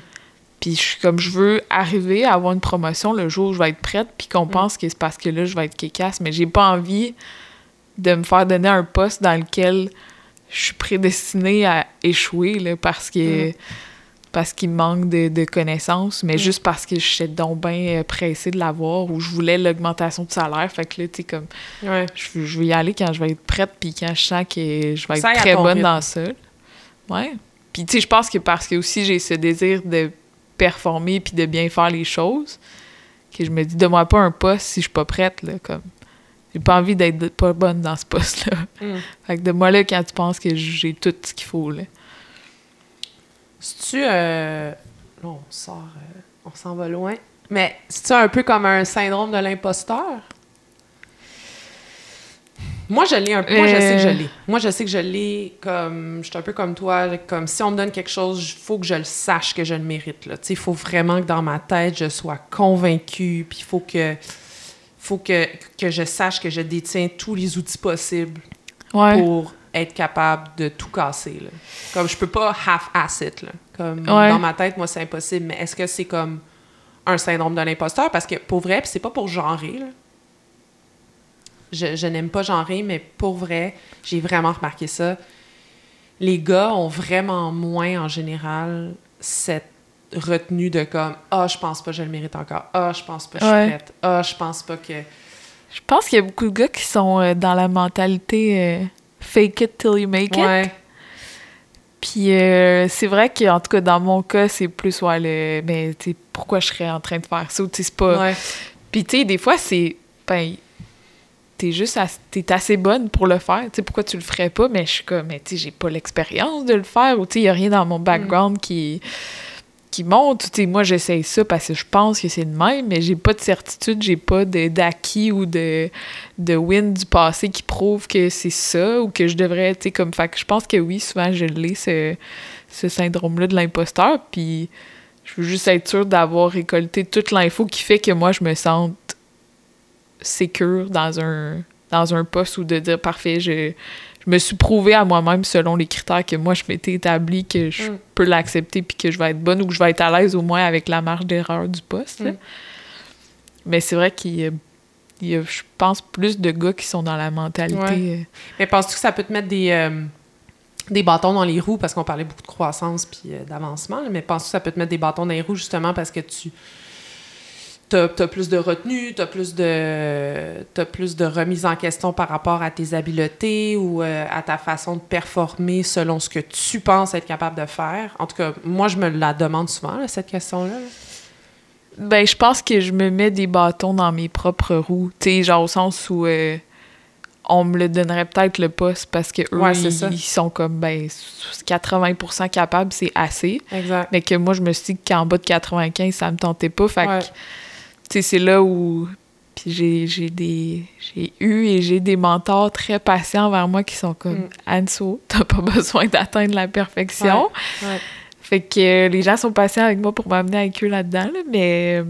Puis je suis comme, je veux arriver à avoir une promotion le jour où je vais être prête, puis Mm. qu'on pense que c'est parce que là, je vais être kékasse, mais j'ai pas envie de me faire donner un poste dans lequel je suis prédestinée à échouer, là, parce que... Mm. Parce qu'il me manque de, de connaissances, mais Mm. juste parce que je suis donc bien euh, pressée de l'avoir ou je voulais l'augmentation de salaire. Fait que là, tu sais, comme, Ouais. je, vais y aller quand je vais être prête, puis quand je sens que je vais être Ça très bonne rythme. dans ça. Ouais. Puis, tu sais, je pense que parce que aussi j'ai ce désir de performer puis de bien faire les choses, que je me dis, donne-moi pas un poste si je suis pas prête, là, comme... J'ai pas envie d'être pas bonne dans ce poste-là. Mm. Fait que de moi là quand tu penses que j'ai tout ce qu'il faut, là. C'est-tu. Euh... Là, on sort. euh, On s'en va loin. Mais c'est-tu un peu comme un syndrome de l'imposteur? Moi, je l'ai un peu. Moi, je sais que je Euh. l'ai. Moi, je sais que je l'ai comme. Je suis un peu comme toi. Comme si on me donne quelque chose, il faut que je le sache que je le mérite. là. Tu sais, Il faut vraiment que dans ma tête, je sois convaincue. Puis il faut que. faut que, que je sache que je détiens tous les outils possibles Ouais. pour être capable de tout casser. Là. Comme je peux pas half-ass it. Là. Comme Ouais. dans ma tête, moi, c'est impossible. Mais est-ce que c'est comme un syndrome de l'imposteur? Parce que pour vrai, puis c'est pas pour genrer. Là. Je, je n'aime pas genrer, mais pour vrai, j'ai vraiment remarqué ça. Les gars ont vraiment moins en général cette retenue de comme Ah, je pense pas que je le mérite encore. Ah, je pense pas que je suis prête. Ah, je pense pas que. Je pense qu'il y a beaucoup de gars qui sont euh, dans la mentalité euh, fake it till you make it. Puis euh, c'est vrai qu'en tout cas, dans mon cas, c'est plus, ouais, le. Mais tu pourquoi je serais en train de faire ça? Tu c'est pas. Ouais. Puis tu sais, des fois, c'est. Ben, t'es juste. assez bonne pour le faire. Tu sais, pourquoi tu le ferais pas? Mais je suis comme, mais tu sais, j'ai pas l'expérience de le faire. Ou tu sais, y a rien dans mon background qui qui monte. Tu sais, moi, j'essaye ça parce que je pense que c'est de même, mais j'ai pas de certitude, j'ai pas d'acquis ou de, de win du passé qui prouve que c'est ça ou que je devrais, tu sais, comme... Fait que je pense que oui, souvent, je l'ai, ce, ce syndrome-là de l'imposteur, puis je veux juste être sûre d'avoir récolté toute l'info qui fait que moi, je me sente sécure dans un, dans un poste ou de dire, parfait, je, je me suis prouvé à moi-même selon les critères que moi, je m'étais établi que je Mm. peux l'accepter puis que je vais être bonne ou que je vais être à l'aise au moins avec la marge d'erreur du poste. Mm. Mais c'est vrai qu'il y a, il y a, je pense, plus de gars qui sont dans la mentalité. euh, Mais penses-tu que ça peut te mettre des, euh, des bâtons dans les roues, parce qu'on parlait beaucoup de croissance puis euh, d'avancement, mais penses-tu que ça peut te mettre des bâtons dans les roues justement parce que tu as, plus de retenue, tu as plus de, t'as plus de remise en question par rapport à tes habiletés ou euh, à ta façon de performer selon ce que tu penses être capable de faire? En tout cas, moi, je me la demande souvent, là, cette question-là. là. Ben, je pense que je me mets des bâtons dans mes propres roues. Tu sais, genre au sens où euh, on me le donnerait peut-être le poste parce que eux, Ouais, ils, sont comme, ben, 80% capables, c'est assez. Exact. Mais que moi, je me suis dit qu'en bas de 95, ça me tentait pas. Fait Ouais. que, c'est là où. Puis j'ai, j'ai des. J'ai eu et j'ai des mentors très patients envers moi qui sont comme Mm. Anso, t'as pas besoin d'atteindre la perfection. Ouais. Fait que euh, les gens sont patients avec moi pour m'amener avec eux là-dedans, là, mais. euh,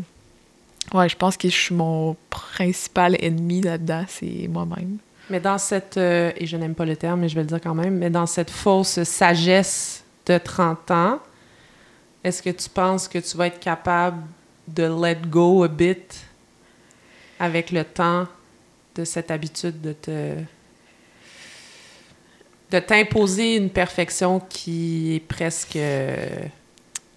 Ouais, je pense que je suis mon principal ennemi là-dedans, c'est moi-même. Mais dans cette, euh, et je n'aime pas le terme, mais je vais le dire quand même, mais dans cette fausse sagesse de 30 ans, est-ce que tu penses que tu vas être capable de let go a bit avec le temps de cette habitude de te de t'imposer une perfection qui est presque euh,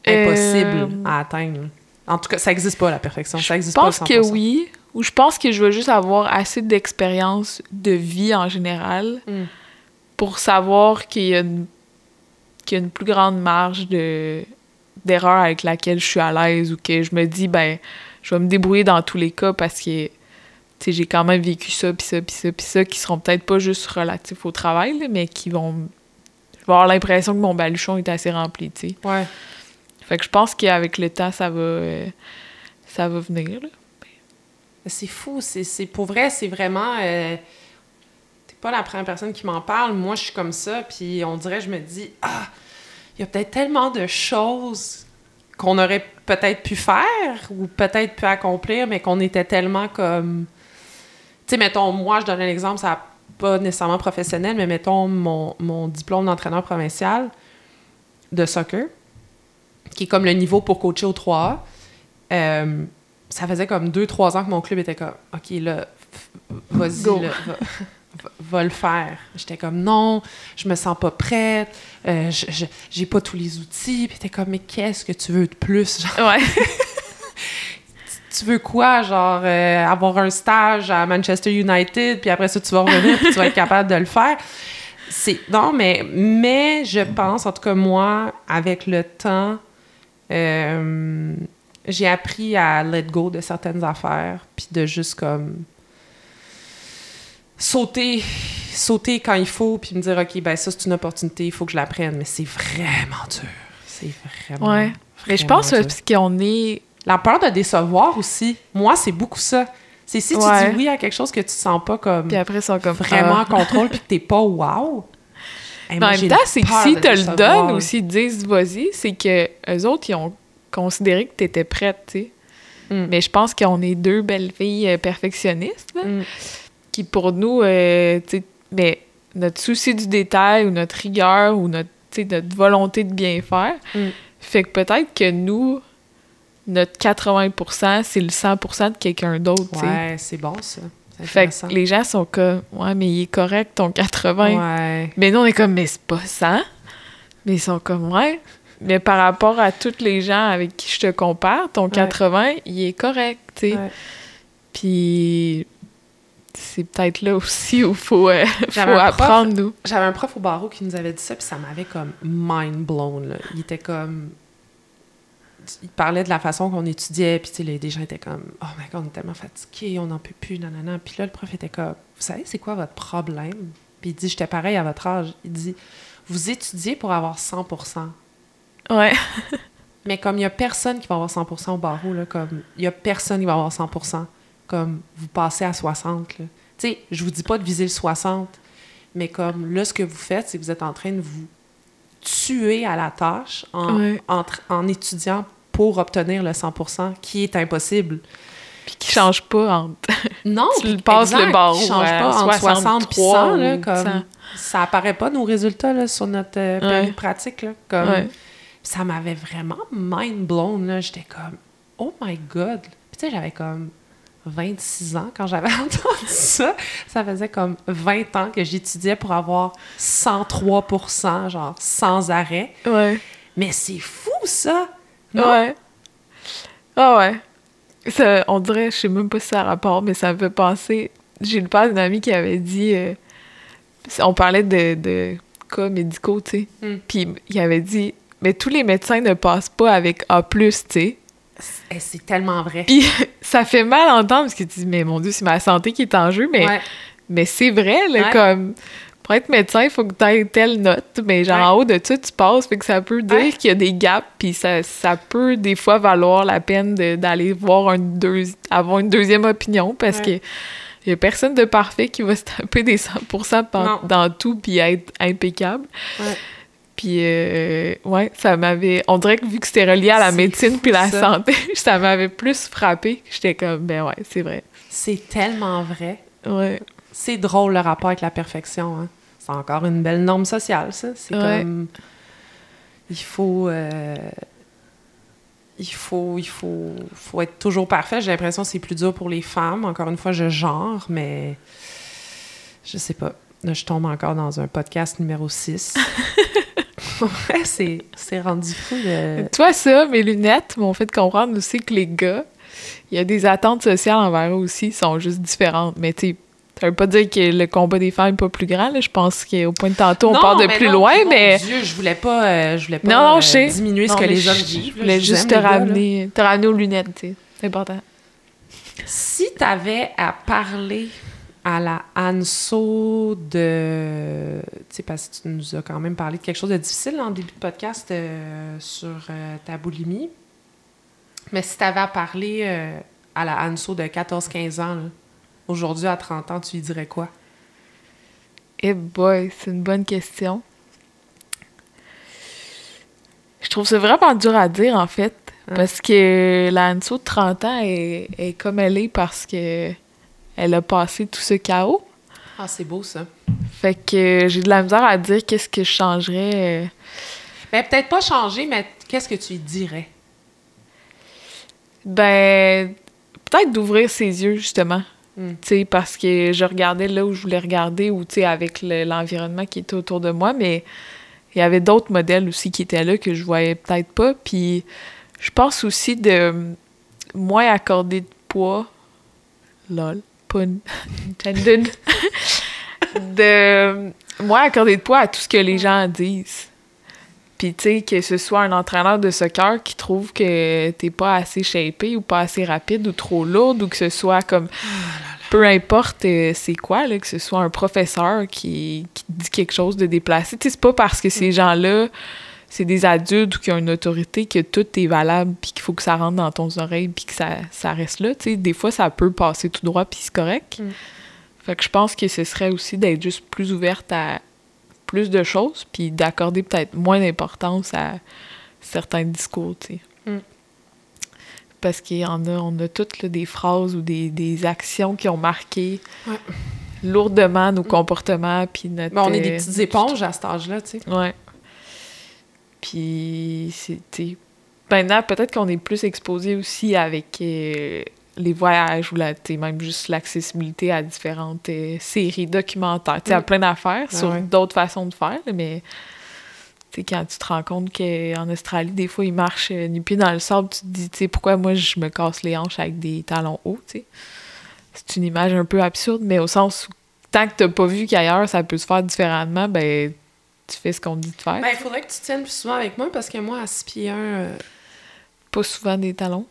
impossible Euh, à atteindre. En tout cas, ça n'existe pas la perfection, ça Je n'existe pense pas. que oui, ou je pense que je vais juste avoir assez d'expérience de vie en général Mm. pour savoir qu'il y y a une plus grande marge de d'erreur avec laquelle je suis à l'aise ou que je me dis ben je vais me débrouiller dans tous les cas parce que tu sais j'ai quand même vécu ça puis ça puis ça puis ça qui seront peut-être pas juste relatifs au travail là, mais qui vont je vais avoir l'impression que mon baluchon est assez rempli tu sais Ouais. fait que je pense qu'avec le temps ça va euh, ça va venir là. C'est fou, c'est c'est- pour vrai, c'est vraiment. euh, T'es pas la première personne qui m'en parle. Moi, je suis comme ça, puis on dirait, je me dis, ah, il y a peut-être tellement de choses qu'on aurait peut-être pu faire ou peut-être pu accomplir, mais qu'on était tellement comme. Tu sais, mettons, moi, je donne un exemple, ça n'a pas nécessairement professionnel, mais mettons mon, mon diplôme d'entraîneur provincial de soccer, qui est comme le niveau pour coacher au 3A. Euh, ça faisait comme deux, trois ans que mon club était comme OK, là, vas-y, là, va, va- le faire. J'étais comme non, je me sens pas prête, euh, j'ai pas tous les outils. Puis t'es comme mais qu'est-ce que tu veux de plus? Genre, Ouais. tu veux quoi? Genre euh, avoir un stage à Manchester United, puis après ça, tu vas revenir, puis tu vas être capable de le faire? C'est non, mais mais je pense, en tout cas moi, avec le temps, euh, j'ai appris à let go de certaines affaires, puis de juste comme sauter, sauter quand il faut, puis me dire, OK, ben ça, c'est une opportunité, il faut que je la prenne. Mais c'est vraiment dur. C'est vraiment. Ouais. Mais je pense dur. euh, parce qu'on est. La peur de décevoir aussi. Moi, c'est beaucoup ça. C'est si tu dis oui à quelque chose que tu te sens pas comme Puis après, sont comme. vraiment ah. en contrôle, puis que t'es pas wow. Hey, Mais en même temps, c'est que peur si de te le là. ou s'ils disent vas-y, c'est que eux autres, ils ont considéré que t'étais prête, tu sais. Mm. Mais je pense qu'on est deux belles filles euh, perfectionnistes, là, Mm. Qui pour nous, euh, tu sais, mais notre souci du détail ou notre rigueur ou notre, notre volonté de bien faire, Mm. fait que peut-être que nous, notre 80%, c'est le 100% de quelqu'un d'autre, tu sais. Ouais, c'est bon ça. Fait que les gens sont comme, ouais, mais il est correct ton 80. Ouais. Mais nous, on est comme, mais c'est pas ça. Mais ils sont comme, ouais. Mais par rapport à tous les gens avec qui je te compare, ton 80, il est correct, tu sais. Ouais. Puis c'est peut-être là aussi où il faut, euh, faut prof- apprendre, nous? J'avais un prof au barreau qui nous avait dit ça, puis ça m'avait comme mind blown. Là. Il était comme. Il parlait de la façon qu'on étudiait, puis tu sais, les, des gens étaient comme Oh my god, on est tellement fatigués, on n'en peut plus, nanana. Puis là, le prof était comme Vous savez, c'est quoi votre problème? Puis il dit J'étais pareil à votre âge. Il dit Vous étudiez pour avoir 100% Ouais. Mais comme il n'y a personne qui va avoir 100% au barreau, là, comme il n'y a personne qui va avoir 100 comme vous passez à 60. là. Tu sais, je vous dis pas de viser le 60, mais comme là, ce que vous faites, c'est que vous êtes en train de vous tuer à la tâche en, Ouais. en, en étudiant pour obtenir le 100% qui est impossible. Puis qui change pas entre. Non, Tu le passes le exact, barreau qui change pas entre 60 et 100, là, 63 ou comme 100. ça apparaît pas nos résultats là, sur notre euh, Ouais. pratique là, comme Ouais. ça m'avait vraiment mind blown là, j'étais comme oh my god. Puis tu sais j'avais comme 26 ans quand j'avais entendu ça, ça faisait comme 20 ans que j'étudiais pour avoir 103% genre sans arrêt. Ouais. Mais c'est fou ça. Non? Ouais. Ah ouais. Ça, on dirait, je sais même pas si ça a rapport, mais ça me fait penser. J'ai le père d'une amie qui avait dit. euh, on parlait de, de cas médicaux, tu sais. Mm. Puis il avait dit Mais tous les médecins ne passent pas avec A, tu sais. Eh, C'est tellement vrai. Puis ça fait mal à entendre parce que tu dis Mais mon Dieu, c'est ma santé qui est en jeu. Mais, Ouais. mais c'est vrai, là, Ouais. comme. Pour être médecin, il faut que tu aies telle note, mais genre Ouais. en haut de ça, tu passes, fait que ça peut dire qu'il y a des gaps, puis ça, ça peut des fois valoir la peine d'aller voir un deux, avoir une deuxième opinion, parce que il y a personne de parfait qui va se taper des 100% Non. dans, dans tout puis être impeccable. Ouais. Puis, euh, ouais, ça m'avait... On dirait que vu que c'était relié à la médecine puis la ça. santé, ça m'avait plus frappé. J'étais comme, ben ouais, c'est vrai. C'est tellement vrai. Ouais. C'est drôle le rapport avec la perfection. Hein? C'est encore une belle norme sociale, ça. C'est Ouais. comme. Il faut. euh, Il faut, il faut, faut être toujours parfait. J'ai l'impression que c'est plus dur pour les femmes. Encore une fois, je genre, mais je sais pas. Là, je tombe encore dans un podcast numéro 6. ouais, c'est, c'est rendu fou de... Toi, ça, mes lunettes m'ont fait comprendre aussi que les gars, il y a des attentes sociales envers eux aussi, sont juste différentes. Mais tu sais, ça veut pas dire que le combat des femmes n'est pas plus grand. Là. Je pense qu'au point de tantôt, on Non, part de plus non, loin, mon mais. Dieu, je voulais pas, euh, je voulais pas Non, euh, je diminuer ce que les je- hommes Je vivent. là. voulais Je juste te gars, ramener, te ramener aux lunettes, tu sais. C'est important. Si tu avais à parler à la Anso de. Tu sais, parce que tu nous as quand même parlé de quelque chose de difficile en début de podcast euh, sur euh, ta boulimie. Mais si tu avais à parler euh, à la Anso de 14-15 ans, aujourd'hui à 30 ans, tu lui dirais quoi? Eh boy, c'est une bonne question. Je trouve ça vraiment dur à dire, en fait. Hein? Parce que la Anso de 30 ans est, est comme elle est parce que elle a passé tout ce chaos. Ah, c'est beau ça. Fait que j'ai de la misère à dire qu'est-ce que je changerais. euh. Ben, peut-être pas changer, mais qu'est-ce que tu dirais? Ben, peut-être d'ouvrir ses yeux, justement. Hmm. Tu sais, parce que je regardais là où je voulais regarder ou, tu sais, avec le- l'environnement qui était autour de moi, mais il y avait d'autres modèles aussi qui étaient là que je voyais peut-être pas. Puis je pense aussi de moins accorder de poids. Lol, pun intended. de moins accorder de poids à tout ce que les gens disent. Puis, tu sais, que ce soit un entraîneur de soccer qui trouve que t'es pas assez shapé ou pas assez rapide ou trop lourde ou que ce soit comme. peu importe euh, c'est quoi, là, que ce soit un professeur qui, qui dit quelque chose de déplacé. Tu sais, c'est pas parce que ces gens-là, c'est des adultes qui ont une autorité que tout est valable puis qu'il faut que ça rentre dans ton oreille puis que ça, ça reste là. Des fois, ça peut passer tout droit puis c'est correct. Mm. Fait que je pense que ce serait aussi d'être juste plus ouverte à plus de choses puis d'accorder peut-être moins d'importance à certains discours, tu sais. Mm. Parce qu'il y en a, on a toutes là, des phrases ou des, des actions qui ont marqué Ouais. lourdement nos comportements puis notre... Ben, on est des euh, petites éponges à cet âge-là, tu sais. Ouais. Puis, sais, maintenant, peut-être qu'on est plus exposé aussi avec euh, les voyages ou la, même juste l'accessibilité à différentes euh, séries documentaires, tu sais, à Mm. plein d'affaires Ah sur d'autres façons de faire, mais tu sais, quand tu te rends compte qu'en Australie, des fois, ils marchent euh, nu pied dans le sable, tu te dis, tu sais, pourquoi moi, je me casse les hanches avec des talons hauts, tu sais? C'est une image un peu absurde, mais au sens où, tant que t'as pas vu qu'ailleurs, ça peut se faire différemment, ben, tu fais ce qu'on te dit de faire. Ben, il faudrait que tu tiennes plus souvent avec moi parce que moi, à 6 pieds 1, Pas souvent des talons.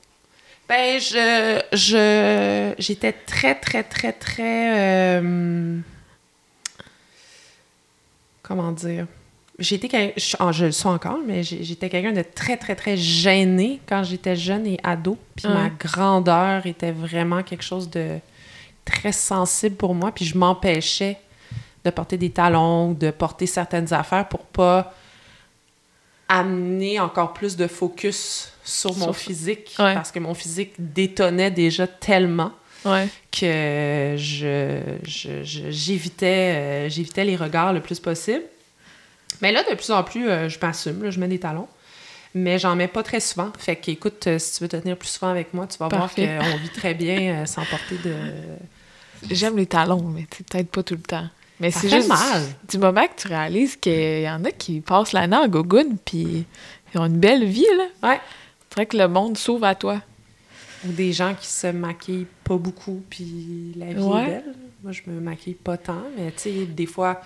ben, je. je J'étais très, très, très, très. euh, comment dire? J'étais je, ah, je le suis encore, mais j'étais quelqu'un de très, très, très gêné quand j'étais jeune et ado. Puis ma grandeur était vraiment quelque chose de très sensible pour moi. Puis je m'empêchais de porter des talons de porter certaines affaires pour pas amener encore plus de focus sur mon physique. Ouais. Parce que mon physique détonnait déjà tellement Ouais. que je, je- je- j'évitais, euh, j'évitais les regards le plus possible. Mais là, de plus en plus, euh, je m'assume, là, je mets des talons. Mais j'en mets pas très souvent. Fait que, écoute, euh, si tu veux te tenir plus souvent avec moi, tu vas Parfait. voir qu'on vit très bien euh, sans porter de. J'aime les talons, mais peut-être pas tout le temps. Mais c'est juste mal. du moment que tu réalises qu'il y en a qui passent l'année en gogoune puis ils ont une belle vie, là. Ouais. C'est vrai que le monde s'ouvre à toi. Ou des gens qui se maquillent pas beaucoup, puis la vie Ouais. est belle. Moi, je me maquille pas tant, mais tu sais, des fois,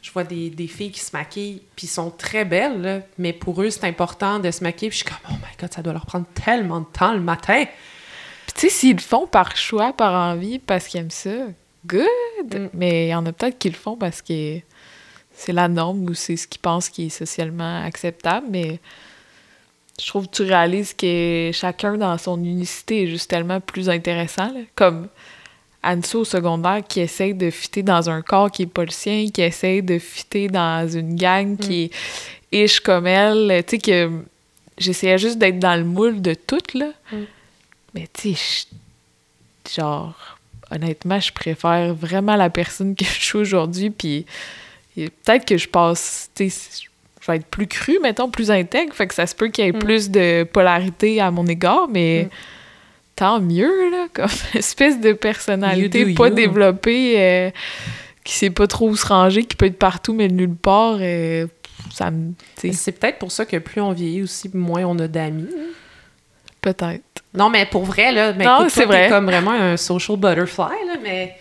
je vois des, des filles qui se maquillent, puis sont très belles, là, mais pour eux, c'est important de se maquiller, puis je suis comme, oh my god, ça doit leur prendre tellement de temps le matin. Puis tu sais, s'ils le font par choix, par envie, parce qu'ils aiment ça, good! Mm. Mais il y en a peut-être qui le font parce que c'est la norme ou c'est ce qu'ils pensent qui est socialement acceptable, mais je trouve que tu réalises que chacun dans son unicité est juste tellement plus intéressant. là. Comme Anso au secondaire qui essaye de fitter dans un corps qui est pas le sien, qui essaye de fitter dans une gang qui est ish comme elle. Tu sais que j'essayais juste d'être dans le moule de tout, là. Mm. Mais tu sais, genre, honnêtement, je préfère vraiment la personne que je suis aujourd'hui, puis peut-être que je passe, tu sais, je vais être plus cru, mettons, plus intègre, fait que ça se peut qu'il y ait Mm. plus de polarité à mon égard, mais Mm. tant mieux, là, comme espèce de personnalité You do pas développée, euh, qui sait pas trop où se ranger, qui peut être partout, mais nulle part, euh, ça me... C'est peut-être pour ça que plus on vieillit aussi, moins on a d'amis. peut-être. Non, mais pour vrai, là, mais Non, c'est vrai. comme vraiment un social butterfly, là, mais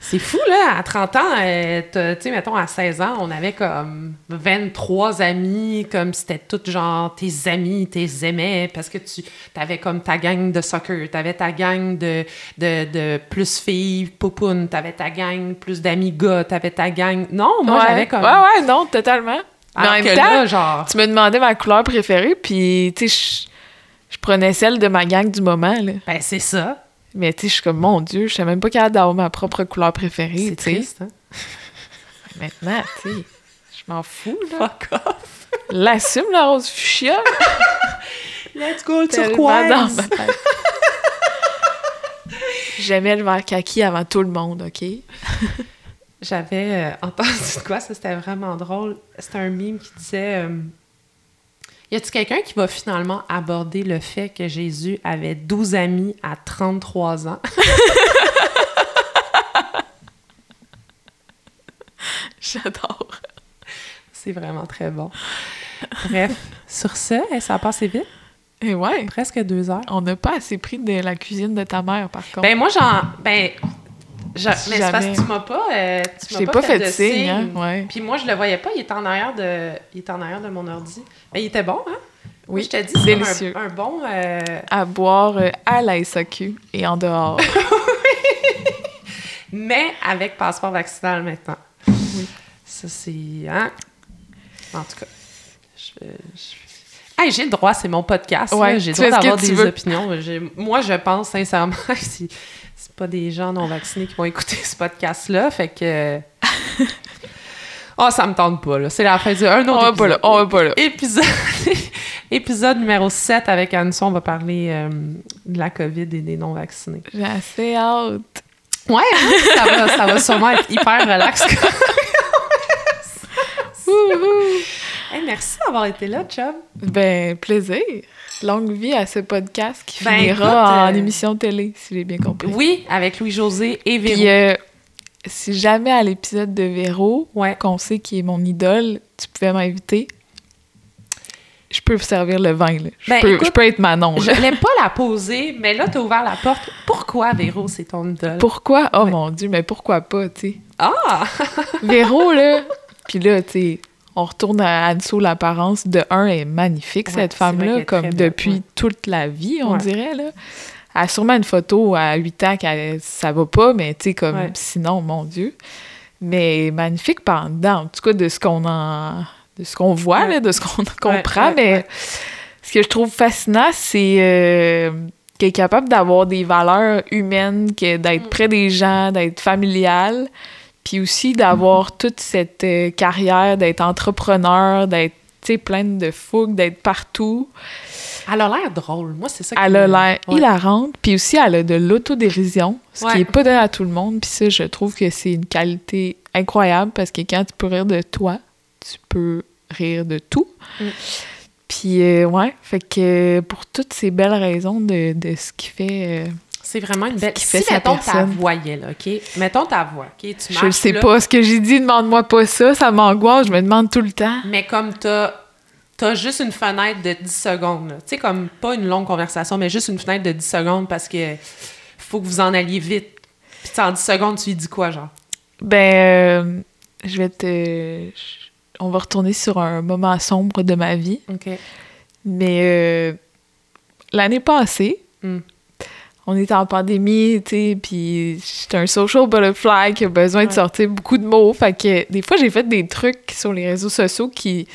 c'est fou, là, à 30 ans, euh, tu sais, mettons, à 16 ans, on avait comme 23 amis, comme c'était tout genre tes amis, tes aimais, parce que tu avais comme ta gang de soccer, t'avais ta gang de, de, de plus filles, poupounes, t'avais ta gang plus d'amis gars, t'avais ta gang... Non, moi, ouais. j'avais comme... Ouais, ouais, non, totalement. Mais en même temps, là, genre... tu me demandais ma couleur préférée, puis, tu sais, je- je prenais celle de ma gang du moment, là. Ben, c'est ça. Mais, tu sais, je suis comme, mon Dieu, je sais même pas capable d'avoir ma propre couleur préférée, C'est triste, hein? Maintenant, tu sais, je m'en fous, là. Fuck off. L'assume, la rose fuchsia. Let's go, tellement turquoise! dans ma tête. J'aimais le vert kaki avant tout le monde, OK? J'avais euh, entendu de quoi, ça c'était vraiment drôle. C'était un mime qui disait euh, Y a-t-il quelqu'un qui va finalement aborder le fait que Jésus avait 12 amis à 33 ans? J'adore. C'est vraiment très bon. Bref, sur ça, eh, ça a passé vite, Et ouais, presque deux heures. on n'a pas assez pris de la cuisine de ta mère, par contre. Ben moi, j'en. Ben, Si mais c'est parce que tu m'as pas, euh, tu m'as pas, pas fait de de signe, signe. hein, ouais. Puis moi, je le voyais pas, il était en arrière de, il était en arrière de mon ordi. Mais il était bon, hein? Oui, je te dis, c'est un bon... euh, À boire euh, à la SAQ et en dehors. mais avec passeport vaccinal maintenant. Oui. Ça, c'est... Hein? En tout cas, je... je- Hey, j'ai le droit, c'est mon podcast. Ouais, j'ai le droit d'avoir des veux. opinions. Moi, je pense sincèrement que si c'est pas des gens non vaccinés qui vont écouter ce podcast-là, fait que... Oh, ça me tente pas, là. C'est la fin du... Un autre On va pas là, épisode. on va pas là. Épisode... épisode numéro 7 avec Anne on va parler euh, de la COVID et des non-vaccinés. J'ai assez hâte. Ouais, hein? ça, va, ça va sûrement être hyper relax. Hey, merci d'avoir été là, Chum. Ben, plaisir. Longue vie à ce podcast qui Ben, finira écoute, en euh, émission télé, si j'ai bien compris. Oui, avec Louis-José et Véro. Puis, euh, si jamais à l'épisode de Véro, Ouais. qu'on sait qui est mon idole, tu pouvais m'inviter, je peux vous servir le vin. Là. Je, Ben, peux, écoute, je peux être Manon. Je là. voulais pas la poser, mais là, t'as ouvert la porte. Pourquoi, Véro, c'est ton idole? Pourquoi? Oh Ouais. mon Dieu, mais pourquoi pas, tu sais? Ah! Véro, là, puis là, tu sais, on retourne à Anso, l'apparence de un est magnifique, Ouais, cette femme-là, comme depuis toute la vie, on Ouais. dirait, là. Elle a sûrement une photo à 8 ans qu'elle ça va pas, mais tu sais, comme Ouais. sinon, mon Dieu. Mais magnifique par en tout cas, de ce qu'on en... de ce qu'on voit, là, de ce qu'on comprend, mais ce que je trouve fascinant, c'est euh, qu'elle est capable d'avoir des valeurs humaines, que d'être Mm. près des gens, d'être familiale, puis aussi d'avoir toute cette euh, carrière, d'être entrepreneur, d'être pleine de fougue, d'être partout. Elle a l'air drôle. Moi, c'est ça qui Elle a l'air Ouais. hilarante, puis aussi elle a de l'autodérision, ce Ouais. qui est pas donné à tout le monde, puis ça, je trouve que c'est une qualité incroyable, parce que quand tu peux rire de toi, tu peux rire de tout. Mm. Puis, euh, ouais, fait que pour toutes ces belles raisons de, de ce qui fait... C'est vraiment une belle... qui Si, fait mettons, ta voyais, là, OK? Mettons ta voix, OK? Tu je ne marches, sais là, pas ce que j'ai dit, demande-moi pas ça, ça m'angoisse, je me demande tout le temps. Mais comme t'as as juste une fenêtre de 10 secondes, là. Tu sais, comme pas une longue conversation, mais juste une fenêtre de 10 secondes parce que faut que vous en alliez vite. Puis sais, en 10 secondes, tu lui dis quoi, genre? Ben, euh, je vais te... je- On va retourner sur un moment sombre de ma vie. OK. Mais euh, l'année passée, Mm. On était en pandémie, tu sais, puis j'étais un social butterfly qui a besoin de sortir beaucoup de mots. Fait que des fois, j'ai fait des trucs sur les réseaux sociaux qui...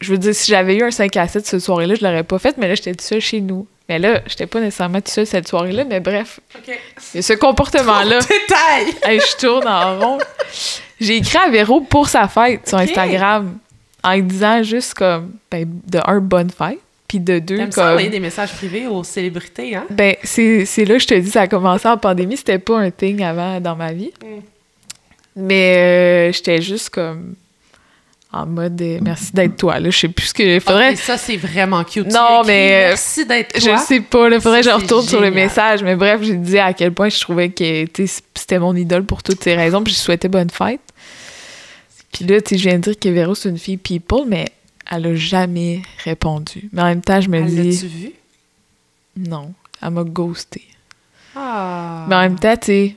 Je veux dire, si j'avais eu un 5 à 7 cette soirée-là, je l'aurais pas fait, mais là, j'étais toute seule chez nous. Mais là, j'étais pas nécessairement toute seule cette soirée-là, mais bref, a ce comportement-là. Détail! Hey, je tourne en rond. J'ai écrit à Véro pour sa fête sur. Instagram en lui disant juste comme, ben, de un, bonne fête, puis de deux, T'aimes ça comme... envoyer des messages privés aux célébrités, hein? Ben, c'est là que je te dis, ça a commencé en pandémie, c'était pas un thing avant dans ma vie. Mm. Mais euh, j'étais juste comme en mode euh, merci d'être toi, là. Je sais plus ce que. Faudrait. Ok, ça, c'est vraiment cute. Non, mais, euh, Merci d'être Je toi. sais pas, là, faudrait que je retourne sur le message, mais bref, j'ai dit à quel point je trouvais que c'était mon idole pour toutes ces raisons, puis je souhaitais bonne fête. Puis là, tu je viens de dire que Véro, c'est une fille people, mais elle a jamais répondu. Mais en même temps, je me Elle dis, L'as-tu vu? non, elle m'a ghosté. Ah. Mais en même temps, tu sais,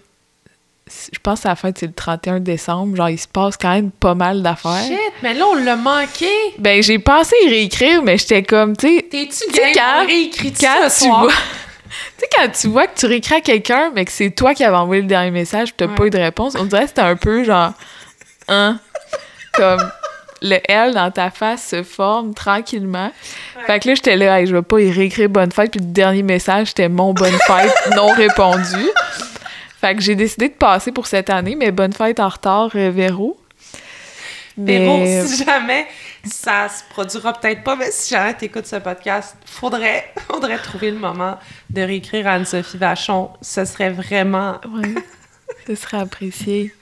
je pense que la fête, c'est le 31 décembre. Genre, il se passe quand même pas mal d'affaires. Shit, mais là, on l'a manqué. Ben, j'ai pensé réécrire, mais j'étais comme, tu sais, T'es-tu Tu game? quand- réécrit quand ce tu soir? vois... tu sais, quand tu vois que tu réécris à quelqu'un, mais que c'est toi qui avais envoyé le dernier message, t'as Ouais. pas eu de réponse, on dirait que c'était un peu genre... Hein? Comme le L dans ta face se forme tranquillement. Fait que là, j'étais là, Hey, je vais pas y réécrire bonne fête, puis le dernier message, c'était mon bonne fête non répondu. Fait que j'ai décidé de passer pour cette année, mais bonne fête en retard, euh, Véro. Véro, Mais si jamais ça se produira peut-être pas, mais si jamais t'écoutes ce podcast, faudrait, faudrait trouver le moment de réécrire à Anne-Sophie Vachon. Ce serait vraiment... ouais, ce serait apprécié.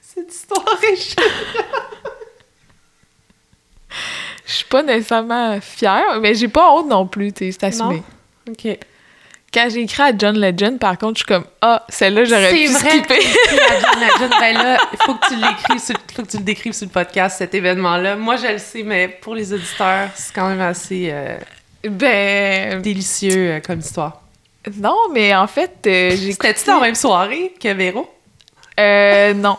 Cette histoire riche. Je suis pas nécessairement fière, mais j'ai pas honte non plus, tu sais, c'est assumé. OK. Quand j'ai écrit à John Legend, par contre, je suis comme Ah, celle-là, j'aurais pu vrai. skipper. John Legend, ben là, il faut que tu l'écrives, sur- faut que tu le décrives sur le podcast, cet événement-là. Moi, je le sais, mais pour les auditeurs, c'est quand même assez euh, ben, délicieux euh, comme histoire. Non, mais en fait, euh, j'ai C'était-tu dans la même soirée que Véro? Euh, non.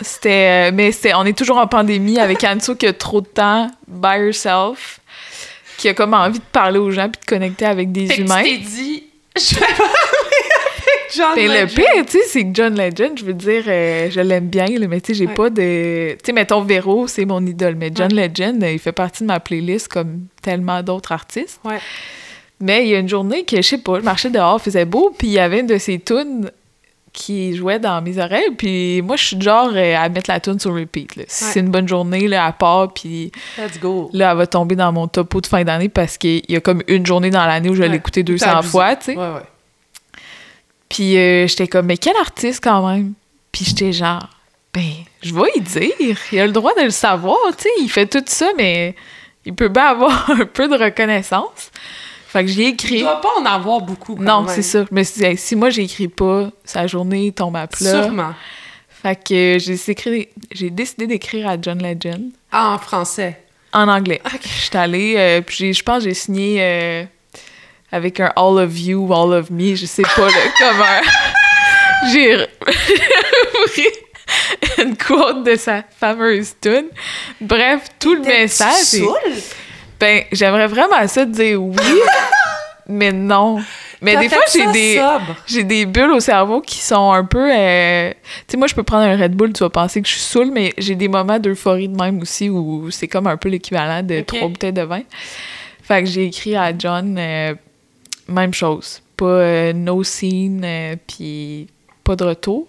C'était. euh, mais c'était, on est toujours en pandémie avec Anso qui a trop de temps, by herself, qui a comme envie de parler aux gens puis de connecter avec des Fait humains. tu t'es dit, je vais parler avec John Mais le Legend. pire, tu sais, c'est que John Legend, je veux dire, euh, je l'aime bien, mais tu sais, j'ai Ouais. pas de. Tu sais, mettons, Véro, c'est mon idole, mais John Legend, euh, il fait partie de ma playlist comme tellement d'autres artistes. Ouais. Mais il y a une journée que, je sais pas, je marchais dehors, il faisait beau, puis il y avait une de ses tunes qui jouait dans mes oreilles, puis moi, je suis genre euh, à mettre la tune sur repeat. là. Si Ouais. c'est une bonne journée, là, à part, puis Let's go. là, elle va tomber dans mon topo de fin d'année parce qu'il y a comme une journée dans l'année où je vais l'écouter T'as 200 abusé. fois, tu sais. Ouais, ouais. Puis euh, j'étais comme, mais quel artiste quand même? Puis j'étais genre, ben, je vais y dire. Il a le droit de le savoir, tu sais. Il fait tout ça, mais il peut bien avoir un peu de reconnaissance. Fait que j'y ai Il écrit. doit pas en avoir beaucoup. quand Non, c'est ça. Mais si, si moi j'écris pas, sa journée tombe à plat. Sûrement. Fait que j'ai écrit- j'ai décidé d'écrire à John Legend Ah, en français. en anglais. Ok. J'étais allée, euh, puis j'ai- je pense que j'ai signé euh, avec un All of You, All of Me, je sais pas, là, comme un... J'ai une quote de sa fameuse tune. Bref, tout le message. Saoul? Ben, j'aimerais vraiment ça de dire oui, mais non. Mais des fois, j'ai des... J'ai des bulles au cerveau qui sont un peu. euh, Tu sais, moi, je peux prendre un Red Bull, tu vas penser que je suis saoule, mais j'ai des moments d'euphorie de même aussi où c'est comme un peu l'équivalent de trois bouteilles de vin. Fait que j'ai écrit à John, euh, même chose. Pas euh, no scene, euh, puis pas de retour.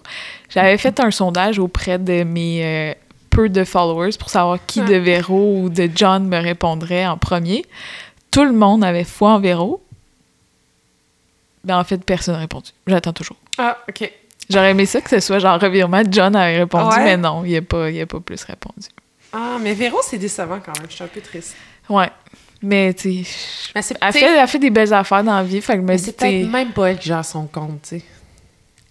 J'avais fait un sondage auprès de mes peu de followers pour savoir qui de Véro ou de John me répondrait en premier. Tout le monde avait foi en Véro. Ben, en fait, personne n'a répondu. J'attends toujours. Ah, OK. J'aurais aimé ça que ce soit genre revirement. John avait répondu, Ouais. mais non, il n'a pas, il a pas plus répondu. Ah, mais Véro, c'est décevant quand même. Je suis un peu triste. Ouais. Mais, tu sais, elle fait, elle fait des belles affaires dans la vie. Fait que me mais c'est peut-être même pas elle qui gère son compte, tu sais.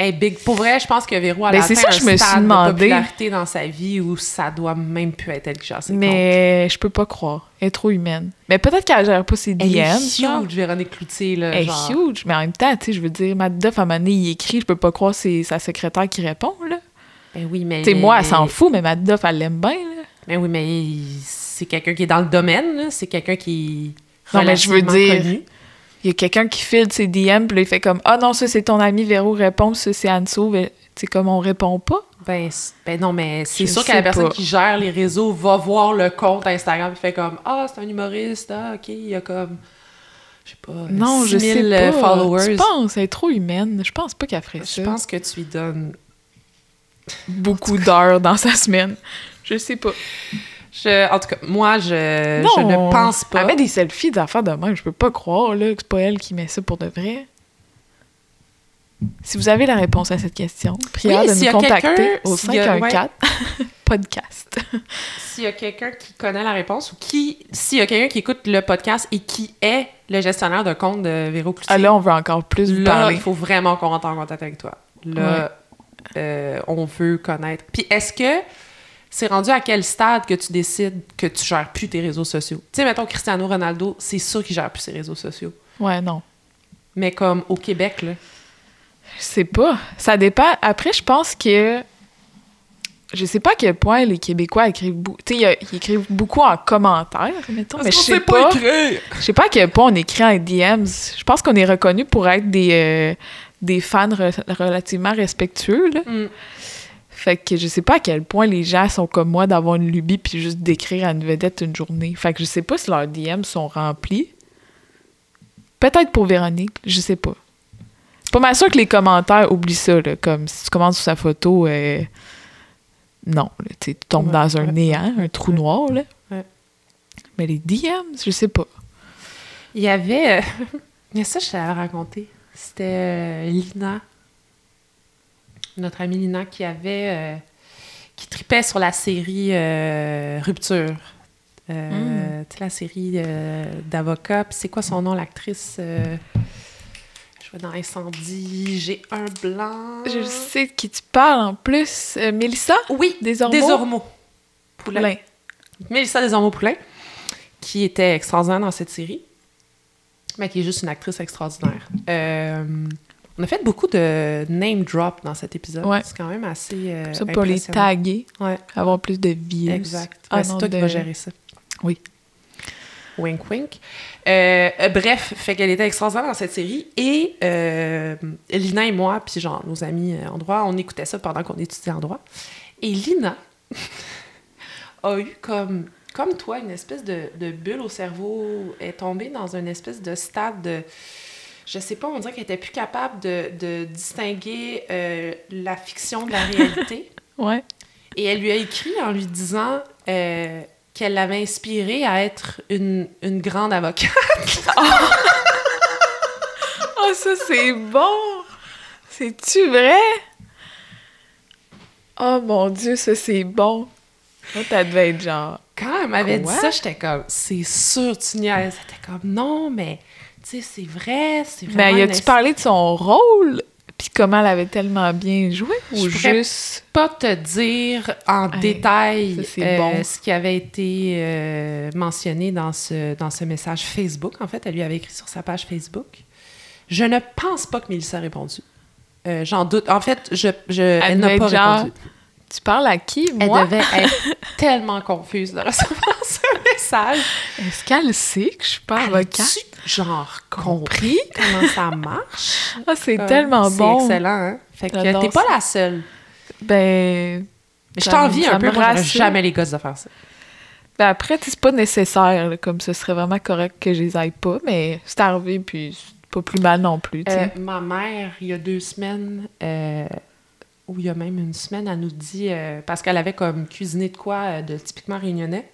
Hey, big. Pour vrai, je pense que Véro a Ben, atteint ça un que je me suis stade demandé. de popularité dans sa vie où ça doit même plus être elle qui gère ses comptes. Mais je peux pas croire. Elle est trop humaine. Mais peut-être qu'elle gère pas ses DM. Elle est genre. huge, Véronique Cloutier, là. Elle est huge. Mais en même temps, tu sais, je veux dire, Matt Duff, à un moment donné, il écrit, je peux pas croire que c'est sa secrétaire qui répond, là. Ben oui, mais... Tu sais, moi, elle s'en fout, mais Matt Duff, elle l'aime bien, là. Ben oui, mais c'est quelqu'un qui est dans le domaine, là. C'est quelqu'un qui est Non, mais je veux dire- connu. Il y a quelqu'un qui file ses DM, puis là, il fait comme Ah non, ça c'est ton ami Véro, réponds, ça c'est Anso. Tu sais, comme on répond pas. Ben, ben non, mais c'est Je sûr que la personne pas. qui gère les réseaux va voir le compte Instagram et fait comme Ah, c'est un humoriste, ah, ok, il y a comme, je sais pas, Non, je 6000 sais pas. followers. Tu penses, elle est trop humaine. Je pense pas qu'elle ferait ça. Je pense que tu lui donnes. Beaucoup d'heures dans sa semaine. Je sais pas. Je, en tout cas, moi, je, non, je ne pense pas. Elle met des selfies d'affaires de même. Je peux pas croire là, que c'est pas elle qui met ça pour de vrai. Si vous avez la réponse à cette question, prière Oui, de s'il y nous contacter au s'il y a- 514 podcast. S'il y a quelqu'un qui connaît la réponse ou qui, s'il y a quelqu'un qui écoute le podcast et qui est le gestionnaire de compte de Véro Cloutier, Ah là, on veut encore plus vous là, parler. il faut vraiment qu'on rentre en contact avec toi. Là, euh, on veut connaître. Puis est-ce que c'est rendu à quel stade que tu décides que tu gères plus tes réseaux sociaux? Tu sais, mettons Cristiano Ronaldo, c'est sûr qu'il gère plus ses réseaux sociaux. Ouais, non. Mais comme au Québec, là. Je sais pas. Ça dépend. Après, je pense que. Je sais pas à quel point les Québécois écrivent beaucoup. Tu sais, ils écrivent beaucoup en commentaire, mettons. mais je sais pas. Je sais pas à quel point on écrit en DMs. Je pense qu'on est reconnu pour être des, euh, des fans re- relativement respectueux, là. Mm. Fait que je sais pas à quel point les gens sont comme moi d'avoir une lubie puis juste d'écrire à une vedette une journée. Fait que je sais pas si leurs DM sont remplis. Peut-être pour Véronique, je sais pas. C'est pas mal sûr que les commentaires oublient ça, là, comme si tu commentes sur sa photo, euh, non, là, tu sais, tu tombes Ouais, dans un ouais, néant, un trou ouais. noir, là. Ouais. Mais les DMs, je sais pas. Il y avait. euh, Mais ça, je t'avais raconté. C'était euh, Lina. Notre amie Lina qui avait. euh, qui tripait sur la série euh, Rupture. Euh, Tu sais, la série d'avocats. C'est quoi son nom, l'actrice Je vais dans Incendie. J'ai un blanc. Je sais de qui tu parles en plus. Mélissa Oui, Desormeaux? Desormeaux. Poulain. Poulain. Mélissa Desormeaux-Poulain, qui était extraordinaire dans cette série. mais qui est juste une actrice extraordinaire. Euh, on a fait beaucoup de name drop dans cet épisode. Ouais. C'est quand même assez. euh, Ça pour les taguer, Ouais, avoir plus de views. exact. Ah c'est toi qui de- vas gérer ça. Oui. Wink, wink. Euh, euh, bref, fait qu'elle était extraordinaire dans cette série. Et euh, Lina et moi, puis genre nos amis en droit, on écoutait ça pendant qu'on étudiait en droit. Et Lina a eu comme, comme toi une espèce de, de bulle au cerveau, est tombée dans une espèce de stade de. Je sais pas, on dirait qu'elle était plus capable de, de distinguer euh, la fiction de la réalité. Ouais. Et elle lui a écrit en lui disant euh, qu'elle l'avait inspirée à être une, une grande avocate. Oh, ça, c'est bon! C'est-tu vrai? Oh mon Dieu, ça, c'est bon! Là, t'as devait être genre. Quand elle m'avait dit ça, j'étais comme, c'est sûr, tu niaises. C'était comme, non, mais, tu sais, c'est vrai, c'est Mais y une a-tu parlé de son rôle? Puis comment elle avait tellement bien joué? Ou Je juste. pas te dire en détail ça, euh, bon. ce qui avait été euh, mentionné dans ce, dans ce message Facebook. En fait, elle lui avait écrit sur sa page Facebook. Je ne pense pas que Mélissa a répondu. Euh, J'en doute. En fait, je, je, elle, n'a pas genre, répondu. Tu parles à qui? Elle Moi? devait être tellement confuse de recevoir Est-ce qu'elle sait que je suis pas avocate? Genre, compris comment ça marche? Ah, c'est tellement bon. C'est excellent, hein? Fait que t'es pas la seule. Ben, Mais je t'envie un peu. Moi, jamais les gosses de faire ça. ben après, c'est pas nécessaire. là, comme ce serait vraiment correct que je les aille pas, mais c'est arrivé, puis c'est pas plus mal non plus. Euh, ma mère, il y a deux semaines, euh, ou il y a même une semaine, elle nous dit, euh, parce qu'elle avait comme cuisiné de quoi de typiquement réunionnais,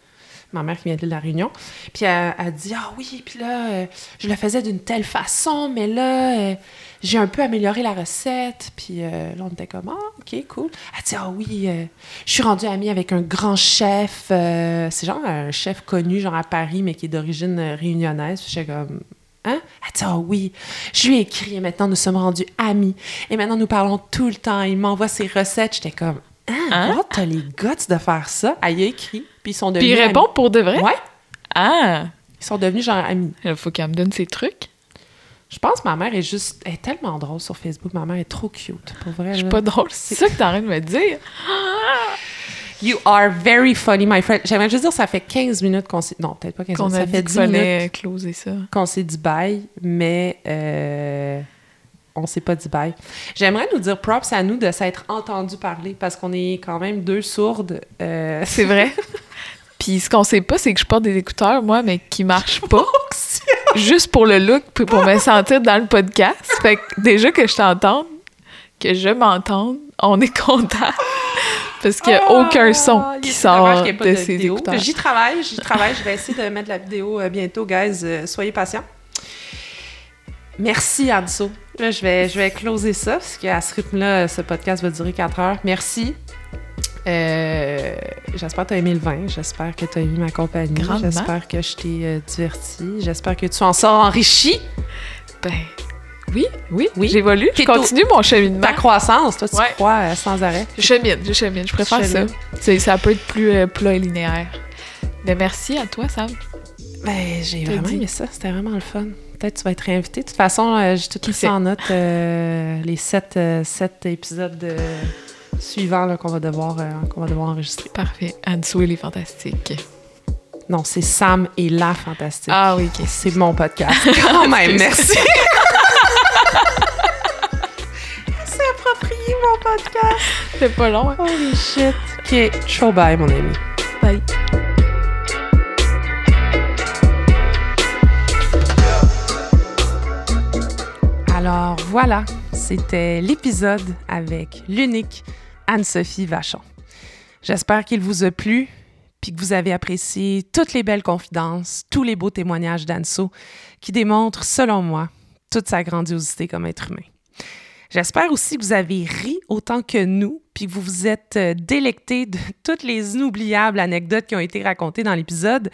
ma mère qui vient de la Réunion, puis elle, elle dit, ah oui, puis là, euh, je le faisais d'une telle façon, mais là, euh, j'ai un peu amélioré la recette, puis euh, là, on était comme, ah, ok, cool. Elle dit, ah oui, je suis rendue amie avec un grand chef, c'est genre un chef connu, genre à Paris, mais qui est d'origine réunionnaise, puis j'étais comme, Hein? Elle dit, ah oui, je lui ai écrit et maintenant nous sommes rendus amis. Et maintenant nous parlons tout le temps. Il m'envoie ses recettes. J'étais comme, ah, Hein? what, t'as les guts de faire ça? Elle y a écrit, puis ils sont Puis devenus il répond pour de vrai? Ouais, Ah! ils sont devenus genre amis. Il faut qu'elle me donne ses trucs. Je pense que ma mère est juste, elle est tellement drôle sur Facebook. Ma mère est trop cute, pour vrai. Je suis pas drôle. C'est ça que t'es en train de me dire? You are very funny, my friend. J'aimerais juste dire, ça fait 15 minutes qu'on s'est... Non, peut-être pas 15 Qu'on minutes. Ça dit fait qu'il 10 minutes closer ça. qu'on s'est dit bye, mais euh, on s'est pas dit bye. J'aimerais nous dire props à nous de s'être entendu parler parce qu'on est quand même deux sourdes. euh, C'est vrai. Puis ce qu'on sait pas, c'est que je porte des écouteurs, moi, mais qui marchent pas. juste pour le look, puis pour me sentir dans le podcast. Fait que déjà que je t'entende, que je m'entende, on est content. Parce qu'il n'y a aucun son Ah, qui sort de, de ces vidéo. écouteurs. J'y travaille, j'y travaille. Je vais essayer de mettre la vidéo euh, bientôt, guys. Euh, soyez patients. Merci, Anso. Là, je vais, je vais closer ça parce qu'à ce rythme-là, ce podcast va durer 4 heures. Merci. Euh, j'espère que tu as aimé le vin. J'espère que tu as aimé ma compagnie. J'espère que je t'ai euh, diverti. J'espère que tu en sors enrichi. Ben, oui, oui, Oui. J'évolue, je au- continue mon cheminement. Ta croissance, toi, tu Ouais. crois euh, sans arrêt? Je chemine, je chemine, je préfère ça. Ça peut être plus euh, plat et linéaire. Mais merci à toi, Sam. Ben, j'ai vraiment dit. aimé ça. C'était vraiment le fun. Peut-être que tu vas être réinvité. De toute façon, j'ai tout ça en note. les sept, sept épisodes euh, suivants là, qu'on va, devoir, euh, qu'on va devoir enregistrer. Parfait. Anne-Sou, il est fantastique. Non, c'est Sam et la fantastique. Ah oui, ok. C'est mon podcast. Quand même, merci. c'est approprié, mon podcast. C'est pas long, hein? Holy shit. OK, ciao bye, mon ami. Bye. Alors voilà, c'était l'épisode avec l'unique Anne-Sophie Vachon. J'espère qu'il vous a plu, puis que vous avez apprécié toutes les belles confidences, tous les beaux témoignages d'Anso qui démontrent, selon moi, toute sa grandiosité comme être humain. J'espère aussi que vous avez ri autant que nous puis que vous vous êtes euh, délecté de toutes les inoubliables anecdotes qui ont été racontées dans l'épisode.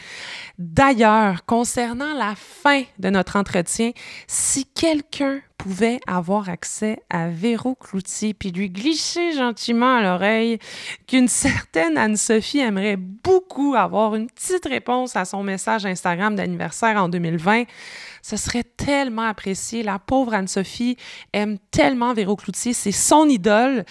D'ailleurs, concernant la fin de notre entretien, si quelqu'un pouvait avoir accès à Véro Cloutier puis lui glisser gentiment à l'oreille qu'une certaine Anne-Sophie aimerait beaucoup avoir une petite réponse à son message Instagram d'anniversaire en 2020, ce serait tellement apprécié. La pauvre Anne-Sophie aime tellement Véro Cloutier, c'est son idole.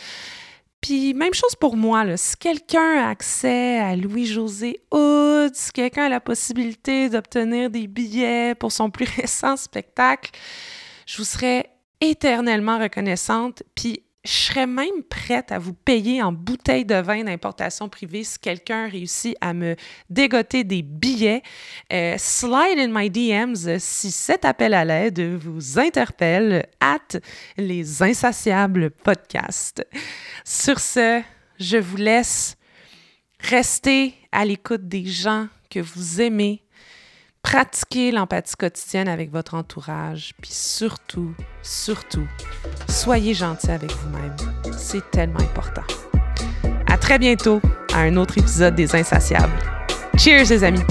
Puis même chose pour moi, si quelqu'un a accès à Louis-José Hood, si quelqu'un a la possibilité d'obtenir des billets pour son plus récent spectacle, je vous serais éternellement reconnaissante. Puis je serais même prête à vous payer en bouteilles de vin d'importation privée si quelqu'un réussit à me dégoter des billets. Euh, slide in my DMs si cet appel à l'aide vous interpelle at les insatiables podcasts. Sur ce, je vous laisse rester à l'écoute des gens que vous aimez, pratiquer l'empathie quotidienne avec votre entourage, puis surtout, surtout, soyez gentil avec vous-même. C'est tellement important. À très bientôt à un autre épisode des Insatiables. Cheers les amis!